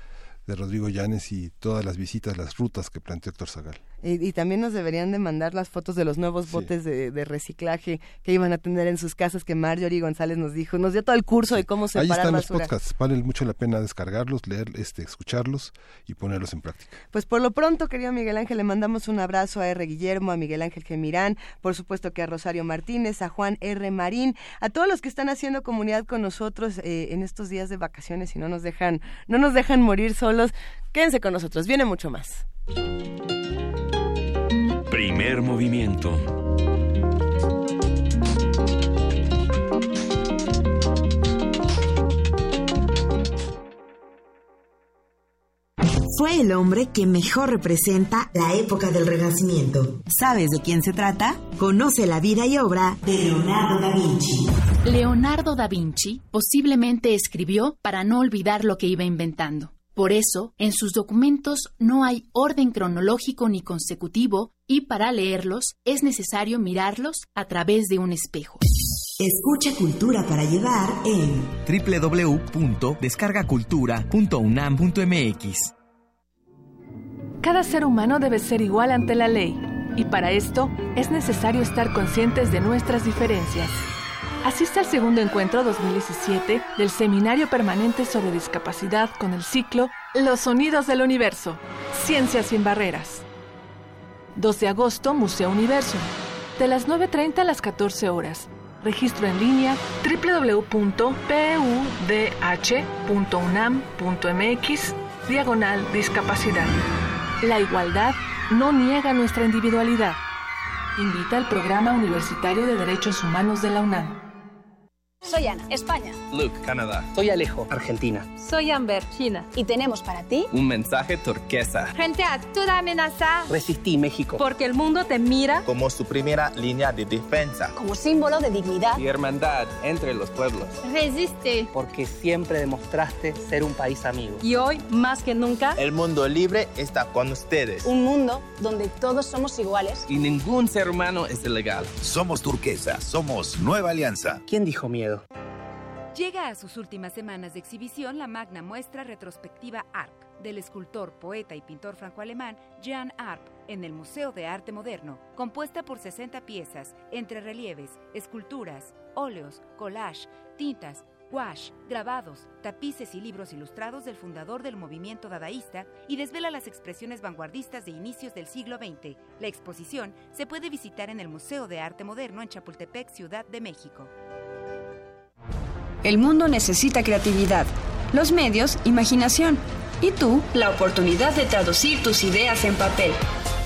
de Rodrigo Llanes y todas las visitas, las rutas que planteó Héctor Zagal. Y, y también nos deberían de mandar las fotos de los nuevos botes de, de reciclaje que iban a tener en sus casas que Marjorie González nos dijo. Nos dio todo el curso de cómo Ahí separar están basura. los podcasts, vale mucho la pena descargarlos, leer, este, escucharlos y ponerlos en práctica. Pues por lo pronto, querido Miguel Ángel, le mandamos un abrazo a R. Guillermo, a Miguel Ángel Gemirán, por supuesto que a Rosario Martínez, a Juan R. Marín, a todos los que están haciendo comunidad con nosotros eh, en estos días de vacaciones y no nos dejan, no nos dejan morir solos. Quédense con nosotros, viene mucho más. Primer movimiento. Fue el hombre que mejor representa la época del Renacimiento. ¿Sabes de quién se trata? Conoce la vida y obra de Leonardo da Vinci. Leonardo da Vinci posiblemente escribió para no olvidar lo que iba inventando. Por eso, en sus documentos no hay orden cronológico ni consecutivo y para leerlos es necesario mirarlos a través de un espejo. Escucha Cultura para llevar en www.descargacultura.unam.mx. Cada ser humano debe ser igual ante la ley, y para esto es necesario estar conscientes de nuestras diferencias. Asiste al segundo encuentro 2017 del Seminario Permanente sobre Discapacidad con el ciclo Los Sonidos del Universo, Ciencias sin Barreras. 2 de agosto, Museo Universo, de las 9.30 a las 14 horas. Registro en línea www.pudh.unam.mx, diagonal discapacidad. La igualdad no niega nuestra individualidad. Invita al Programa Universitario de Derechos Humanos de la UNAM. Soy Ana, España. Luke, Canadá. Soy Alejo, Argentina. Soy Amber, China. Y tenemos para ti Un mensaje turquesa. Frente a toda amenaza. Resistí México. Porque el mundo te mira Como su primera línea de defensa. como símbolo de dignidad. Y hermandad entre los pueblos. Resiste. Porque siempre demostraste ser un país amigo. Y hoy, más que nunca, El mundo libre está con ustedes. un mundo donde todos somos iguales. Y ningún ser humano es ilegal. Somos turquesa, somos Nueva Alianza. ¿Quién dijo miedo? Llega a sus últimas semanas de exhibición la magna muestra retrospectiva ARP del escultor, poeta y pintor franco-alemán Jan Arp en el Museo de Arte Moderno, compuesta por 60 piezas entre relieves, esculturas, óleos, collage, tintas, gouache, grabados, tapices y libros ilustrados del fundador del movimiento dadaísta y desvela las expresiones vanguardistas de inicios del siglo XX. La exposición se puede visitar en el Museo de Arte Moderno en Chapultepec, Ciudad de México. El mundo necesita creatividad, los medios, imaginación y tú, la oportunidad de traducir tus ideas en papel.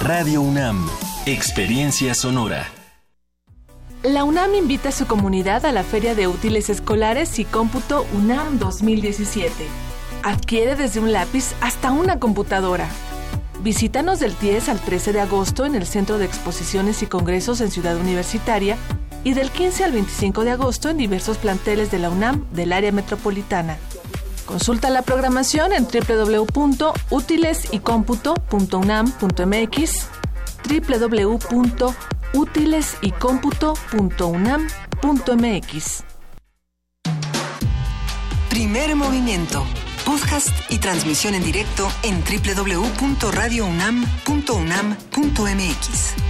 Radio UNAM, Experiencia Sonora. La UNAM invita a su comunidad a la Feria de Útiles Escolares y Cómputo UNAM 2017. Adquiere desde un lápiz hasta una computadora. Visítanos del 10 al 13 de agosto en el Centro de Exposiciones y Congresos en Ciudad Universitaria y del 15 al 25 de agosto en diversos planteles de la UNAM del área metropolitana. Consulta la programación en www.utilesycomputo.unam.mx, www.utilesycomputo.unam.mx. Primer movimiento. Podcast y transmisión en directo en www.radiounam.unam.mx.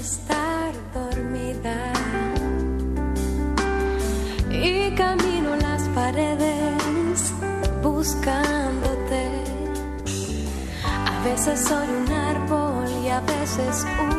estar dormida. Y camino las paredes buscándote. A veces soy un árbol y a veces un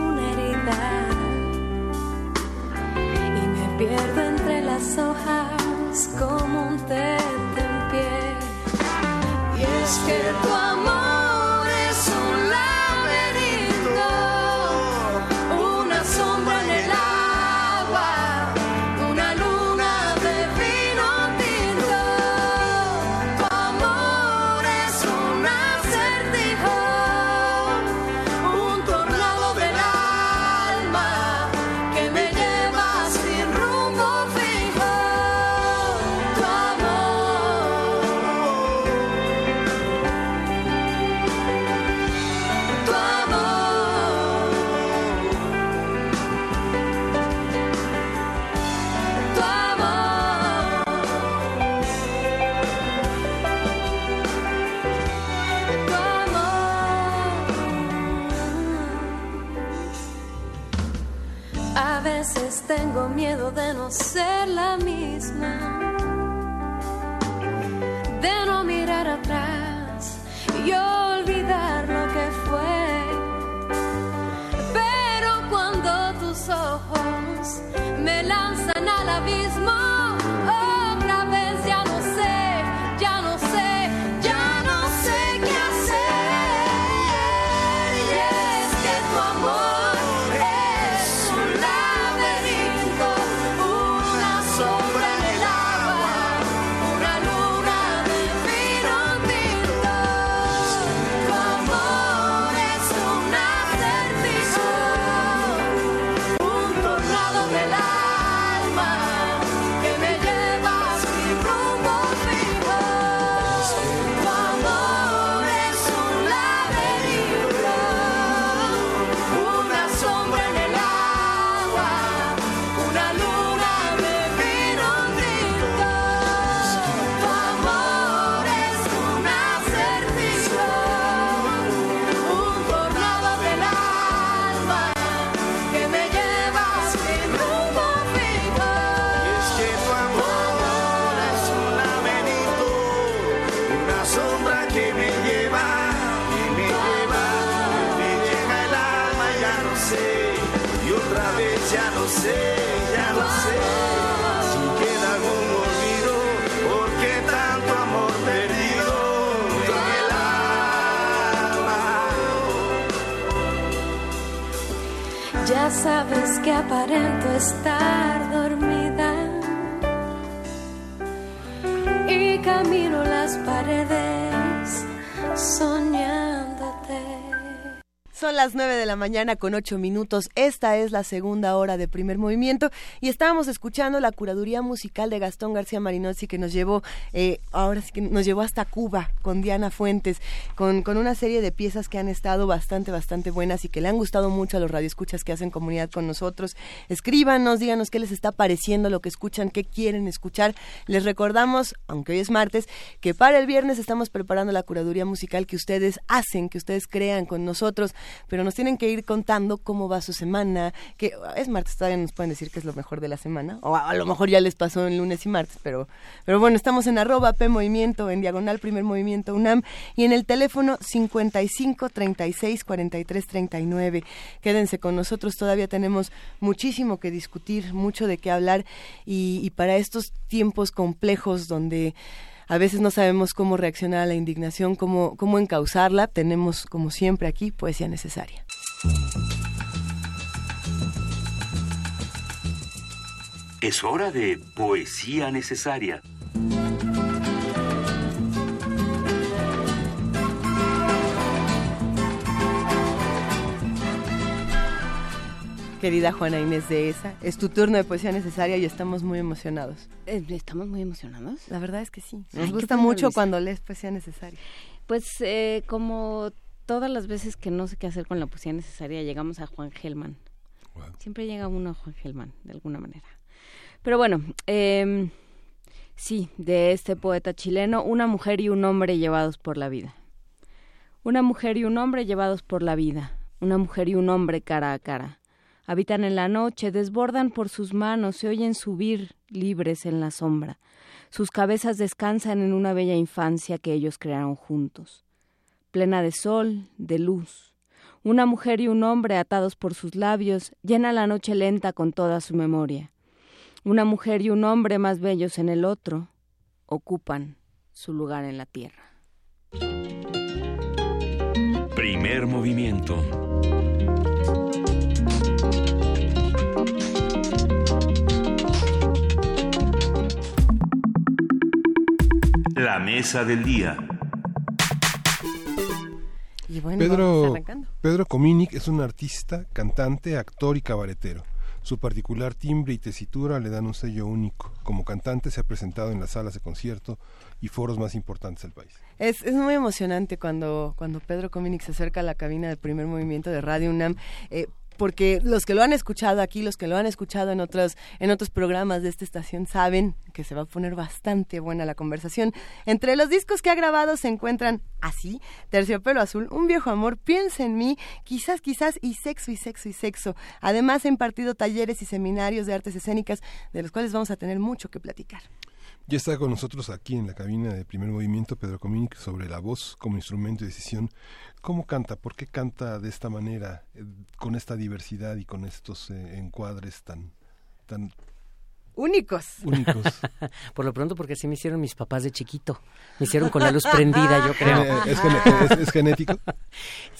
mañana con 8 minutos. Esta es la segunda hora de primer movimiento y estábamos escuchando la curaduría musical de Gastón García Marinozzi que nos llevó, eh, ahora sí que nos llevó hasta Cuba con Diana Fuentes, con, con una serie de piezas que han estado bastante, bastante buenas y que le han gustado mucho a los radioescuchas que hacen comunidad con nosotros. Escríbanos, díganos qué les está pareciendo lo que escuchan, qué quieren escuchar. Les recordamos, aunque hoy es martes, que para el viernes estamos preparando la curaduría musical que ustedes hacen, que ustedes crean con nosotros pero nos tienen que ir contando cómo va su semana, que es martes, todavía nos pueden decir que es lo mejor de la semana, o a, lo mejor ya les pasó en lunes y martes, pero, pero bueno, estamos en arroba P Movimiento, en diagonal Primer Movimiento UNAM, y en el teléfono 55 36 43 39. Quédense con nosotros, todavía tenemos muchísimo que discutir, mucho de qué hablar, y, y para estos tiempos complejos donde a veces no sabemos cómo reaccionar a la indignación, cómo, cómo encauzarla. Tenemos, como siempre aquí, poesía necesaria. Es hora de poesía necesaria. Querida Juana Inés de esa, es tu turno de poesía necesaria y estamos muy emocionados. Eh, ¿Estamos muy emocionados? La verdad es que sí. Nos Ay, gusta mucho cuando lees poesía necesaria. Pues eh, como todas las veces que no sé qué hacer con la poesía necesaria, llegamos a Juan Gelman. Siempre llega uno a Juan Gelman, de alguna manera. Pero bueno, eh, sí, de este poeta chileno, una mujer y un hombre llevados por la vida. Una mujer y un hombre llevados por la vida. Una mujer y un hombre cara a cara. Habitan en la noche, desbordan por sus manos, se oyen subir libres en la sombra. Sus cabezas descansan en una bella infancia que ellos crearon juntos, plena de sol, de luz. Una mujer y un hombre atados por sus labios llena la noche lenta con toda su memoria. Una mujer y un hombre más bellos en el otro ocupan su lugar en la tierra. Primer movimiento. La mesa del día. Y bueno, vamos Pedro. Pedro Cominic es un artista, cantante, actor y cabaretero. Su particular timbre y tesitura le dan un sello único. Como cantante se ha presentado en las salas de concierto y foros más importantes del país. Es, es muy emocionante cuando, cuando Pedro Cominic se acerca a la cabina del primer movimiento de Radio UNAM. eh, porque los que lo han escuchado aquí, los que lo han escuchado en otros, en otros programas de esta estación, saben que se va a poner bastante buena la conversación. Entre los discos que ha grabado se encuentran así, Terciopelo Azul, Un viejo amor, Piensa en mí, quizás, quizás, y sexo, y sexo, y sexo. Además ha impartido talleres y seminarios de artes escénicas, de los cuales vamos a tener mucho que platicar. Ya está con nosotros aquí en la cabina de primer movimiento Pedro Cominic sobre la voz como instrumento de decisión. ¿Cómo canta? ¿Por qué canta de esta manera, eh, con esta diversidad y con estos eh, encuadres tan, tan Únicos. únicos? Por lo pronto, porque así me hicieron mis papás de chiquito. Me hicieron con la luz prendida, yo creo. ¿Es, gene- es- es genético?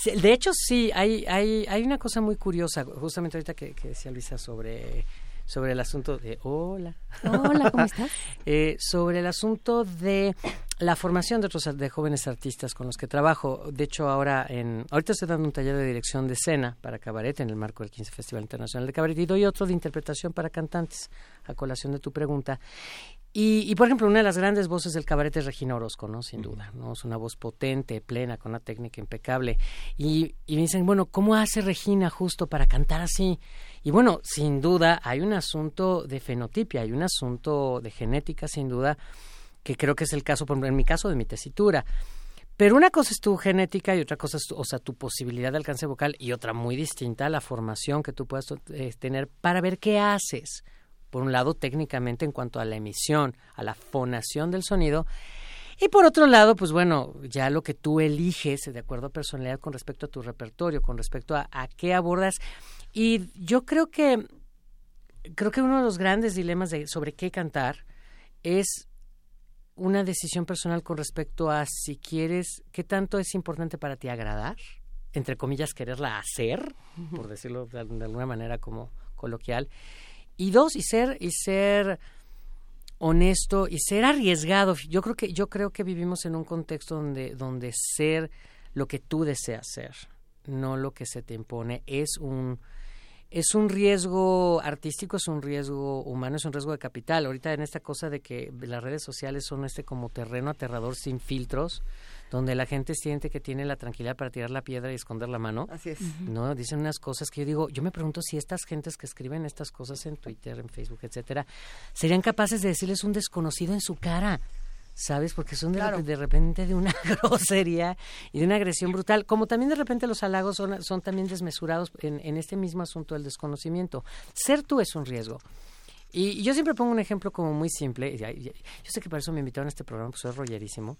De hecho, sí, hay, hay, hay una cosa muy curiosa, justamente ahorita que, que decía Luisa sobre, sobre el asunto de... Hola. Hola, ¿cómo estás? Eh, sobre el asunto de la formación de otros de jóvenes artistas con los que trabajo. De hecho, ahora en ahorita estoy dando un taller de dirección de escena para cabaret en el marco del 15 Festival Internacional de Cabaret y doy otro de interpretación para cantantes, a colación de tu pregunta. Y, y, por ejemplo, una de las grandes voces del cabaret es Regina Orozco, ¿no? Sin duda, ¿no? Es una voz potente, plena, con una técnica impecable. Y, y me dicen, bueno, ¿cómo hace Regina justo para cantar así? Y bueno, sin duda, hay un asunto de fenotipia, hay un asunto de genética, sin duda, que creo que es el caso, por ejemplo, en mi caso, de mi tesitura. Pero una cosa es tu genética y otra cosa es, tu- o sea, tu posibilidad de alcance vocal y otra muy distinta, la formación que tú puedas eh, tener para ver qué haces. Por un lado, técnicamente en cuanto a la emisión, a la fonación del sonido, y por otro lado, pues bueno, ya lo que tú eliges de acuerdo a personalidad con respecto a tu repertorio, con respecto a, a qué abordas. Y yo creo que creo que uno de los grandes dilemas de, sobre qué cantar es una decisión personal con respecto a si quieres, qué tanto es importante para ti agradar, entre comillas, quererla hacer, por decirlo de, de alguna manera como coloquial, y dos, y ser, y ser honesto y ser arriesgado. Yo creo que, yo creo que vivimos en un contexto donde, donde ser lo que tú deseas ser no lo que se te impone. Es un es un riesgo artístico, es un riesgo humano, es un riesgo de capital. Ahorita en esta cosa de que las redes sociales son este como terreno aterrador sin filtros, donde la gente siente que tiene la tranquilidad para tirar la piedra y esconder la mano. Así es. No, dicen unas cosas que yo digo, yo me pregunto si estas gentes que escriben estas cosas en Twitter, en Facebook, etcétera, serían capaces de decirles un desconocido en su cara. ¿Sabes? Porque son de, Claro. de repente de una grosería y de una agresión brutal. Como también de repente los halagos son, son también desmesurados en, en este mismo asunto del desconocimiento. Ser tú es un riesgo. Y, y yo siempre pongo un ejemplo como muy simple. yo sé que para eso me invitaron a este programa, pues soy rollerísimo.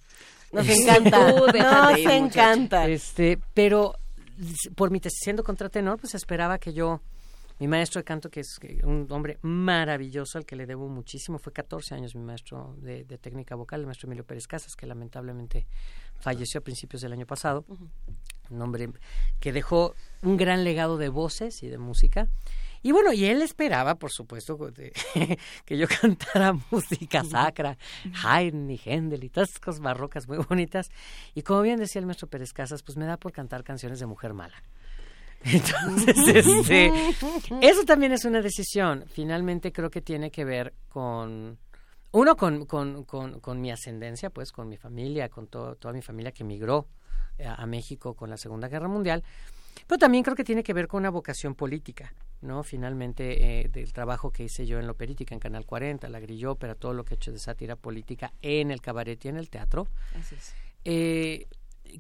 Nos encanta. Tú déjate Nos ir, encanta. Este, pero por mi siendo contratenor, pues esperaba que yo, mi maestro de canto, que es un hombre maravilloso al que le debo muchísimo, fue 14 años mi maestro de, de técnica vocal, el maestro Emilio Pérez Casas, que lamentablemente falleció a principios del año pasado. Un hombre que dejó un gran legado de voces y de música. Y bueno, y él esperaba, por supuesto, de- que yo cantara música sacra, Haydn y Händel y todas esas cosas barrocas muy bonitas. Y como bien decía el maestro Pérez Casas, pues me da por cantar canciones de mujer mala. Entonces, este, eso también es una decisión. Finalmente creo que tiene que ver con, uno, con, con, con, con mi ascendencia, pues con mi familia, con todo, toda mi familia que emigró eh, a, a México con la Segunda Guerra Mundial. Pero también creo que tiene que ver con una vocación política, ¿no? Finalmente, eh, del trabajo que hice yo en la operítica, en Canal 40, la grillópera, todo lo que he hecho de sátira política en el cabaret y en el teatro. Así es. Eh,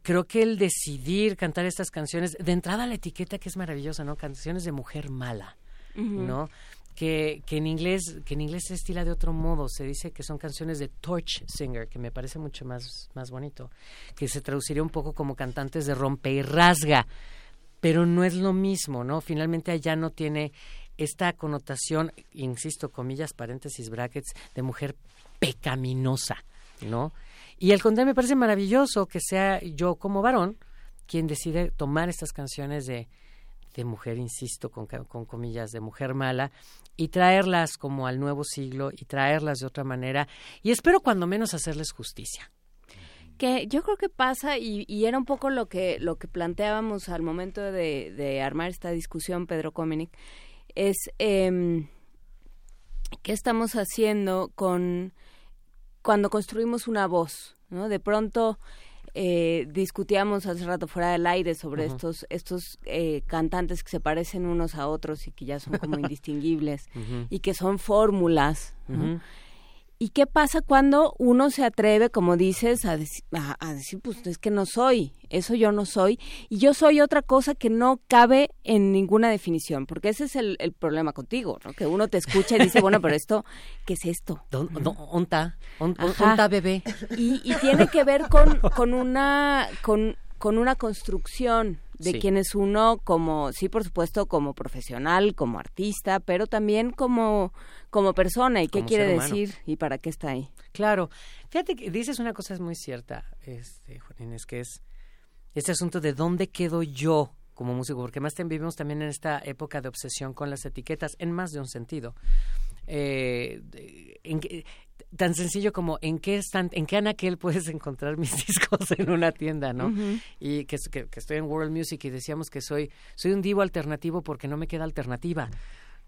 creo que el decidir cantar estas canciones, de entrada la etiqueta que es maravillosa, ¿no? Canciones de mujer mala. ¿no? Que, que en inglés que en inglés se estila de otro modo se dice que son canciones de torch singer que me parece mucho más más bonito que se traduciría un poco como cantantes de rompe y rasga pero no es lo mismo no finalmente allá no tiene esta connotación insisto comillas paréntesis brackets de mujer pecaminosa no y al contrario me parece maravilloso que sea yo como varón quien decide tomar estas canciones de de mujer, insisto, con, con comillas, de mujer mala, y traerlas como al nuevo siglo y traerlas de otra manera, y espero cuando menos hacerles justicia. que yo creo que pasa y, y era un poco lo que lo que planteábamos al momento de, de armar esta discusión Pedro Cominic es em, qué estamos haciendo con cuando construimos una voz no de pronto eh, discutíamos hace rato fuera del aire sobre estos estos eh, cantantes que se parecen unos a otros y que ya son como indistinguibles y que son fórmulas ¿no? ¿Y qué pasa cuando uno se atreve, como dices, a, deci- a- a decir, pues es que no soy, eso yo no soy, y yo soy otra cosa que no cabe en ninguna definición? Porque ese es el, el problema contigo, ¿no? Que uno te escucha y dice, bueno, pero esto, ¿qué es esto? Don- don- onta, on- on- Ajá. onta bebé. Y, y tiene que ver con, con una con, con una construcción de Sí. quién es uno como sí por supuesto como profesional como artista pero también como como persona y qué quiere decir y para qué está ahí Claro, fíjate que dices una cosa es muy cierta, este, Juan Inés, que es este asunto de dónde quedo yo como músico, porque más también vivimos también en esta época de obsesión con las etiquetas, en más de un sentido. Eh, en tan sencillo como en qué están, en qué anaquel puedes encontrar mis discos en una tienda, ¿no? Y que, que, que estoy en World Music y decíamos que soy, soy un divo alternativo porque no me queda alternativa.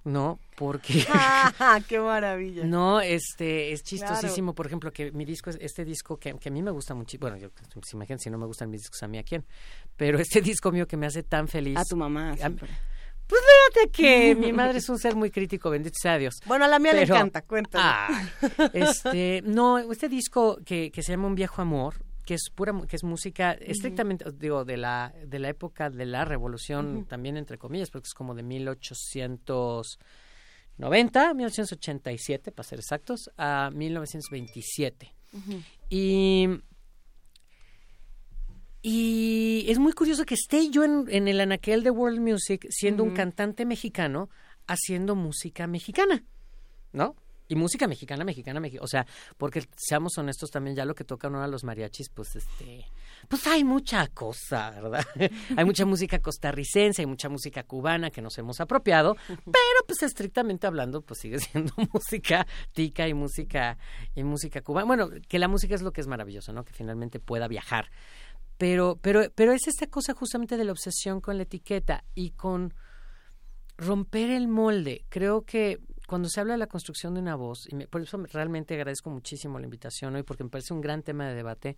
No, porque ¡Ah, ¡Qué maravilla! no, este, es chistosísimo, por ejemplo, que mi disco, es- este disco que, que a mí me gusta mucho, bueno, yo, pues, imagínate si no me gustan mis discos, a mí a quién, pero este disco mío que me hace tan feliz. A tu mamá, a- siempre. Pues fíjate que mi madre es un ser muy crítico, bendito sea Dios. Bueno, a la mía le encanta, cuéntame. Ah, este, no, este disco que, que se llama Un viejo amor, que es pura, que es música estrictamente, digo, de la, de la época de la revolución, también entre comillas, porque es como de 1890, 1887, para ser exactos, a 1927. Y, y es muy curioso que esté yo en, en el anaquel de World Music siendo un cantante mexicano haciendo música mexicana, ¿no? Y música mexicana, mexicana, mexicana. O sea, porque seamos honestos también, ya lo que tocan ahora los mariachis, pues este. Pues hay mucha cosa, ¿verdad? hay mucha música costarricense, hay mucha música cubana que nos hemos apropiado, pero pues estrictamente hablando, pues sigue siendo música tica y música, y música cubana. Bueno, que la música es lo que es maravilloso, ¿no? Que finalmente pueda viajar. Pero, pero, pero es esta cosa justamente de la obsesión con la etiqueta y con romper el molde. Creo que cuando se habla de la construcción de una voz, y me- por eso realmente agradezco muchísimo la invitación hoy, porque me parece un gran tema de debate,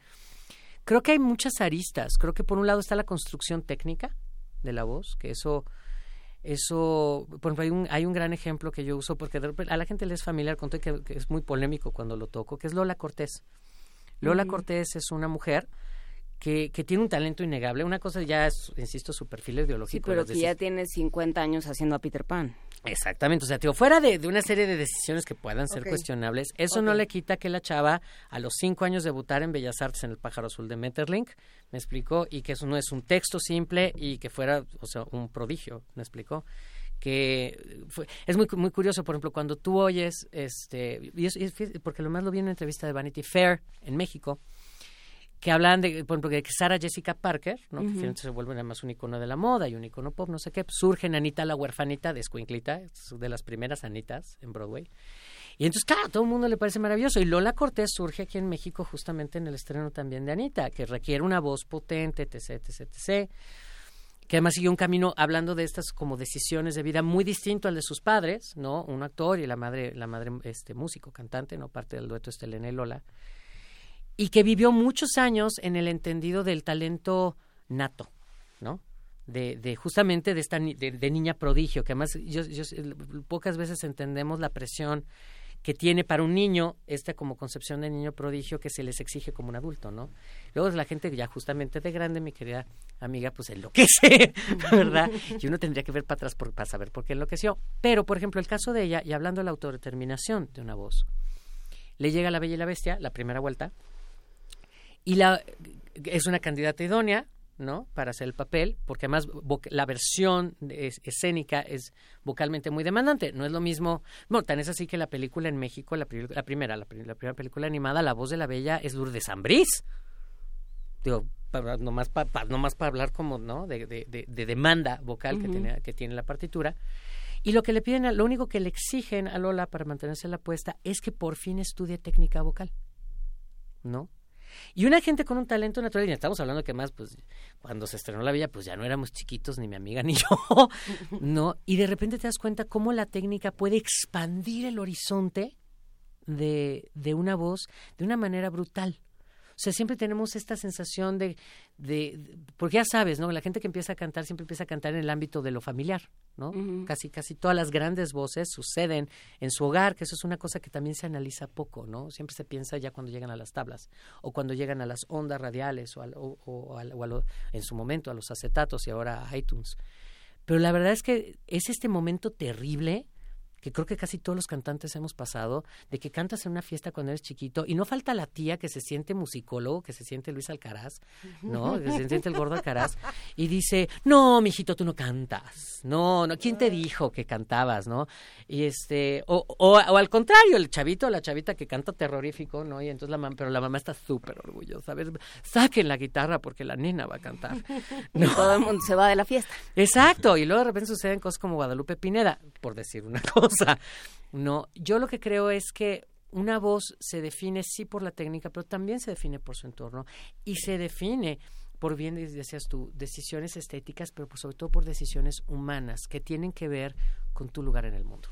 creo que hay muchas aristas. Creo que por un lado está la construcción técnica de la voz, que eso, eso, por ejemplo, hay un, hay un gran ejemplo que yo uso, porque de a la gente le es familiar, con todo y que, que es muy polémico cuando lo toco, que es Lola Cortés. Lola. Cortés es una mujer que, que tiene un talento innegable. Una cosa ya es, insisto, su perfil ideológico. Sí, pero que ya tiene 50 años haciendo a Peter Pan. Exactamente, o sea, tío, fuera de, de una serie de decisiones que puedan ser cuestionables, eso no le quita que la chava a los cinco años debutar en Bellas Artes en El Pájaro Azul de Metterlink, me explicó, y que eso no es un texto simple y que fuera, o sea, un prodigio, me explicó que fue- es muy muy curioso por ejemplo cuando tú oyes este y es, y es- porque lo más lo vi en una entrevista de Vanity Fair en México que hablan de, por ejemplo, de que Sarah Jessica Parker, ¿no? que finalmente se vuelve además un icono de la moda y un icono pop, no sé qué, surge en Anita la huerfanita de Squinclita, es de las primeras Anitas en Broadway. Y entonces, claro, a todo el mundo le parece maravilloso. Y Lola Cortés surge aquí en México justamente en el estreno también de Anita, que requiere una voz potente, etc, etc, etc. Que además siguió un camino hablando de estas como decisiones de vida muy distinto al de sus padres, ¿no? Un actor y la madre, la madre este músico, cantante, ¿no? Parte del dueto Estelena y Lola y que vivió muchos años en el entendido del talento nato, ¿no? De, de justamente de esta de, de niña prodigio, que además yo, pocas veces entendemos la presión que tiene para un niño esta como concepción de niño prodigio que se les exige como un adulto, ¿no? Luego la gente ya justamente de grande, mi querida amiga, pues enloquece, ¿verdad? Y uno tendría que ver para atrás por- para saber por qué enloqueció. Pero, por ejemplo, el caso de ella, y hablando de la autodeterminación de una voz, le llega La Bella y la Bestia, la primera vuelta, y la es una candidata idónea no para hacer el papel porque además la versión es- escénica es vocalmente muy demandante. No es lo mismo bueno tan es así que la película en México la, pri- la primera la, pri- la primera película animada la voz de la bella es Lourdes Ambrís digo para, nomás para nomás para hablar como no de, de, de- de demanda vocal que tiene que tiene la partitura. Y lo que le piden lo único que le exigen a Lola para mantenerse en la puesta es que por fin estudie técnica vocal ¿no? Y una gente con un talento natural, y estamos hablando que más, pues, cuando se estrenó La Bella, pues ya no éramos chiquitos, ni mi amiga ni yo, ¿no? Y de repente te das cuenta cómo la técnica puede expandir el horizonte de, de una voz de una manera brutal. O sea, siempre tenemos esta sensación de, de, de- porque ya sabes, ¿no? La gente que empieza a cantar siempre empieza a cantar en el ámbito de lo familiar, ¿no? Casi, casi todas las grandes voces suceden en su hogar, que eso es una cosa que también se analiza poco, ¿no? Siempre se piensa ya cuando llegan a las tablas o cuando llegan a las ondas radiales o, al- o- o al- o a lo- en su momento a los acetatos y ahora a iTunes. Pero la verdad es que es este momento terrible que creo que casi todos los cantantes hemos pasado, de que cantas en una fiesta cuando eres chiquito y no falta la tía que se siente musicólogo, que se siente Luis Alcaraz, ¿no? Que se siente el gordo Alcaraz y dice, no, mijito, tú no cantas, no, no, ¿quién te dijo que cantabas, no? Y este, o, o, o al contrario, el chavito o la chavita que canta terrorífico, ¿no? Y entonces la mamá, pero la mamá está súper orgullosa, a ver, saquen la guitarra porque la nena va a cantar. Y todo el mundo se va de la fiesta. Exacto, y luego de repente suceden cosas como Guadalupe Pineda, por decir una cosa. No, yo lo que creo es que una voz se define sí por la técnica, pero también se define por su entorno y se define por bien decías tú, decisiones estéticas, pero por- sobre todo por decisiones humanas que tienen que ver con tu lugar en el mundo.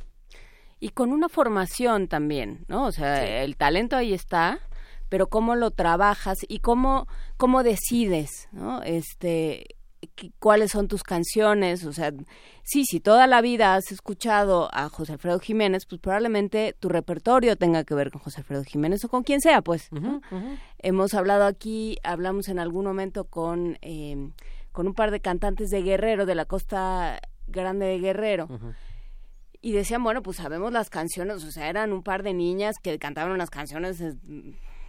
Y con una formación también, ¿no? O sea, el talento ahí está, pero cómo lo trabajas y cómo, cómo decides, ¿no? Este, cuáles son tus canciones, o sea, sí, si toda la vida has escuchado a José Alfredo Jiménez, pues probablemente tu repertorio tenga que ver con José Alfredo Jiménez o con quien sea, pues. Hemos hablado aquí, hablamos en algún momento con, eh, con un par de cantantes de Guerrero, de la costa grande de Guerrero. Y decían, bueno, pues sabemos las canciones, o sea, eran un par de niñas que cantaban unas canciones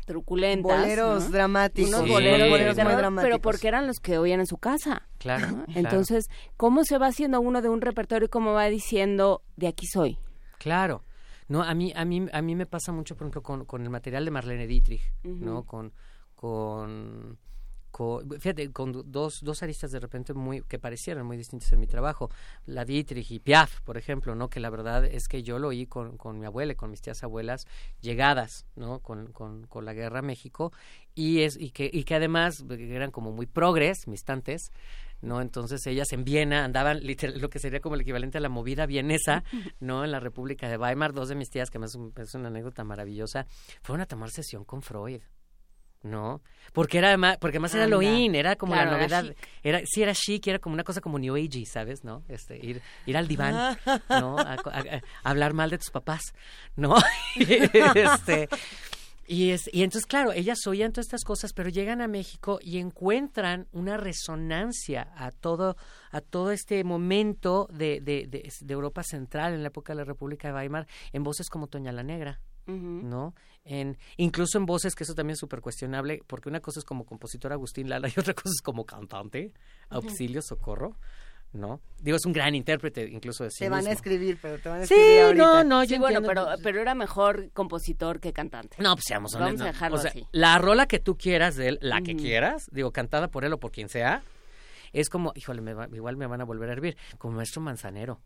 truculentas. Boleros ¿no? dramáticos. Unos Sí, boleros, boleros muy dramáticos. Pero porque eran los que oían en su casa. Claro, ¿no? claro. Entonces, ¿cómo se va haciendo uno de un repertorio y cómo va diciendo, de aquí soy? Claro. No, a mí, a mí, a mí me pasa mucho, por ejemplo, con, con el material de Marlene Dietrich, ¿no? Con, con, con, fíjate, con do- dos, dos aristas de repente muy, que parecieran muy distintas en mi trabajo. La Dietrich y Piaf, por ejemplo, ¿no? Que la verdad es que yo lo oí con, con mi abuela y con mis tías abuelas llegadas, ¿no? Con, con, con la guerra a México y, es, y, que, y que además eran como muy progres, mis tantes, ¿no? Entonces ellas en Viena andaban literal, lo que sería como el equivalente a la movida vienesa, ¿no? En la República de Weimar, dos de mis tías, que es un- es una anécdota maravillosa, fueron a tomar sesión con Freud. ¿No? Porque era además, porque además era in, era como Claro, la era novedad. chic. Era, sí, era chic, era como una cosa como New Age, ¿sabes? ¿No? Este, ir, ir al diván, ¿no? A, a- a- a hablar mal de tus papás, ¿no? este, y, es, y entonces, claro, ellas oían todas estas cosas, pero llegan a México y encuentran una resonancia a todo, a todo este momento de, de, de, de Europa Central en la época de la República de Weimar en voces como Toña la Negra. ¿No? En, incluso en voces, que eso también es súper cuestionable, porque una cosa es como compositor Agustín Lara y otra cosa es como cantante, auxilio, socorro, ¿no? Digo, es un gran intérprete, incluso de sí Te van a escribir, pero te van a Sí, escribir ahorita. no, no, yo Sí, bueno, entiendo. pero, pero era mejor compositor que cantante. No, pues seamos Vamos a dejarlo o sea, así. La rola que tú quieras de él, la que quieras, digo, cantada por él o por quien sea, es como, híjole, me va- igual me van a volver a hervir, como maestro manzanero.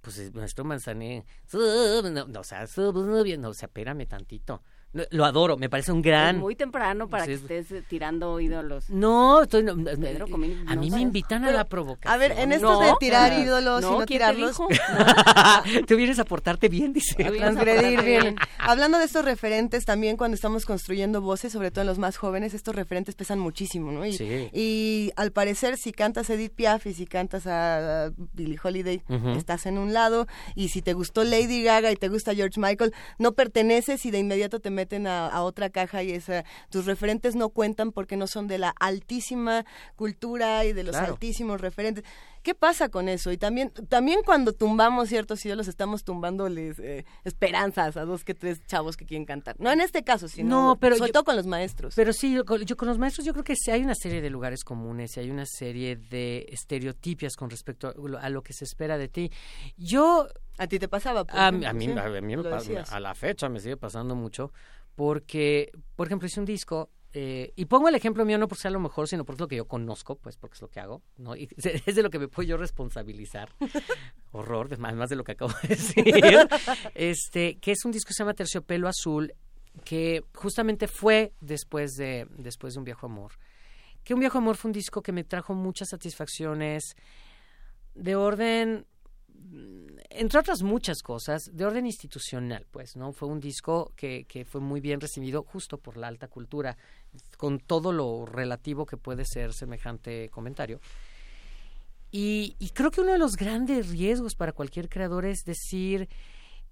Pues es maestro manzanero. No, no, o sea, no, o sea, espérame tantito. Lo adoro, me parece un gran... Es muy temprano para Sí, que es- estés eh, tirando ídolos. No, estoy, no, Pedro Comín, a mí me invitan a la provocación. A ver, en esto de tirar ídolos y no ¿quién te tirarlos. dijo? Tú vienes a portarte bien, dice. A transgredir bien. Hablando de estos referentes, también cuando estamos construyendo voces, sobre todo en los más jóvenes, estos referentes pesan muchísimo, ¿no? Y, Sí. y al parecer, si cantas Edith Piaf y si cantas a, a Billie Holiday, estás en un lado. Y si te gustó Lady Gaga y te gusta George Michael, no perteneces y de inmediato te meten a, a otra caja y esa, tus referentes no cuentan porque no son de la altísima cultura y de los Claro. altísimos referentes. ¿Qué pasa con eso? Y también, también cuando tumbamos ciertos ídolos, estamos tumbándoles eh, esperanzas a dos que tres chavos que quieren cantar. No en este caso, sino No, pero sobre yo- todo con los maestros. Pero sí, yo, con- yo con los maestros yo creo que sí hay una serie de lugares comunes y hay una serie de estereotipias con respecto a lo, a lo que se espera de ti. Yo... ¿A ti te pasaba? por A, mí- a ejemplo? mí, Sí, a mí me lo pa- decías. a la fecha me sigue pasando mucho porque, por ejemplo, hice un disco eh, y pongo el ejemplo mío no por ser lo mejor, sino porque es lo que yo conozco, pues porque es lo que hago, ¿no? Y es de lo que me puedo yo responsabilizar. Horror, más, más de lo que acabo de decir. este, que es un disco que se llama Terciopelo Azul, que justamente fue después de, después de Un Viejo Amor. Que Un Viejo Amor fue un disco que me trajo muchas satisfacciones de orden entre otras muchas cosas, de orden institucional, pues, ¿no? Fue un disco que, que fue muy bien recibido justo por la alta cultura, con todo lo relativo que puede ser semejante comentario. Y, y creo que uno de los grandes riesgos para cualquier creador es decir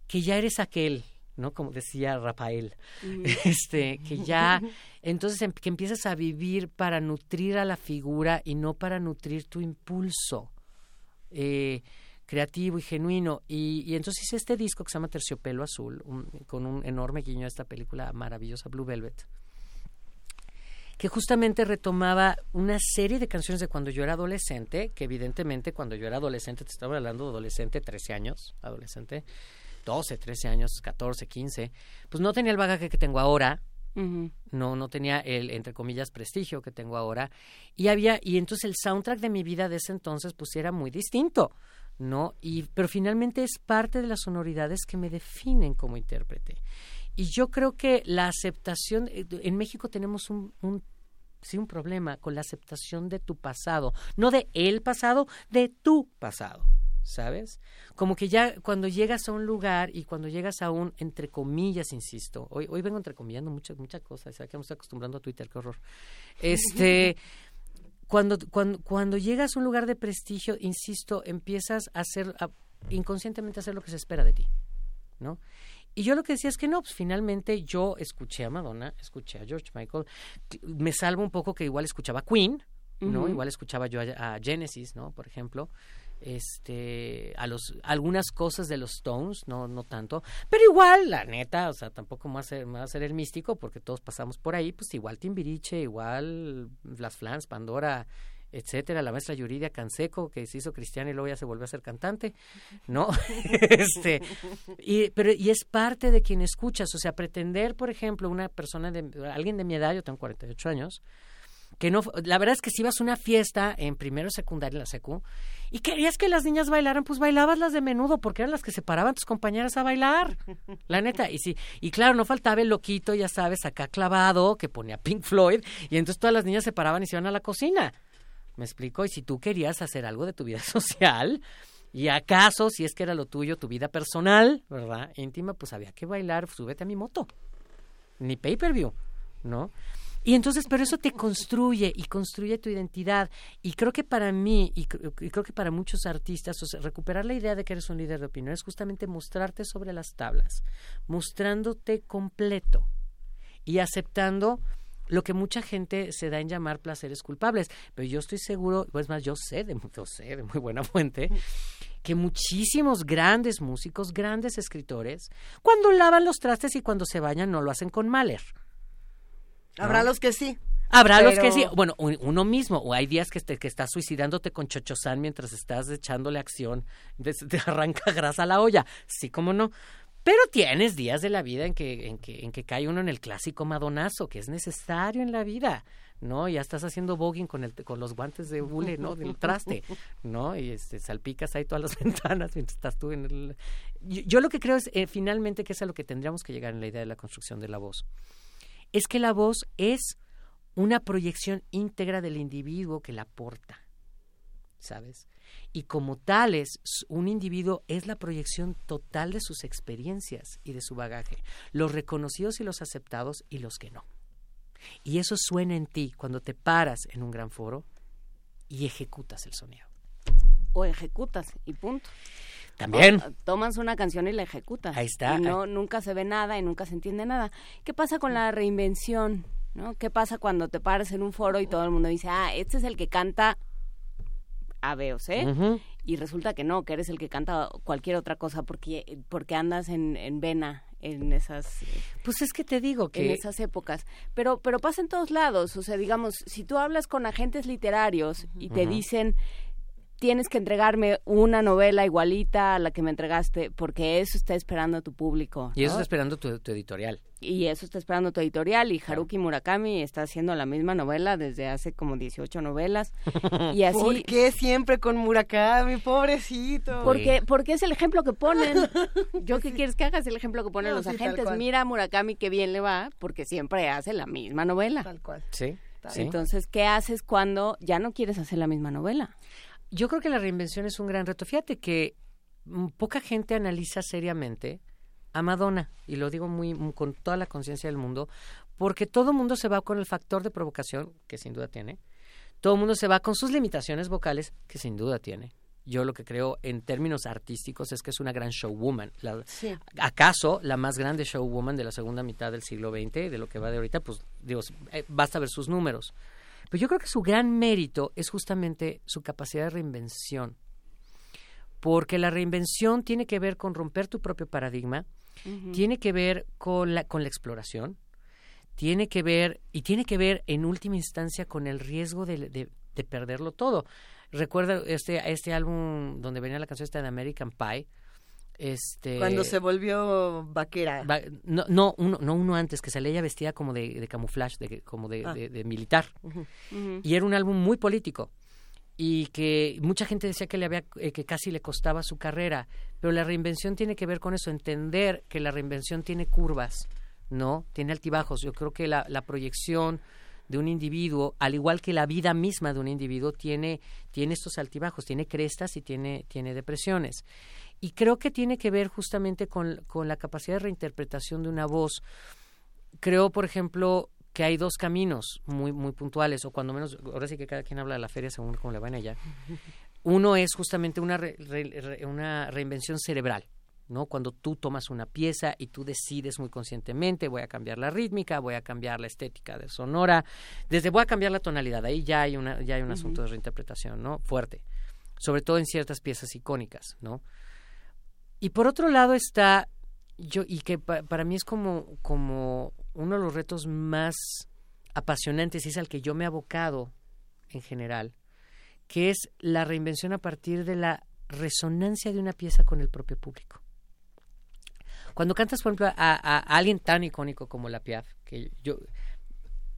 que ya eres aquel, ¿no? Como decía Rafael, Mm. este, que ya, entonces em- que empiezas a vivir para nutrir a la figura y no para nutrir tu impulso eh, creativo y genuino. Y, y entonces hice este disco que se llama Terciopelo Azul, un- con un enorme guiño a esta película maravillosa Blue Velvet que justamente retomaba una serie de canciones de cuando yo era adolescente, que evidentemente cuando yo era adolescente, te estaba hablando de adolescente, 13 años, adolescente, 12, 13 años, 14, 15, pues no tenía el bagaje que tengo ahora, no, no tenía el, entre comillas, prestigio que tengo ahora, y había, y entonces el soundtrack de mi vida de ese entonces, pues era muy distinto, ¿no? Y, pero finalmente es parte de las sonoridades que me definen como intérprete. Y yo creo que la aceptación, eh, en México tenemos un, un sí un problema con la aceptación de tu pasado, no de el pasado, de tu pasado, ¿sabes? Como que ya cuando llegas a un lugar y cuando llegas a un, entre comillas, insisto, hoy, hoy vengo entrecomillando muchas muchas cosas, ¿sabes? que me estoy acostumbrando a Twitter, qué horror. Este, cuando, cuando, cuando llegas a un lugar de prestigio, insisto, empiezas a hacer, a- inconscientemente a hacer lo que se espera de ti, ¿no? Y yo lo que decía es que no, pues finalmente yo escuché a Madonna, escuché a George Michael, me salvo un poco que igual escuchaba a Queen, ¿no? Igual escuchaba yo a, a Genesis, ¿no? Por ejemplo, este, a los, algunas cosas de los Stones, no, no tanto, pero igual, la neta, o sea, tampoco me va a ser, me va a ser el místico porque todos pasamos por ahí, pues igual Timbiriche, igual Las Flans, Pandora, etcétera, la maestra Yuridia Canseco, que se hizo cristiana y luego ya se volvió a ser cantante, ¿no? este, y, pero, y es parte de quien escuchas, o sea, pretender, por ejemplo, una persona de, alguien de mi edad, yo tengo 48 años, que no, la verdad es que si ibas a una fiesta en primero secundaria, en la secu, y querías que las niñas bailaran, pues bailabas las de menudo, porque eran las que se paraban tus compañeras a bailar, la neta, y sí, y claro, no faltaba el loquito, ya sabes, acá clavado, que ponía Pink Floyd, y entonces todas las niñas se paraban y se iban a la cocina, ¿me explico? Y si tú querías hacer algo de tu vida social, y acaso, si es que era lo tuyo, tu vida personal, ¿verdad? Íntima, pues había que bailar, súbete a mi moto, ni pay-per-view, ¿no? Y entonces, pero eso te construye y construye tu identidad. Y creo que para mí, y, cr- y creo que para muchos artistas, recuperar la idea de que eres un líder de opinión es justamente mostrarte sobre las tablas, mostrándote completo y aceptando lo que mucha gente se da en llamar placeres culpables. Pero yo estoy seguro, pues más, yo sé de, yo sé de muy buena fuente, que muchísimos grandes músicos, grandes escritores, cuando lavan los trastes y cuando se bañan no lo hacen con Mahler. Habrá los que sí. Habrá los que sí. Bueno, un- uno mismo. O hay días que, te- que estás suicidándote con chochosán mientras estás echándole acción. Te arranca grasa a la olla. Sí, como no. Pero tienes días de la vida en que, en que, en que cae uno en el clásico madonazo, que es necesario en la vida. ¿no? Ya estás haciendo voguing con, el, con los guantes de bule, ¿no? Del traste, ¿no? Y este, salpicas ahí todas las ventanas mientras estás tú en el... Yo, yo lo que creo es, eh, finalmente, que es a lo que tendríamos que llegar en la idea de la construcción de la voz. Es que la voz es una proyección íntegra del individuo que la porta, ¿sabes? Y como tales, un individuo es la proyección total de sus experiencias y de su bagaje, los reconocidos y los aceptados y los que no. Y eso suena en ti cuando te paras en un gran foro y ejecutas el sonido. O ejecutas y punto. También. O, tomas una canción y la ejecutas. Ahí está. Y no, nunca se ve nada y nunca se entiende nada. ¿Qué pasa con la reinvención? ¿no? ¿Qué pasa cuando te paras en un foro y todo el mundo dice, ah, este es el que canta A, B o C? Y resulta que no, que eres el que canta cualquier otra cosa porque, porque andas en, en vena en esas pues es que te digo en que esas épocas. Pero pero pasa en todos lados. O sea digamos si tú hablas con agentes literarios y te dicen tienes que entregarme una novela igualita a la que me entregaste porque eso está esperando tu público y eso está esperando tu, tu editorial. y eso está esperando tu editorial y Haruki Murakami está haciendo la misma novela desde hace como 18 novelas y así ¿Por qué siempre con Murakami, pobrecito? porque, porque es el ejemplo que ponen. ¿Yo qué quieres que hagas? El ejemplo que ponen No, los sí, agentes. Mira a Murakami qué bien le va, porque siempre hace la misma novela. Tal cual. Sí. sí. Entonces, ¿qué haces cuando ya no quieres hacer la misma novela? Yo creo que la reinvención es un gran reto. Fíjate que poca gente analiza seriamente a Madonna, y lo digo muy, muy con toda la conciencia del mundo, porque todo el mundo se va con el factor de provocación, que sin duda tiene, todo el mundo se va con sus limitaciones vocales, que sin duda tiene. Yo lo que creo en términos artísticos es que es una gran showwoman. La- Sí. ¿Acaso la más grande showwoman de la segunda mitad del siglo XX, de lo que va de ahorita? Pues, digo, eh, basta ver sus números. Pero yo creo que su gran mérito es justamente su capacidad de reinvención. Porque la reinvención tiene que ver con romper tu propio paradigma, tiene que ver con la, con la exploración, tiene que ver, y tiene que ver en última instancia con el riesgo de, de- de perderlo todo. Recuerda este, este álbum donde venía la canción esta de American Pie. Este, Cuando se volvió vaquera. Va- no, no, uno, no uno antes, que salía ella vestida como de, de camuflaje, de, como de, Ah. de- de militar. Y era un álbum muy político. Y que mucha gente decía que le había, eh, que casi le costaba su carrera. Pero la reinvención tiene que ver con eso, entender que la reinvención tiene curvas, ¿no? Tiene altibajos. Yo creo que la, la proyección de un individuo, al igual que la vida misma de un individuo, tiene, tiene estos altibajos, tiene crestas y tiene, tiene depresiones. Y creo que tiene que ver justamente con, con la capacidad de reinterpretación de una voz. Creo, por ejemplo, que hay dos caminos muy, muy puntuales, o cuando menos, ahora sí que cada quien habla de la feria según cómo le van allá. Uno es justamente una, re- una reinvención cerebral, ¿no? Cuando tú tomas una pieza y tú decides muy conscientemente, voy a cambiar la rítmica, voy a cambiar la estética de sonora, desde voy a cambiar la tonalidad, ahí ya hay, una, ya hay un asunto de reinterpretación, ¿no? Fuerte, sobre todo en ciertas piezas icónicas, ¿no? Y por otro lado está, yo, y que pa- para mí es como, como uno de los retos más apasionantes y es al que yo me he abocado en general, que es la reinvención a partir de la resonancia de una pieza con el propio público. Cuando cantas, por ejemplo, a, a- a alguien tan icónico como la Piaf, que yo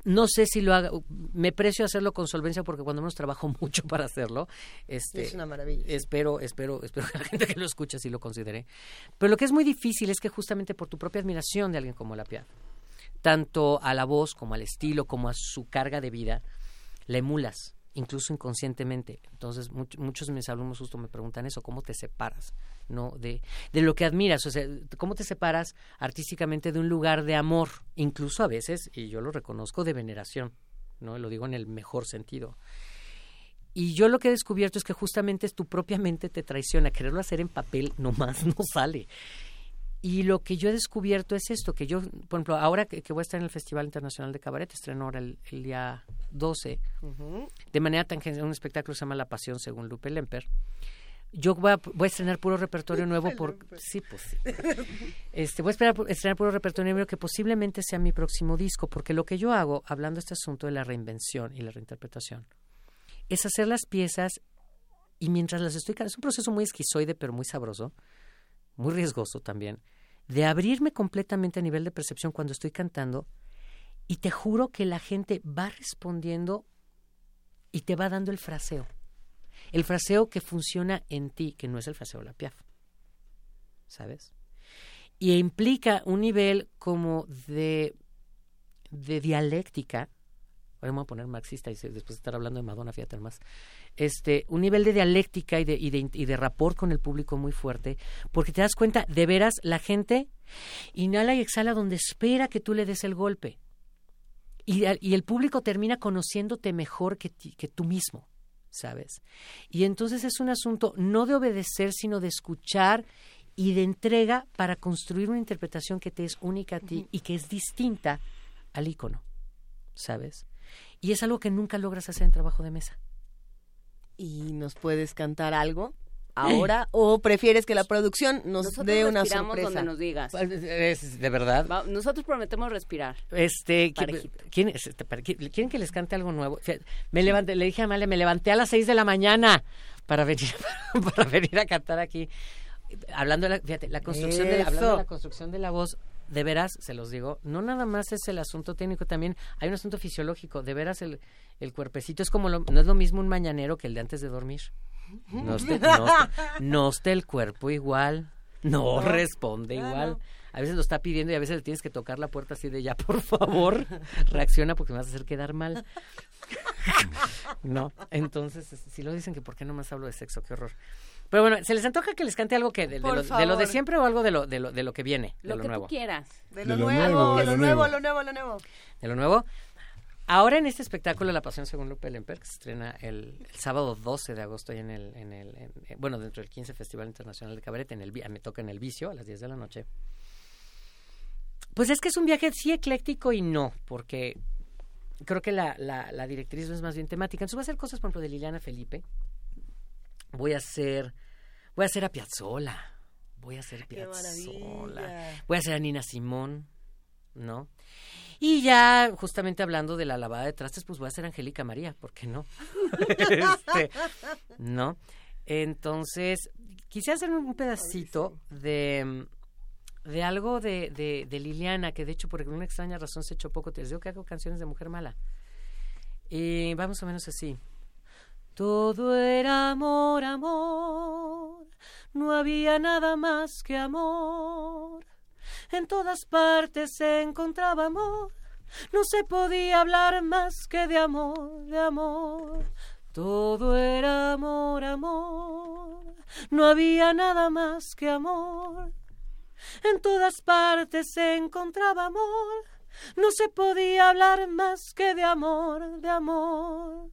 no sé si lo haga, me precio hacerlo con solvencia porque cuando menos trabajo mucho para hacerlo. Este, Es una maravilla. Espero, espero, espero que la gente que lo escuche sí lo considere. Pero lo que es muy difícil es que justamente por tu propia admiración de alguien como la Piaf, tanto a la voz como al estilo, como a su carga de vida, la emulas, incluso inconscientemente. Entonces, much- muchos de mis alumnos justo me preguntan eso, ¿cómo te separas? ¿No? De, de lo que admiras, o sea, ¿cómo te separas artísticamente de un lugar de amor? Incluso a veces, y yo lo reconozco, de veneración, ¿no? Lo digo en el mejor sentido. Y yo lo que he descubierto es que justamente es tu propia mente te traiciona. Quererlo hacer en papel nomás no sale. Y lo que yo he descubierto es esto, que yo, por ejemplo, ahora que, que voy a estar en el Festival Internacional de Cabaret, estreno ahora el, el día 12, de manera tangencial, un espectáculo que se llama La Pasión según Lupe Lemper. Yo voy a, voy a estrenar puro repertorio nuevo por... Sí, pues sí. Este, voy a esperar, estrenar puro repertorio nuevo que posiblemente sea mi próximo disco, porque lo que yo hago, hablando de este asunto de la reinvención y la reinterpretación, es hacer las piezas y mientras las estoy... Es un proceso muy esquizoide, pero muy sabroso, muy riesgoso también, de abrirme completamente a nivel de percepción cuando estoy cantando y te juro que la gente va respondiendo y te va dando el fraseo. El fraseo que funciona en ti, que no es el fraseo la Piaf. ¿Sabes? Y implica un nivel como de, de dialéctica. Ahora me voy a poner marxista y después de estar hablando de Madonna, fíjate más. Este, un nivel de dialéctica y de, y de, y de rapport con el público muy fuerte, porque te das cuenta, de veras, la gente inhala y exhala donde espera que tú le des el golpe. Y, y el público termina conociéndote mejor que, que tú mismo, ¿sabes? Y entonces es un asunto no de obedecer, sino de escuchar y de entrega para construir una interpretación que te es única a ti y que es distinta al ícono, ¿sabes? Y es algo que nunca logras hacer en trabajo de mesa. ¿Y nos puedes cantar algo ahora? ¿O prefieres que la producción nos Nosotros dé una sorpresa? donde nos digas. Es de verdad. Va- nosotros prometemos respirar. Este, ¿qui- Parejito. ¿quién, es este? ¿Quieren que les cante algo nuevo? Me levanté, le dije a Amalia, me levanté a las seis de la mañana para venir, para venir a cantar aquí. Hablando de la, fíjate, la construcción de la, hablando de la construcción de la voz, de veras, se los digo, no nada más es el asunto técnico, también hay un asunto fisiológico. De veras, el, el cuerpecito es como, lo- no es lo mismo un mañanero que el de antes de dormir. No está, no está- no está el cuerpo igual, no, No. responde igual. no. A veces lo está pidiendo y a veces le tienes que tocar la puerta así de ya, por favor, reacciona porque me vas a hacer quedar mal. no, entonces si lo dicen que por qué no más hablo de sexo, qué horror. Pero bueno, ¿se les antoja que les cante algo que de, lo, de lo de siempre o algo de lo, de lo, de lo que viene? De Lo lo, que nuevo. tú quieras. De De lo, nuevo, nuevo, de de lo lo nuevo, nuevo. lo nuevo, lo nuevo. de lo nuevo. Ahora en este espectáculo La Pasión según Lupe Lemper, que se estrena el, el sábado 12 de agosto ahí en el, en el en- eh, bueno, dentro del 15 Festival Internacional de Cabaret, en el, me toca en el Vicio a las 10 de la noche. Pues es que es un viaje sí ecléctico y no, porque creo que la, la, la directriz es más bien temática. Entonces voy a hacer cosas, por ejemplo, de Liliana Felipe. Voy a hacer, voy a hacer a Piazzolla. Voy a hacer Piazzolla. maravilla. Voy a hacer a Nina Simón, ¿no? Y ya, justamente hablando de la lavada de trastes, pues voy a hacer a Angélica María, ¿por qué no? Este, ¿No? Entonces, quise hacer un pedacito de, de algo de, de, de Liliana, que de hecho por una extraña razón se echó poco. Te les digo que hago canciones de mujer mala. Y va más o menos así. Todo era amor, amor. No había nada más que amor. En todas partes se encontraba amor. No se podía hablar más que de amor, de amor. Todo era amor, amor. No había nada más que amor. En todas partes se encontraba amor. No se podía hablar más que de amor, de amor.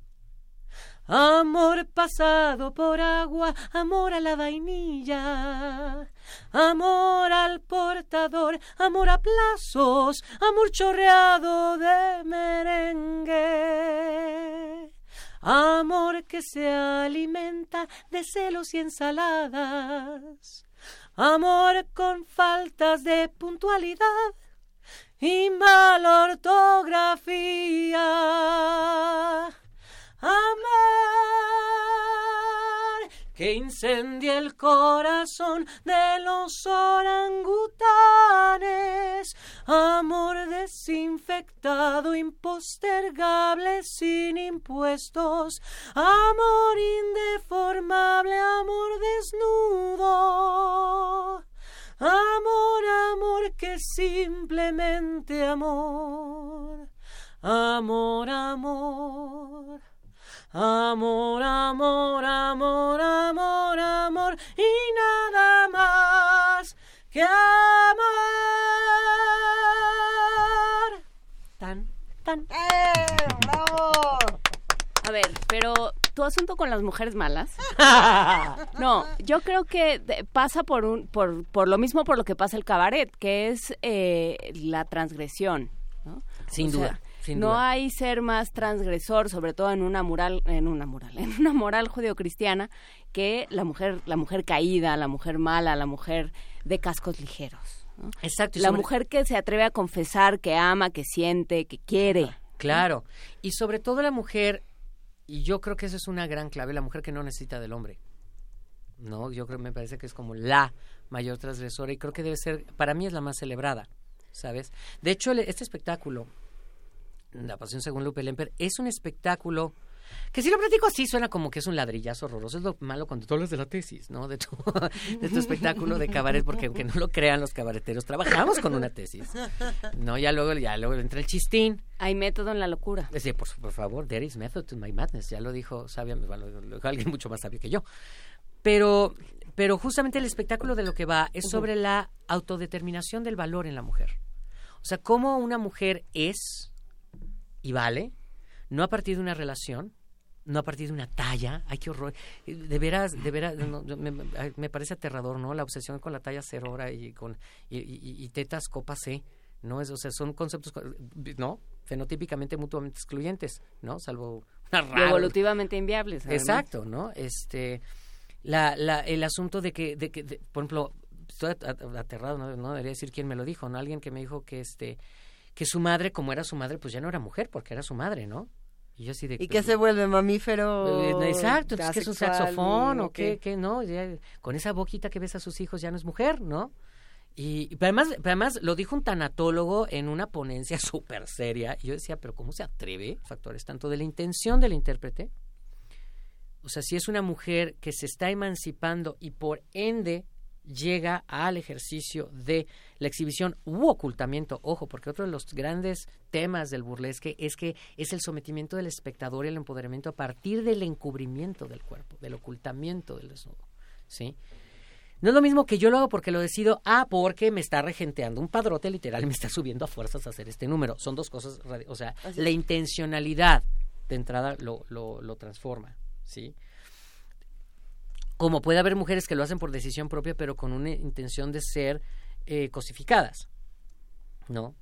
Amor pasado por agua, amor a la vainilla, amor al portador, amor a plazos, amor chorreado de merengue. Amor que se alimenta de celos y ensaladas. Amor con faltas de puntualidad y mala ortografía. Amor que incendia el corazón de los orangutanes. Amor desinfectado, impostergable, sin impuestos. Amor indeformable, amor desnudo. Amor, amor, que simplemente amor. Amor, amor. Amor, amor, amor, amor, amor. Y nada más que amar. Tan, tan. ¡Eh! ¡Bravo! A ver, pero tu asunto con las mujeres malas. No, yo creo que pasa por un, por, por lo mismo por lo que pasa el cabaret, que es eh, la transgresión. ¿no? Sin O sea, duda, sin no duda. hay ser más transgresor, sobre todo en una moral, en una moral, en una moral judeocristiana, que la mujer, la mujer caída, la mujer mala, la mujer de cascos ligeros. ¿no? Exacto. La sobre- mujer que se atreve a confesar, que ama, que siente, que quiere. Claro. Y sobre todo la mujer, y yo creo que eso es una gran clave, la mujer que no necesita del hombre. No, yo creo, me parece que es como la mayor transgresora y creo que debe ser, para mí es la más celebrada, ¿sabes? De hecho, este espectáculo, La Pasión según Lupe Lemper, es un espectáculo que si lo platico así suena como que es un ladrillazo horroroso. Es lo malo cuando tú hablas de la tesis, ¿no? De tu, de tu espectáculo de cabaret, porque aunque no lo crean los cabareteros, trabajamos con una tesis. No, ya luego, ya luego entra el chistín. Hay método en la locura. Sí, por, por favor, there is method to my madness. Ya lo dijo sabia, bueno, lo dijo alguien mucho más sabio que yo. Pero, pero justamente el espectáculo de lo que va es sobre la autodeterminación del valor en la mujer. O sea, cómo una mujer es y vale, no a partir de una relación, no a partir de una talla. Ay, qué horror. De veras, de veras, no, me, me- parece aterrador, ¿no? La obsesión con la talla cero hora y con y, y- y tetas copa C, ¿no? Es, o sea, son conceptos, ¿no? Fenotípicamente mutuamente excluyentes, ¿no? Salvo una rara- evolutivamente inviables. además. Exacto, ¿no? Este, la, la, el asunto de que, de que de- por ejemplo, estoy at- at- aterrado, no, no debería decir quién me lo dijo, ¿no? Alguien que me dijo que, este, que su madre, como era su madre, pues ya no era mujer, porque era su madre, ¿no? Y yo así de... ¿Y qué se vuelve mamífero? Eh, Exacto, entonces que es un saxofón o qué, qué, no, Ya, con esa boquita que ves a sus hijos ya no es mujer, ¿no? Y, además, pero además lo dijo un tanatólogo en una ponencia súper seria. Y yo decía, pero ¿cómo se atreve? Factores tanto de la intención del intérprete. O sea, si es una mujer que se está emancipando y por ende llega al ejercicio de la exhibición u ocultamiento, ojo, porque otro de los grandes temas del burlesque es que es el sometimiento del espectador y el empoderamiento a partir del encubrimiento del cuerpo, del ocultamiento del desnudo, ¿sí? No es lo mismo que yo lo hago porque lo decido, ah, porque me está regenteando un padrote literal, me está subiendo a fuerzas a hacer este número. Son dos cosas, o sea, la intencionalidad de entrada lo, lo, lo transforma, ¿sí? Como puede haber mujeres que lo hacen por decisión propia, pero con una intención de ser eh, cosificadas, ¿no?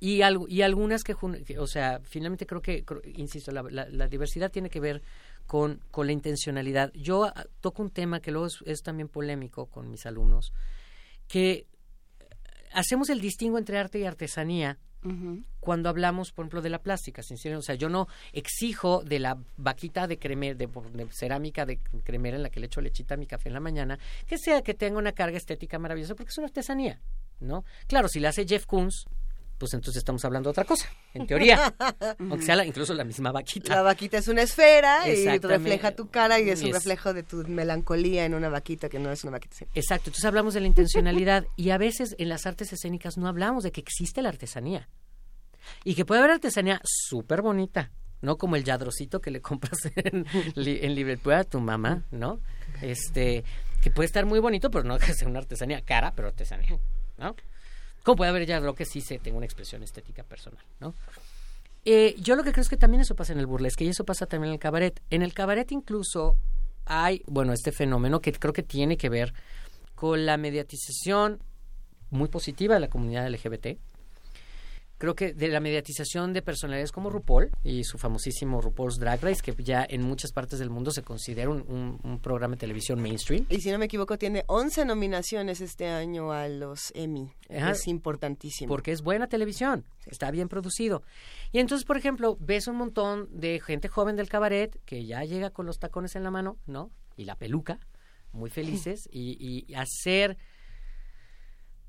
Y, y algunas que, o sea, finalmente creo que, insisto, la, la- la diversidad tiene que ver con, con la intencionalidad. Yo ah, toco un tema que luego es, es también polémico con mis alumnos, que hacemos el distingo entre arte y artesanía Cuando hablamos, por ejemplo, de la plástica, sinceramente. O sea, yo no exijo de la vaquita de, creme, de, de cerámica de cremera en la que le echo lechita a mi café en la mañana, que sea que tenga una carga estética maravillosa, porque es una artesanía, ¿no? Claro, si la hace Jeff Koons, pues entonces estamos hablando de otra cosa, en teoría. Aunque sea la- incluso la misma vaquita. La vaquita es una esfera y refleja tu cara y es un reflejo de tu melancolía en una vaquita que no es una vaquita. sí. Exacto, entonces hablamos de la intencionalidad y a veces en las artes escénicas no hablamos de que existe la artesanía y que puede haber artesanía súper bonita, no como el yadrocito que le compras en, en Liverpool a tu mamá, ¿no? Este, que puede estar muy bonito, pero no que sea una artesanía cara, pero artesanía, ¿no? Como puede haber yadro que sí se tenga una expresión estética personal, ¿no? Eh, yo lo que creo es que también eso pasa en el burlesque y eso pasa también en el cabaret. En el cabaret incluso hay, bueno, este fenómeno que creo que tiene que ver con la mediatización muy positiva de la comunidad LGBT. Creo que de la mediatización de personalidades como RuPaul y su famosísimo RuPaul's Drag Race, que ya en muchas partes del mundo se considera un, un- un programa de televisión mainstream. Y si no me equivoco, tiene 11 nominaciones este año a los Emmy. Ajá. Es importantísimo. Porque es buena televisión, está bien producido. Y entonces, por ejemplo, ves un montón de gente joven del cabaret que ya llega con los tacones en la mano, ¿no? Y la peluca, muy felices y, y hacer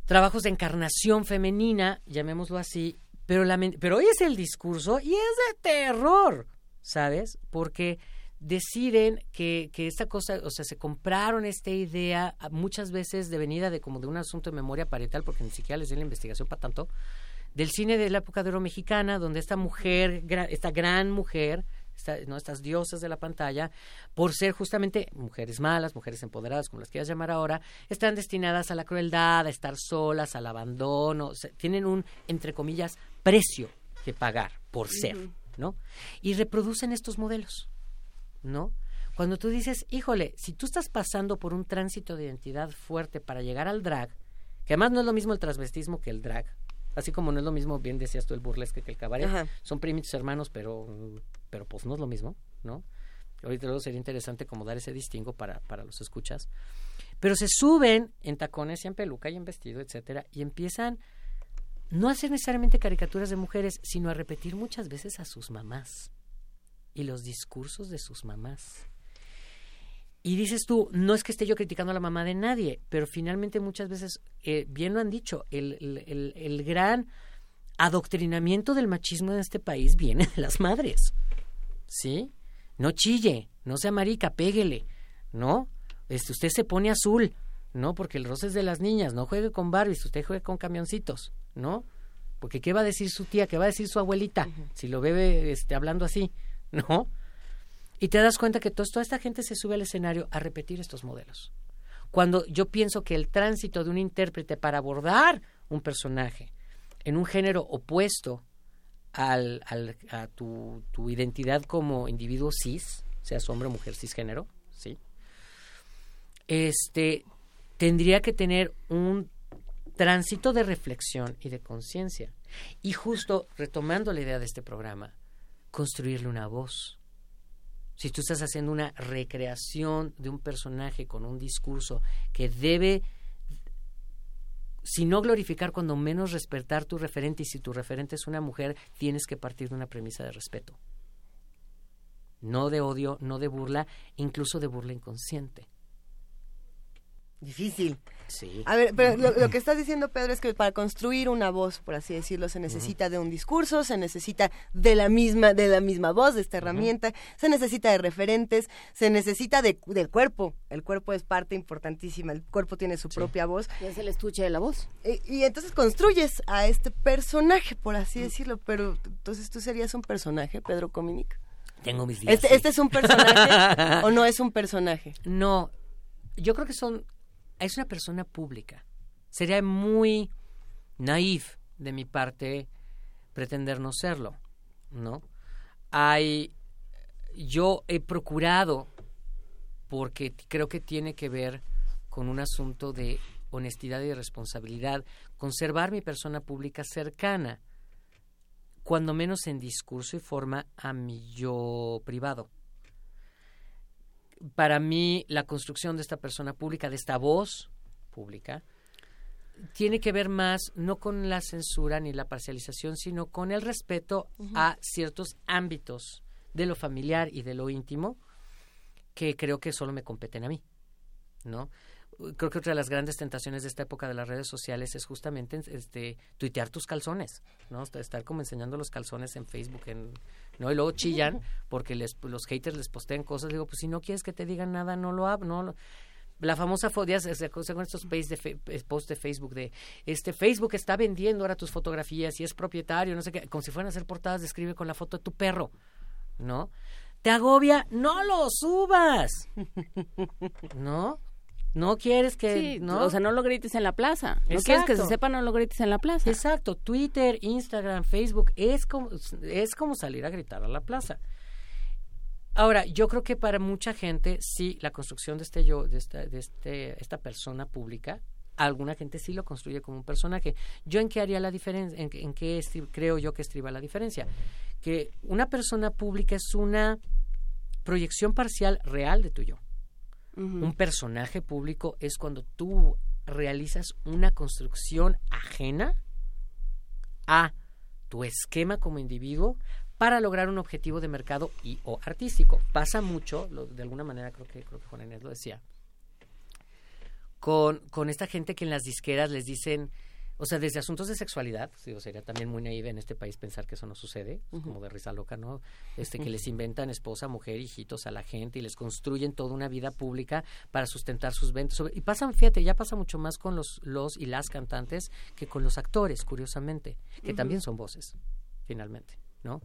trabajos de encarnación femenina, llamémoslo así, pero, lamen- pero hoy es el discurso y es de terror, ¿sabes? Porque deciden que, que esta cosa, o sea, se compraron esta idea a- muchas veces de venida de como de un asunto de memoria parietal, porque ni siquiera les den la investigación para tanto, del cine de la época de oro mexicana, donde esta mujer, esta gran mujer, esta- ¿no? estas diosas de la pantalla, por ser justamente mujeres malas, mujeres empoderadas, como las quieras llamar ahora, están destinadas a la crueldad, a estar solas, al abandono, o sea, tienen un, entre comillas, precio que pagar por ser. ¿no? Y reproducen estos modelos, ¿no? Cuando tú dices, híjole, si tú estás pasando por un tránsito de identidad fuerte para llegar al drag, que además no es lo mismo el transvestismo que el drag, así como no es lo mismo, bien decías tú, el burlesque que el cabaret, Ajá. son primitos hermanos, pero, pero pues no es lo mismo, ¿no? Ahorita luego sería interesante como dar ese distingo para, para los escuchas. Pero se suben en tacones y en peluca y en vestido, etcétera, y empiezan no a hacer necesariamente caricaturas de mujeres, sino a repetir muchas veces a sus mamás y los discursos de sus mamás. Y dices tú, no es que esté yo criticando a la mamá de nadie, pero finalmente muchas veces, eh, bien lo han dicho, el, el, el- el gran adoctrinamiento del machismo en este país viene de las madres. ¿Sí? No chille, no sea marica, péguele, ¿no? Este, usted se pone azul, ¿no? Porque el roce es de las niñas, no juegue con Barbies, usted juegue con camioncitos, ¿no? Porque ¿qué va a decir su tía? ¿Qué va a decir su abuelita? Si lo bebe este, hablando así, ¿no? Y te das cuenta que toda esta gente se sube al escenario a repetir estos modelos. Cuando yo pienso que el tránsito de un intérprete para abordar un personaje en un género opuesto al, a tu, tu identidad como individuo cis, seas hombre o mujer cisgénero, ¿sí? Este, tendría que tener un tránsito de reflexión y de conciencia. Y justo retomando la idea de este programa, construirle una voz. Si tú estás haciendo una recreación de un personaje con un discurso que debe, si no glorificar, cuando menos respetar tu referente, y si tu referente es una mujer, tienes que partir de una premisa de respeto. No de odio, no de burla, incluso de burla inconsciente. Difícil. Sí. A ver, pero lo, lo que estás diciendo, Pedro, es que para construir una voz, por así decirlo, se necesita de un discurso, se necesita de la misma, de la misma voz, de esta herramienta, se necesita de referentes, se necesita de, del cuerpo. El cuerpo es parte importantísima, el cuerpo tiene su propia voz. Y es el estuche de la voz. Y, y entonces construyes a este personaje, por así decirlo, pero entonces tú serías un personaje, Pedro Cominic. Tengo mis días. ¿Este, sí. ¿Este es un personaje o no es un personaje? No, yo creo que son es una persona pública. Sería muy naif de mi parte pretender no serlo, ¿no? Hay yo he procurado porque creo que tiene que ver con un asunto de honestidad y responsabilidad, conservar mi persona pública cercana, cuando menos en discurso y forma a mi yo privado para mí la construcción de esta persona pública, de esta voz pública, tiene que ver más no con la censura ni la parcialización, sino con el respeto a ciertos ámbitos de lo familiar y de lo íntimo que creo que solo me competen a mí, ¿no? Creo que otra de las grandes tentaciones de esta época de las redes sociales es justamente este tuitear tus calzones, ¿no? Est- Estar como enseñando los calzones en Facebook, en, ¿no? Y luego chillan porque les, los haters les postean cosas. Digo, pues si no quieres que te digan nada, no lo hagas, no lo- la famosa fobia se con estos eh, posts de Facebook de este Facebook está vendiendo ahora tus fotografías y es propietario, no sé qué, como si fueran a hacer portadas, describe con la foto de tu perro, ¿no? Te agobia, no lo subas, ¿no? No quieres que, Sí, ¿no? o sea, no lo grites en la plaza. No quieres que se sepa, no lo grites en la plaza. Exacto, Twitter, Instagram, Facebook, es como, es como salir a gritar a la plaza. Ahora, yo creo que para mucha gente, sí, la construcción de este yo, de esta, de este, esta persona pública, alguna gente sí lo construye como un personaje. ¿Yo en qué haría la diferencia? ¿En, qué- en qué creo yo que estriba la diferencia? Que una persona pública es una proyección parcial real de tu yo. Un personaje público es cuando tú realizas una construcción ajena a tu esquema como individuo para lograr un objetivo de mercado y o artístico. Pasa mucho, de alguna manera creo que creo que Juan Inés lo decía. con, con esta gente que en las disqueras les dicen, o sea, desde asuntos de sexualidad, digo, sería también muy naive en este país pensar que eso no sucede, como de risa loca, ¿no? Este, que les inventan esposa, mujer, hijitos a la gente y les construyen toda una vida pública para sustentar sus ventas. Y pasan, fíjate, ya pasa mucho más con los, los y las cantantes que con los actores, curiosamente, que también son voces, finalmente, ¿no?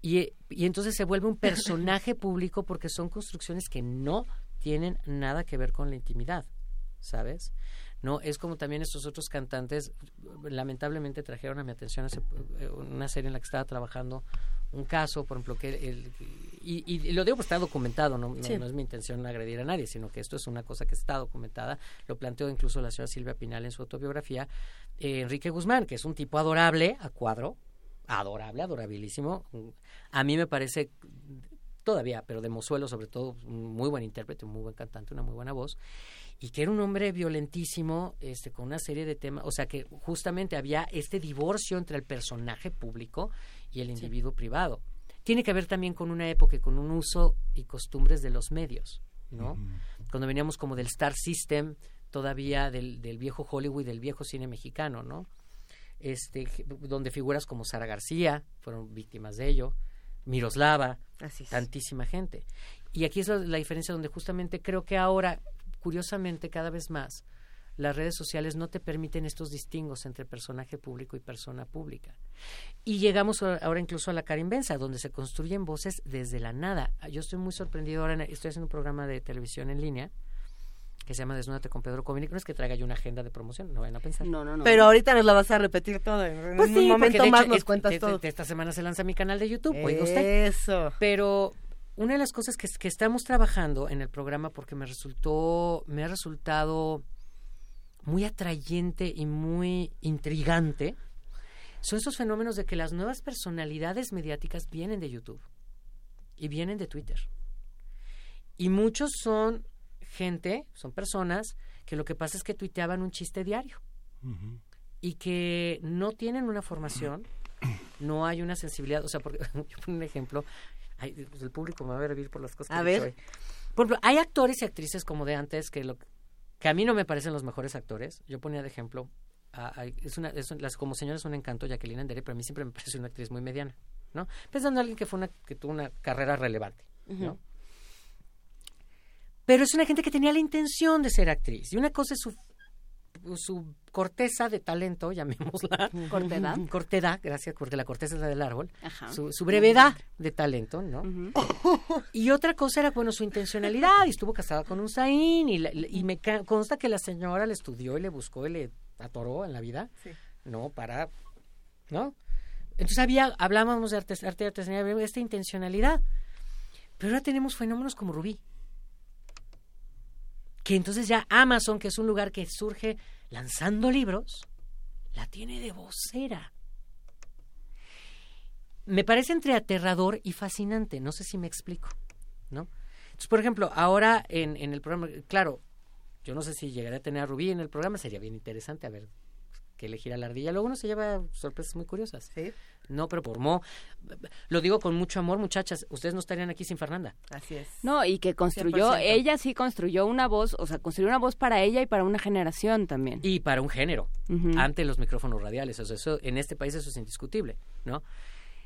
Y, y entonces se vuelve un personaje público porque son construcciones que no tienen nada que ver con la intimidad, ¿sabes? No, es como también estos otros cantantes, lamentablemente trajeron a mi atención hace, eh, una serie en la que estaba trabajando un caso, por ejemplo, que el, y, y lo digo porque está documentado, no, no, Sí. no es mi intención agredir a nadie, sino que esto es una cosa que está documentada, lo planteó incluso la señora Silvia Pinal en su autobiografía, eh, Enrique Guzmán, que es un tipo adorable, a cuadro, adorable, adorabilísimo, a mí me parece todavía, pero de Mozuelo sobre todo, un muy buen intérprete, un muy buen cantante, una muy buena voz, y que era un hombre violentísimo, este, con una serie de temas, o sea que justamente había este divorcio entre el personaje público y el individuo privado. Tiene que ver también con una época y con un uso y costumbres de los medios, ¿no? Cuando veníamos como del Star System, todavía del, del viejo Hollywood, del viejo cine mexicano, ¿no? Este, donde figuras como Sara García fueron víctimas de ello, Miroslava, tantísima gente. Y aquí es la, la diferencia donde justamente creo que ahora, curiosamente, cada vez más, las redes sociales no te permiten estos distingos entre personaje público y persona pública. Y llegamos ahora incluso a la carimbenza, donde se construyen voces desde la nada. Yo estoy muy sorprendido ahora, estoy haciendo un programa de televisión en línea que se llama Desnúdate con Pedro Cominic. No es que traiga yo una agenda de promoción, no vayan a pensar. No, no, no. Pero ahorita nos la vas a repetir todo. En Pues un sí, momento de más hecho, nos es- cuentas todo. esta semana se lanza mi canal de YouTube, oiga usted. Eso. Pero una de las cosas que, estamos trabajando en el programa, porque me resultó, me ha resultado muy atrayente y muy intrigante, son esos fenómenos de que las nuevas personalidades mediáticas vienen de YouTube y vienen de Twitter. Y muchos son gente, son personas que lo que pasa es que tuiteaban un chiste diario y que no tienen una formación, no hay una sensibilidad, o sea, porque yo pongo un ejemplo, ay, pues el público me va a ver vivir por las cosas A que ver. hoy. Por ejemplo, hay actores y actrices como de antes que lo que a mí no me parecen los mejores actores. Yo ponía de ejemplo, a- a- es una, es un- las como señora es un encanto, Jacqueline Andere, pero a mí siempre me parece una actriz muy mediana, ¿no? Pensando en alguien que fue una, que tuvo una carrera relevante, ¿no? Pero es una gente que tenía la intención de ser actriz. Y una cosa es su, su corteza de talento, llamémosla. ¿Cortedad? Cortedad, gracias, porque la corteza es la del árbol. Ajá. Su, su brevedad de talento, ¿no? Y otra cosa era, bueno, su intencionalidad. Y estuvo casada con un Zain. Y, la- y me consta que la señora le estudió y le buscó y le atoró en la vida. Sí. ¿No? Para. ¿No? Entonces había, hablábamos de arte, arte y artesanía, había esta intencionalidad. Pero ahora tenemos fenómenos como Rubí. Que entonces ya Amazon, que es un lugar que surge lanzando libros, la tiene de vocera. Me parece entre aterrador y fascinante, no sé si me explico, ¿no? Entonces, por ejemplo, ahora en, en el programa, claro, yo no sé si llegaré a tener a Rubí en el programa, sería bien interesante a ver qué elegirá la ardilla. Luego uno se lleva sorpresas muy curiosas. No, pero por Mo. Lo digo con mucho amor, muchachas. Ustedes no estarían aquí sin Fernanda. Así es. No, y que construyó, 100%. ella sí construyó una voz, o sea, construyó una voz para ella y para una generación también. Y para un género, Ujú. ante los micrófonos radiales. O sea, eso, en este país eso es indiscutible, ¿no?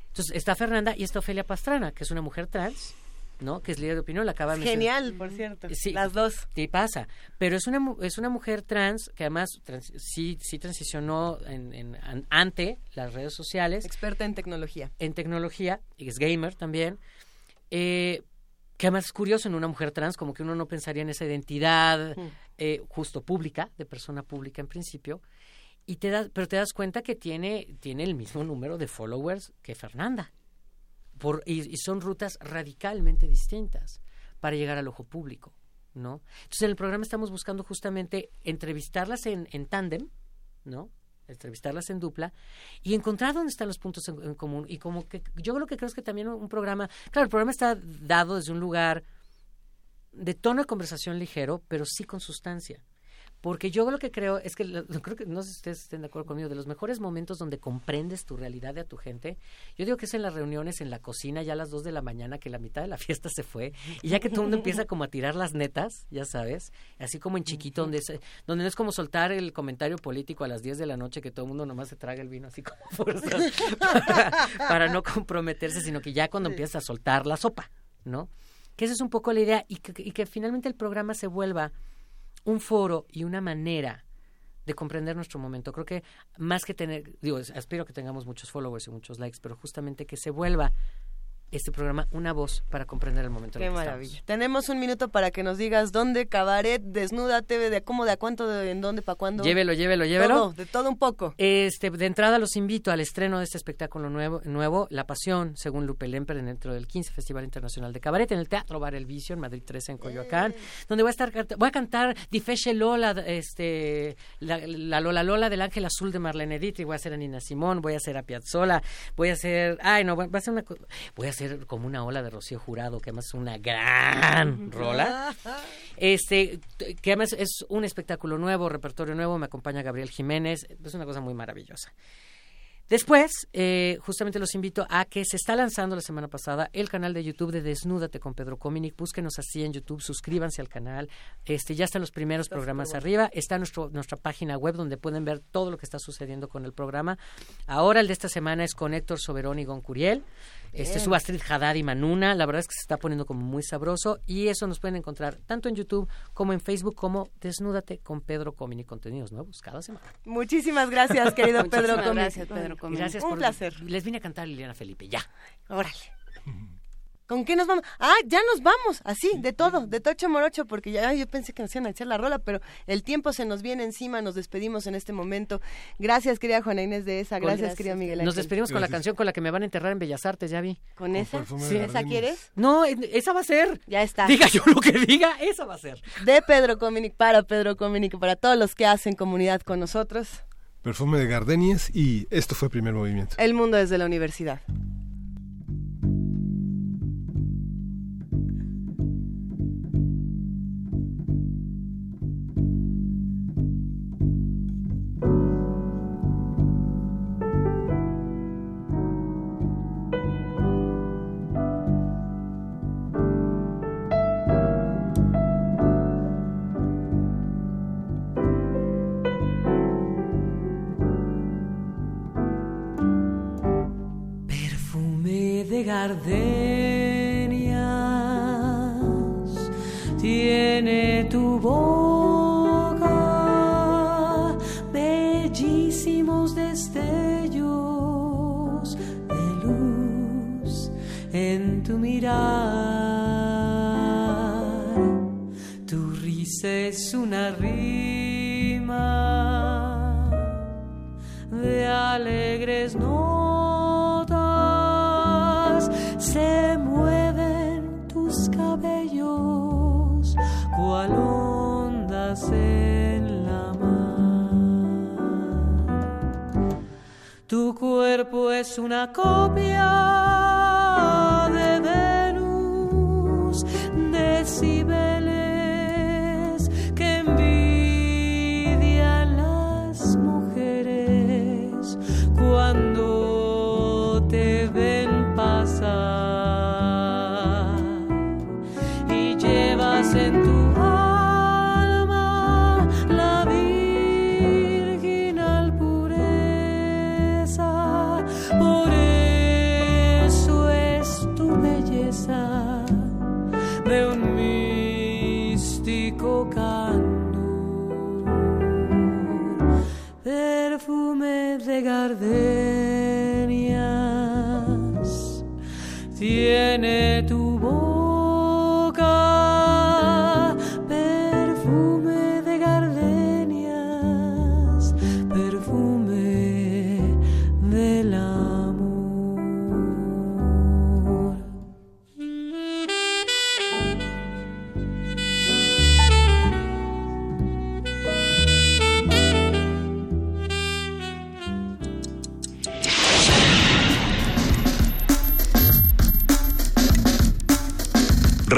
Entonces, está Fernanda y está Ofelia Pastrana, que es una mujer trans, ¿no? Que es líder de opinión, la acaba de mencionar. Genial, por cierto. Sí, Las dos. Sí pasa, pero es una es una mujer trans que además trans- sí sí transicionó en, en- an- ante las redes sociales, Experta en tecnología. en tecnología y es gamer también. Eh, que además es curioso en una mujer trans, como que uno no pensaría en esa identidad Mm. eh, justo pública, de persona pública en principio, y te das, pero te das cuenta que tiene, tiene el mismo número de followers que Fernanda. Por, y, y son rutas radicalmente distintas para llegar al ojo público, ¿no? Entonces en el programa estamos buscando justamente entrevistarlas en, en tándem, ¿no? entrevistarlas en dupla y encontrar dónde están los puntos en, en común y como que yo lo que creo es que también un programa claro el programa está dado desde un lugar de tono de conversación ligero pero sí con sustancia Porque yo lo que creo es que, lo- creo que no sé si ustedes estén de acuerdo conmigo, de los mejores momentos donde comprendes tu realidad de a tu gente, yo digo que es en las reuniones, en la cocina, ya a las 2 de la mañana, que la mitad de la fiesta se fue, y ya que todo el mundo empieza como a tirar las netas, ya sabes, así como en chiquito, donde, es, donde no es como soltar el comentario político a las 10 de la noche, que todo el mundo nomás se traga el vino así como fuerzas, para, para no comprometerse, sino que ya cuando empiezas a soltar la sopa, ¿no? Que esa es un poco la idea, y que, y que finalmente el programa se vuelva un foro y una manera de comprender nuestro momento. Creo que más que tener, digo, espero que tengamos muchos followers y muchos likes, pero justamente que se vuelva este programa una voz para comprender el momento en Qué el que maravilla. Tenemos un minuto para que nos digas dónde, cabaret, desnúdate, de cómo, de a cuánto, de en dónde, para cuándo. Llévelo, llévelo, llévelo. Todo, de todo un poco. Este, de entrada los invito al estreno de este espectáculo nuevo, nuevo La Pasión, según Lupe Lemper, dentro del 15 Festival Internacional de Cabaret, en el Teatro Bar El Vicio, en Madrid 13, en Coyoacán, donde voy a estar, voy a cantar Di Fece Lola, este, la, la Lola Lola del Ángel Azul de Marlene Dietrich, voy a hacer a Nina Simón, voy a hacer a Piazzolla, voy a hacer, ay no, va a ser una, voy a hacer como una ola de Rocío Jurado, que además es una gran rola. Este, que además es un espectáculo nuevo, repertorio nuevo, me acompaña Gabriel Jiménez, es una cosa muy maravillosa. Después, eh, justamente los invito a que se está lanzando la semana pasada el canal de YouTube de Desnúdate con Pedro Cominic. Búsquenos así en YouTube, suscríbanse al canal. Este, ya están los primeros programas arriba. Está nuestro, nuestra página web donde pueden ver todo lo que está sucediendo con el programa. Ahora el de esta semana es con Héctor Soberón y Gon Curiel. Este, suba Astrid Haddad y Manuna. La verdad es que se está poniendo como muy sabroso. Y eso nos pueden encontrar tanto en YouTube como en Facebook como Desnúdate con Pedro Cominic. Contenidos nuevos cada semana. Muchísimas gracias, querido Pedro Comi. gracias, Pedro Comi. Gracias Un por- placer. Les vine a cantar Liliana Felipe, ya. Órale. ¿Con qué nos vamos? Ah, ya nos vamos, así, de todo, de tocho morocho, porque ya yo pensé que nos iban a echar la rola, pero el tiempo se nos viene encima, nos despedimos en este momento. Gracias, querida Juana Inés de esa, gracias, querida Miguel Nos Ángel. despedimos con la canción con la que me van a enterrar en Bellas Artes, ya vi. ¿Con esa? ¿Esa quieres? No, esa va a ser. Ya está. Diga yo lo que diga, esa va a ser. De Pedro Cominic, para Pedro Cominic, para todos los que hacen comunidad con nosotros. Perfume de gardenias y esto fue primer movimiento. El mundo desde la universidad. De gardenias tiene tu boca, bellísimos destellos de luz en tu mirar. Tu risa es una rima de alegres notas se mueven tus cabellos cual ondas en la mar. Tu cuerpo es una copia de Venus, decibeles gardenias. Tiene tu